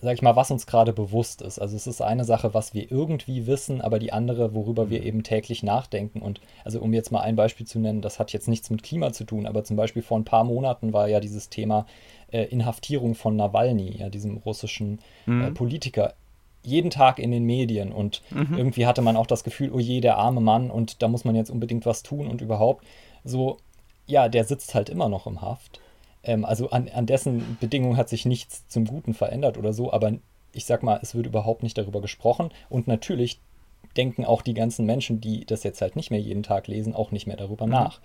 sag ich mal, was uns gerade bewusst ist. Also es ist eine Sache, was wir irgendwie wissen, aber die andere, worüber wir mhm. eben täglich nachdenken. Und also um jetzt mal ein Beispiel zu nennen, das hat jetzt nichts mit Klima zu tun, aber zum Beispiel vor ein paar Monaten war ja dieses Thema äh, Inhaftierung von Nawalny, ja, diesem russischen äh, mhm. äh, Politiker, jeden Tag in den Medien. Und mhm. irgendwie hatte man auch das Gefühl, oh je, der arme Mann und da muss man jetzt unbedingt was tun und überhaupt so, ja, der sitzt halt immer noch im Haft. Ähm, also an, an dessen Bedingungen hat sich nichts zum Guten verändert oder so, aber ich sag mal, es wird überhaupt nicht darüber gesprochen und natürlich denken auch die ganzen Menschen, die das jetzt halt nicht mehr jeden Tag lesen, auch nicht mehr darüber mhm. nach.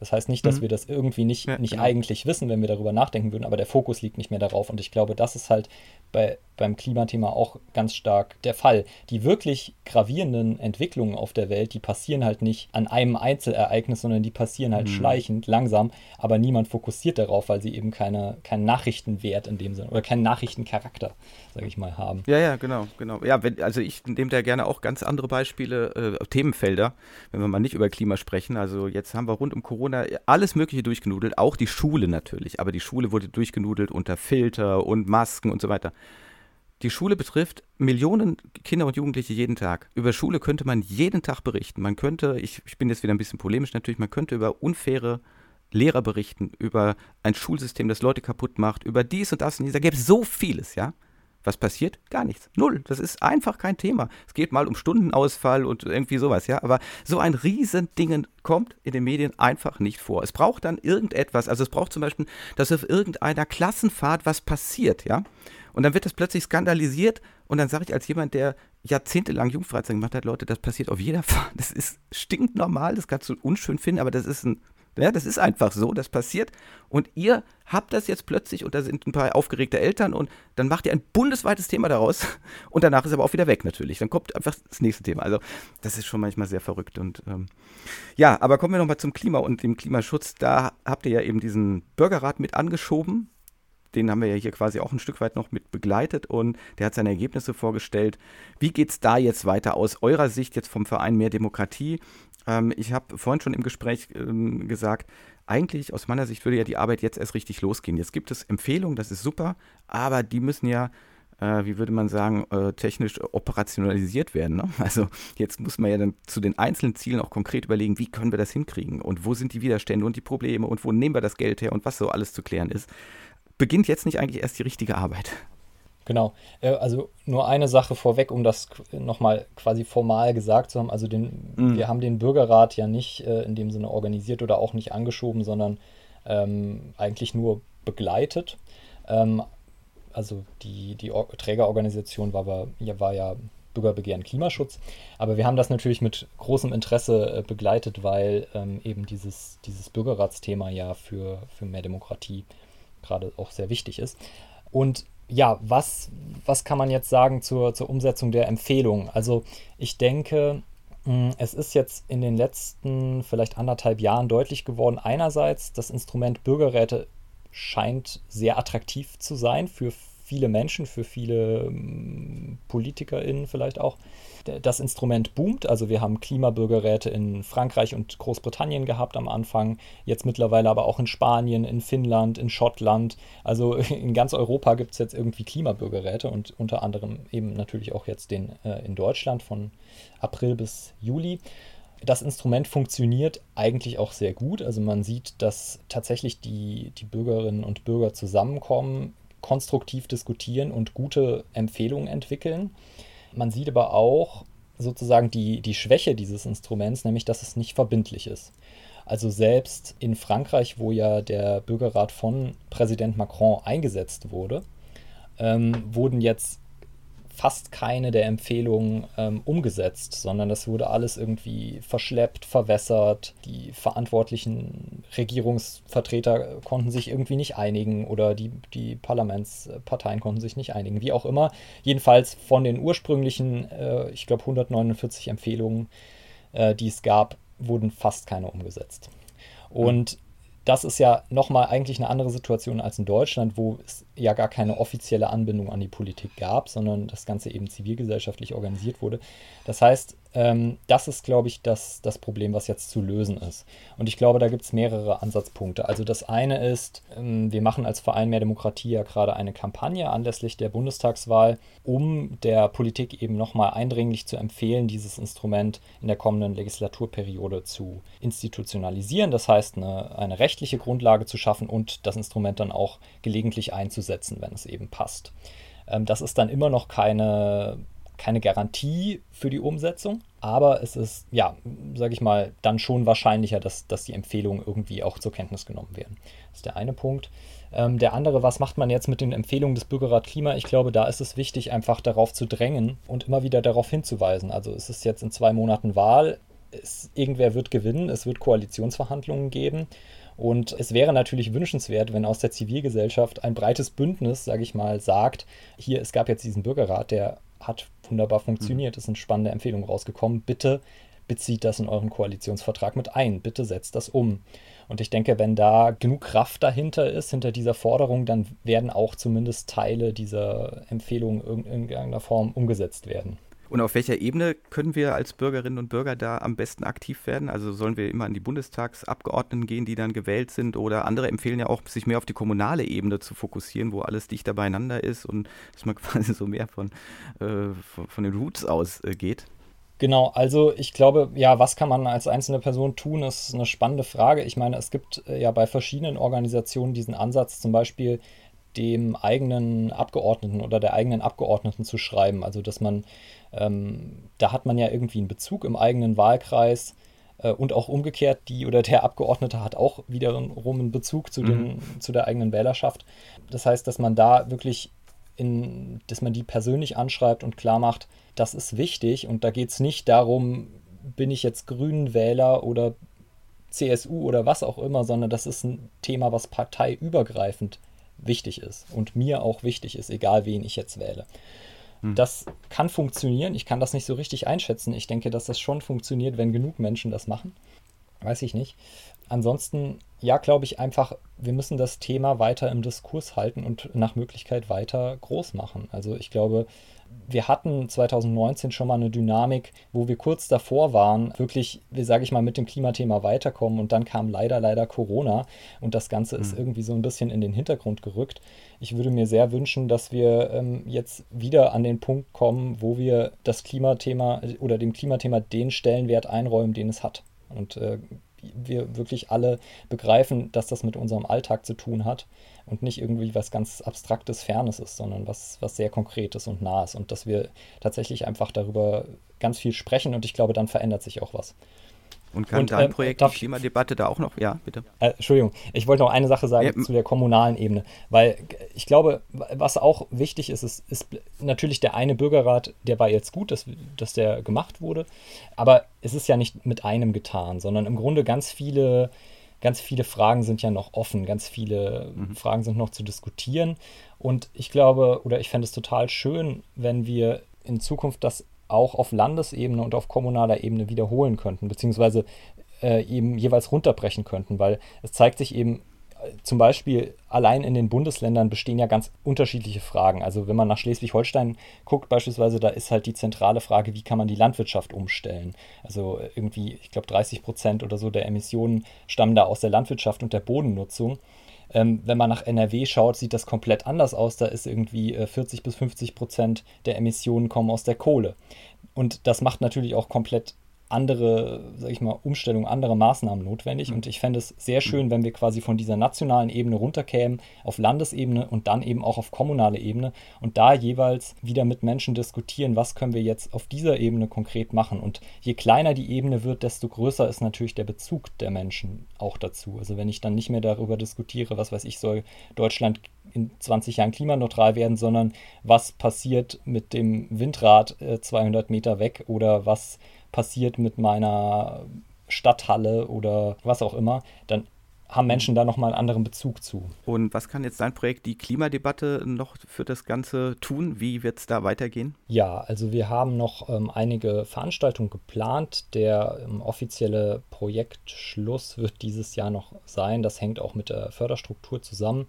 Das heißt nicht, dass mhm. wir das irgendwie nicht, ja, nicht genau. eigentlich wissen, wenn wir darüber nachdenken würden, aber der Fokus liegt nicht mehr darauf. Und ich glaube, das ist halt bei, beim Klimathema auch ganz stark der Fall. Die wirklich gravierenden Entwicklungen auf der Welt, die passieren halt nicht an einem Einzelereignis, sondern die passieren halt mhm. schleichend, langsam, aber niemand fokussiert darauf, weil sie eben keine, keinen Nachrichtenwert in dem Sinne oder keinen Nachrichtencharakter, sage ich mal, haben. Ja, ja, genau, genau. Ja, wenn, also ich nehme da gerne auch ganz andere Beispiele, äh, Themenfelder, wenn wir mal nicht über Klima sprechen. Also jetzt haben wir rund um Corona alles Mögliche durchgenudelt, auch die Schule natürlich, aber die Schule wurde durchgenudelt unter Filter und Masken und so weiter. Die Schule betrifft Millionen Kinder und Jugendliche jeden Tag. Über Schule könnte man jeden Tag berichten. Man könnte, ich, ich bin jetzt wieder ein bisschen polemisch natürlich, man könnte über unfaire Lehrer berichten, über ein Schulsystem, das Leute kaputt macht, über dies und das und dies. Da gäbe es so vieles, ja. Was passiert? Gar nichts. Null. Das ist einfach kein Thema. Es geht mal um Stundenausfall und irgendwie sowas, ja. Aber so ein Riesending kommt in den Medien einfach nicht vor. Es braucht dann irgendetwas. Also es braucht zum Beispiel, dass auf irgendeiner Klassenfahrt was passiert, ja. Und dann wird das plötzlich skandalisiert und dann sage ich als jemand, der jahrzehntelang Jungfreizeit gemacht hat, Leute, das passiert auf jeder [LAUGHS] Fahrt. Das ist stinknormal, das kannst du unschön finden, aber das ist ein, ja, das ist einfach so, das passiert. Und ihr habt das jetzt plötzlich und da sind ein paar aufgeregte Eltern und dann macht ihr ein bundesweites Thema daraus [LAUGHS] und danach ist aber auch wieder weg natürlich. Dann kommt einfach das nächste Thema. Also das ist schon manchmal sehr verrückt und ähm, ja, aber kommen wir nochmal zum Klima und dem Klimaschutz. Da habt ihr ja eben diesen Bürgerrat mit angeschoben den haben wir ja hier quasi auch ein Stück weit noch mit begleitet und der hat seine Ergebnisse vorgestellt. Wie geht es da jetzt weiter aus eurer Sicht jetzt vom Verein Mehr Demokratie? Ähm, ich habe vorhin schon im Gespräch ähm, gesagt, eigentlich aus meiner Sicht würde ja die Arbeit jetzt erst richtig losgehen. Jetzt gibt es Empfehlungen, das ist super, aber die müssen ja äh, wie würde man sagen, äh, technisch operationalisiert werden. Ne? [LAUGHS] Also jetzt muss man ja dann zu den einzelnen Zielen auch konkret überlegen, wie können wir das hinkriegen und wo sind die Widerstände und die Probleme und wo nehmen wir das Geld her und was so alles zu klären ist beginnt jetzt nicht eigentlich erst die richtige Arbeit? Genau. Äh, also nur eine Sache vorweg, um das nochmal quasi formal gesagt zu haben. Also den, mhm. wir haben den Bürgerrat ja nicht äh, in dem Sinne organisiert oder auch nicht angeschoben, sondern ähm, eigentlich nur begleitet. Ähm, also die, die Trägerorganisation war, war, war ja Bürgerbegehren Klimaschutz. Aber wir haben das natürlich mit großem Interesse äh, begleitet, weil ähm, eben dieses, dieses Bürgerratsthema ja für, für mehr Demokratie gerade auch sehr wichtig ist. Und ja, was, was kann man jetzt sagen zur, zur Umsetzung der Empfehlung? Also ich denke, hm, es ist jetzt in den letzten vielleicht anderthalb Jahren deutlich geworden, einerseits das Instrument Bürgerräte scheint sehr attraktiv zu sein für viele Menschen, für viele hm, PolitikerInnen vielleicht auch das Instrument boomt. Also wir haben Klimabürgerräte in Frankreich und Großbritannien gehabt am Anfang, jetzt mittlerweile aber auch in Spanien, in Finnland, in Schottland. Also [LAUGHS] in ganz Europa gibt es jetzt irgendwie Klimabürgerräte und unter anderem eben natürlich auch jetzt den äh, in Deutschland von April bis Juli. Das Instrument funktioniert eigentlich auch sehr gut. Also man sieht, dass tatsächlich die, die Bürgerinnen und Bürger zusammenkommen, konstruktiv diskutieren und gute Empfehlungen entwickeln. Man sieht aber auch sozusagen die, die Schwäche dieses Instruments, nämlich dass es nicht verbindlich ist. Also selbst in Frankreich, wo ja der Bürgerrat von Präsident Macron eingesetzt wurde, ähm, wurden jetzt fast keine der Empfehlungen ähm, umgesetzt, sondern das wurde alles irgendwie verschleppt, verwässert. Die verantwortlichen Regierungsvertreter konnten sich irgendwie nicht einigen oder die, die Parlamentsparteien konnten sich nicht einigen. Wie auch immer. Jedenfalls von den ursprünglichen, äh, ich glaube, 149 Empfehlungen, äh, die es gab, wurden fast keine umgesetzt. Und das ist ja nochmal eigentlich eine andere Situation als in Deutschland, wo es ja gar keine offizielle Anbindung an die Politik gab, sondern das Ganze eben zivilgesellschaftlich organisiert wurde. Das heißt, ähm, das ist, glaube ich, das, das Problem, was jetzt zu lösen ist. Und ich glaube, da gibt es mehrere Ansatzpunkte. Also das eine ist, ähm, wir machen als Verein Mehr Demokratie ja gerade eine Kampagne anlässlich der Bundestagswahl, um der Politik eben nochmal eindringlich zu empfehlen, dieses Instrument in der kommenden Legislaturperiode zu institutionalisieren. Das heißt, eine, eine rechtliche Grundlage zu schaffen und das Instrument dann auch gelegentlich einzusetzen, wenn es eben passt. Ähm, das ist dann immer noch keine keine Garantie für die Umsetzung, aber es ist, ja, sage ich mal, dann schon wahrscheinlicher, dass, dass die Empfehlungen irgendwie auch zur Kenntnis genommen werden. Das ist der eine Punkt. Ähm, der andere, was macht man jetzt mit den Empfehlungen des Bürgerrat Klima? Ich glaube, da ist es wichtig, einfach darauf zu drängen und immer wieder darauf hinzuweisen. Also es ist jetzt in zwei Monaten Wahl. es, irgendwer wird gewinnen, es wird Koalitionsverhandlungen geben. Und es wäre natürlich wünschenswert, wenn aus der Zivilgesellschaft ein breites Bündnis, sage ich mal, sagt, hier, es gab jetzt diesen Bürgerrat, der hat wunderbar funktioniert, es sind spannende Empfehlungen rausgekommen, bitte bezieht das in euren Koalitionsvertrag mit ein, bitte setzt das um. Und ich denke, wenn da genug Kraft dahinter ist, hinter dieser Forderung, dann werden auch zumindest Teile dieser Empfehlungen in irgendeiner Form umgesetzt werden. Und auf welcher Ebene können wir als Bürgerinnen und Bürger da am besten aktiv werden? Also sollen wir immer an die Bundestagsabgeordneten gehen, die dann gewählt sind? Oder andere empfehlen ja auch, sich mehr auf die kommunale Ebene zu fokussieren, wo alles dichter beieinander ist und [LAUGHS] dass man quasi so mehr von, äh, von, von, den Roots aus äh. Genau, also ich glaube, ja, was kann man als einzelne Person tun, ist eine spannende Frage. Ich meine, es gibt äh, ja bei verschiedenen Organisationen diesen Ansatz, zum Beispiel dem eigenen Abgeordneten oder der eigenen Abgeordneten zu schreiben. Also dass man, ähm, da hat man ja irgendwie einen Bezug im eigenen Wahlkreis äh, und auch umgekehrt, die oder der Abgeordnete hat auch wiederum einen Bezug zu, den, mhm. zu der eigenen Wählerschaft. Das heißt, dass man da wirklich in, dass man die persönlich anschreibt und klar macht, das ist wichtig und da geht es nicht darum, bin ich jetzt Grünenwähler oder CSU oder was auch immer, sondern das ist ein Thema, was parteiübergreifend wichtig ist und mir auch wichtig ist, egal wen ich jetzt wähle. Hm. Das kann funktionieren. Ich kann das nicht so richtig einschätzen. Ich denke, dass das schon funktioniert, wenn genug Menschen das machen. Weiß ich nicht. Ansonsten, ja, glaube ich einfach, wir müssen das Thema weiter im Diskurs halten und nach Möglichkeit weiter groß machen. Also ich glaube, wir hatten 2019 schon mal eine Dynamik, wo wir kurz davor waren, wirklich, wie sage ich mal, mit dem Klimathema weiterkommen und dann kam leider, leider Corona und das Ganze mhm. ist irgendwie so ein bisschen in den Hintergrund gerückt. Ich würde mir sehr wünschen, dass wir ähm, jetzt wieder an den Punkt kommen, wo wir das Klimathema oder dem Klimathema den Stellenwert einräumen, den es hat. Und äh, wir wirklich alle begreifen, dass das mit unserem Alltag zu tun hat und nicht irgendwie was ganz Abstraktes, Fernes ist, sondern was, was sehr Konkretes und Nahes und dass wir tatsächlich einfach darüber ganz viel sprechen und ich glaube, dann verändert sich auch was. Und kann und, dein äh, Projekt, die Klimadebatte, da auch noch, ja, bitte? Äh, Entschuldigung, ich wollte noch eine Sache sagen ja, zu der kommunalen Ebene, weil ich glaube, was auch wichtig ist, ist, ist natürlich der eine Bürgerrat, der war jetzt gut, dass, dass der gemacht wurde, aber es ist ja nicht mit einem getan, sondern im Grunde ganz viele ganz viele Fragen sind ja noch offen, ganz viele mhm. Fragen sind noch zu diskutieren. Und ich glaube, oder ich fände es total schön, wenn wir in Zukunft das auch auf Landesebene und auf kommunaler Ebene wiederholen könnten, beziehungsweise äh, eben jeweils runterbrechen könnten, weil es zeigt sich eben, zum Beispiel allein in den Bundesländern bestehen ja ganz unterschiedliche Fragen. Also wenn man nach Schleswig-Holstein guckt beispielsweise, da ist halt die zentrale Frage, wie kann man die Landwirtschaft umstellen. Also irgendwie, ich glaube 30 Prozent oder so der Emissionen stammen da aus der Landwirtschaft und der Bodennutzung. Ähm, wenn man nach NRW schaut, sieht das komplett anders aus. Da ist irgendwie äh, 40 bis 50 Prozent der Emissionen kommen aus der Kohle. Und das macht natürlich auch komplett andere, sag ich mal, Umstellungen, andere Maßnahmen notwendig. Mhm. Und ich fände es sehr schön, wenn wir quasi von dieser nationalen Ebene runterkämen auf Landesebene und dann eben auch auf kommunale Ebene und da jeweils wieder mit Menschen diskutieren, was können wir jetzt auf dieser Ebene konkret machen. Und je kleiner die Ebene wird, desto größer ist natürlich der Bezug der Menschen auch dazu. Also wenn ich dann nicht mehr darüber diskutiere, was weiß ich, soll Deutschland in 20 Jahren klimaneutral werden, sondern was passiert mit dem Windrad äh, 200 Meter weg oder was passiert mit meiner Stadthalle oder was auch immer, dann haben Menschen da nochmal einen anderen Bezug zu. Und was kann jetzt dein Projekt, die Klimadebatte, noch für das Ganze tun? Wie wird es da weitergehen? Ja, also wir haben noch ähm, einige Veranstaltungen geplant. Der ähm, offizielle Projektschluss wird dieses Jahr noch sein. Das hängt auch mit der Förderstruktur zusammen.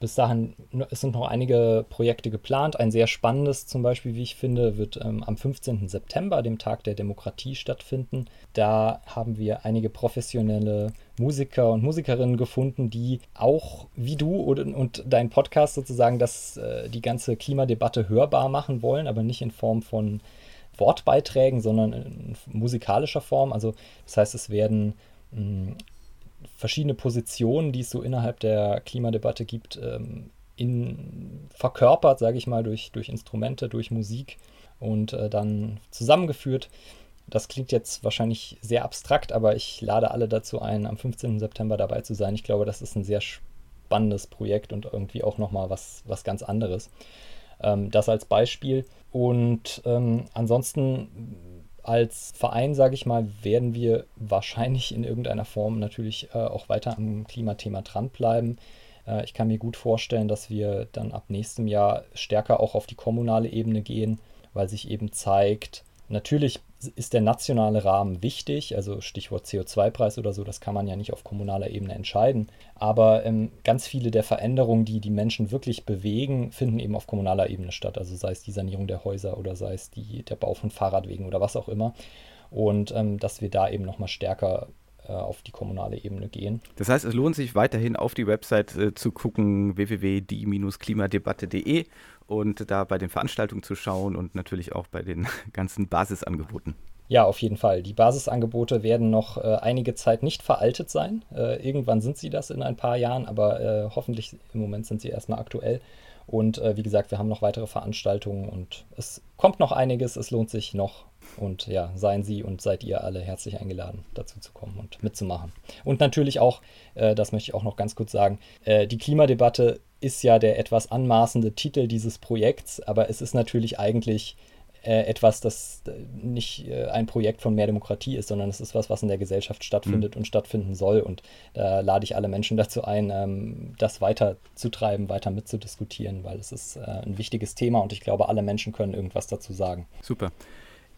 Bis dahin es sind noch einige Projekte geplant. Ein sehr spannendes zum Beispiel, wie ich finde, wird ähm, am 15. September, dem Tag der Demokratie, stattfinden. Da haben wir einige professionelle Musiker und Musikerinnen gefunden, die auch wie du und, und dein Podcast sozusagen das, äh, die ganze Klimadebatte hörbar machen wollen, aber nicht in Form von Wortbeiträgen, sondern in musikalischer Form. Also das heißt, es werden mh, verschiedene Positionen, die es so innerhalb der Klimadebatte gibt, ähm, in, verkörpert, sage ich mal, durch, durch Instrumente, durch Musik und äh, dann zusammengeführt. Das klingt jetzt wahrscheinlich sehr abstrakt, aber ich lade alle dazu ein, am 15. September dabei zu sein. Ich glaube, das ist ein sehr spannendes Projekt und irgendwie auch nochmal was, was ganz anderes. Ähm, das als Beispiel. Und ähm, ansonsten als Verein, sage ich mal, werden wir wahrscheinlich in irgendeiner Form natürlich äh, auch weiter am Klimathema dranbleiben. Äh, ich kann mir gut vorstellen, dass wir dann ab nächstem Jahr stärker auch auf die kommunale Ebene gehen, weil sich eben zeigt, natürlich ist der nationale Rahmen wichtig, also Stichwort CO2-Preis oder so, das kann man ja nicht auf kommunaler Ebene entscheiden. Aber ähm, ganz viele der Veränderungen, die die Menschen wirklich bewegen, finden eben auf kommunaler Ebene statt. Also sei es die Sanierung der Häuser oder sei es die, der Bau von Fahrradwegen oder was auch immer. Und ähm, dass wir da eben nochmal stärker äh, auf die kommunale Ebene gehen. Das heißt, es lohnt sich weiterhin auf die Website äh, zu gucken, www.die-klimadebatte.de und da bei den Veranstaltungen zu schauen und natürlich auch bei den [LAUGHS] ganzen Basisangeboten. Ja, auf jeden Fall. Die Basisangebote werden noch äh, einige Zeit nicht veraltet sein. Äh, irgendwann sind sie das in ein paar Jahren, aber äh, hoffentlich im Moment sind sie erstmal aktuell. Und äh, wie gesagt, wir haben noch weitere Veranstaltungen und es kommt noch einiges. Es lohnt sich noch und ja, seien Sie und seid ihr alle herzlich eingeladen, dazu zu kommen und mitzumachen. Und natürlich auch, äh, das möchte ich auch noch ganz kurz sagen, äh, die Klimadebatte ist ja der etwas anmaßende Titel dieses Projekts, aber es ist natürlich eigentlich äh, etwas, das äh, nicht äh, ein Projekt von mehr Demokratie ist, sondern es ist was, was in der Gesellschaft stattfindet mhm. und stattfinden soll. Und da lade ich alle Menschen dazu ein, ähm, das weiterzutreiben, weiter mitzudiskutieren, weil es ist äh, ein wichtiges Thema und ich glaube, alle Menschen können irgendwas dazu sagen. Super.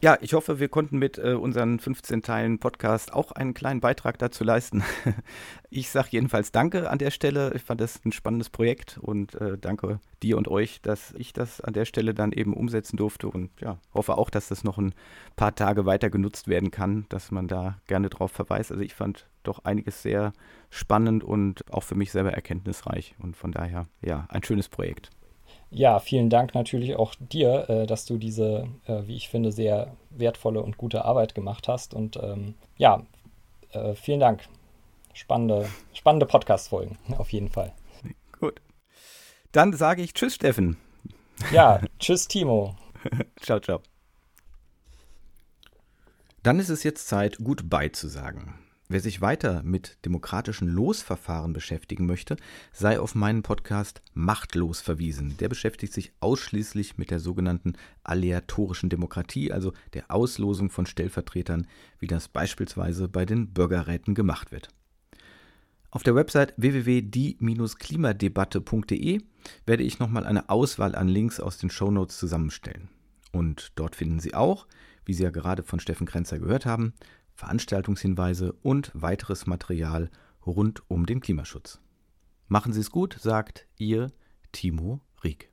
Ja, ich hoffe, wir konnten mit äh, unseren 15 Teilen Podcast auch einen kleinen Beitrag dazu leisten. [LAUGHS] ich sage jedenfalls Danke an der Stelle. Ich fand das ein spannendes Projekt und äh, danke dir und euch, dass ich das an der Stelle dann eben umsetzen durfte und ja, hoffe auch, dass das noch ein paar Tage weiter genutzt werden kann, dass man da gerne drauf verweist. Also ich fand doch einiges sehr spannend und auch für mich selber erkenntnisreich und von daher ja, ein schönes Projekt. Ja, vielen Dank natürlich auch dir, äh, dass du diese, äh, wie ich finde, sehr wertvolle und gute Arbeit gemacht hast. Und ähm, ja, äh, vielen Dank. Spannende, spannende Podcast-Folgen, [LAUGHS] auf jeden Fall. Gut. Dann sage ich Tschüss, Steffen. Ja, [LAUGHS] tschüss, Timo. ciao, ciao. Dann ist es jetzt Zeit, Goodbye zu sagen. Wer sich weiter mit demokratischen Losverfahren beschäftigen möchte, sei auf meinen Podcast Machtlos verwiesen. Der beschäftigt sich ausschließlich mit der sogenannten aleatorischen Demokratie, also der Auslosung von Stellvertretern, wie das beispielsweise bei den Bürgerräten gemacht wird. Auf der Website www.die-klimadebatte.de werde ich nochmal eine Auswahl an Links aus den Shownotes zusammenstellen. Und dort finden Sie auch, wie Sie ja gerade von Steffen Krenzer gehört haben, Veranstaltungshinweise und weiteres Material rund um den Klimaschutz. Machen Sie es gut, sagt Ihr Timo Rieck.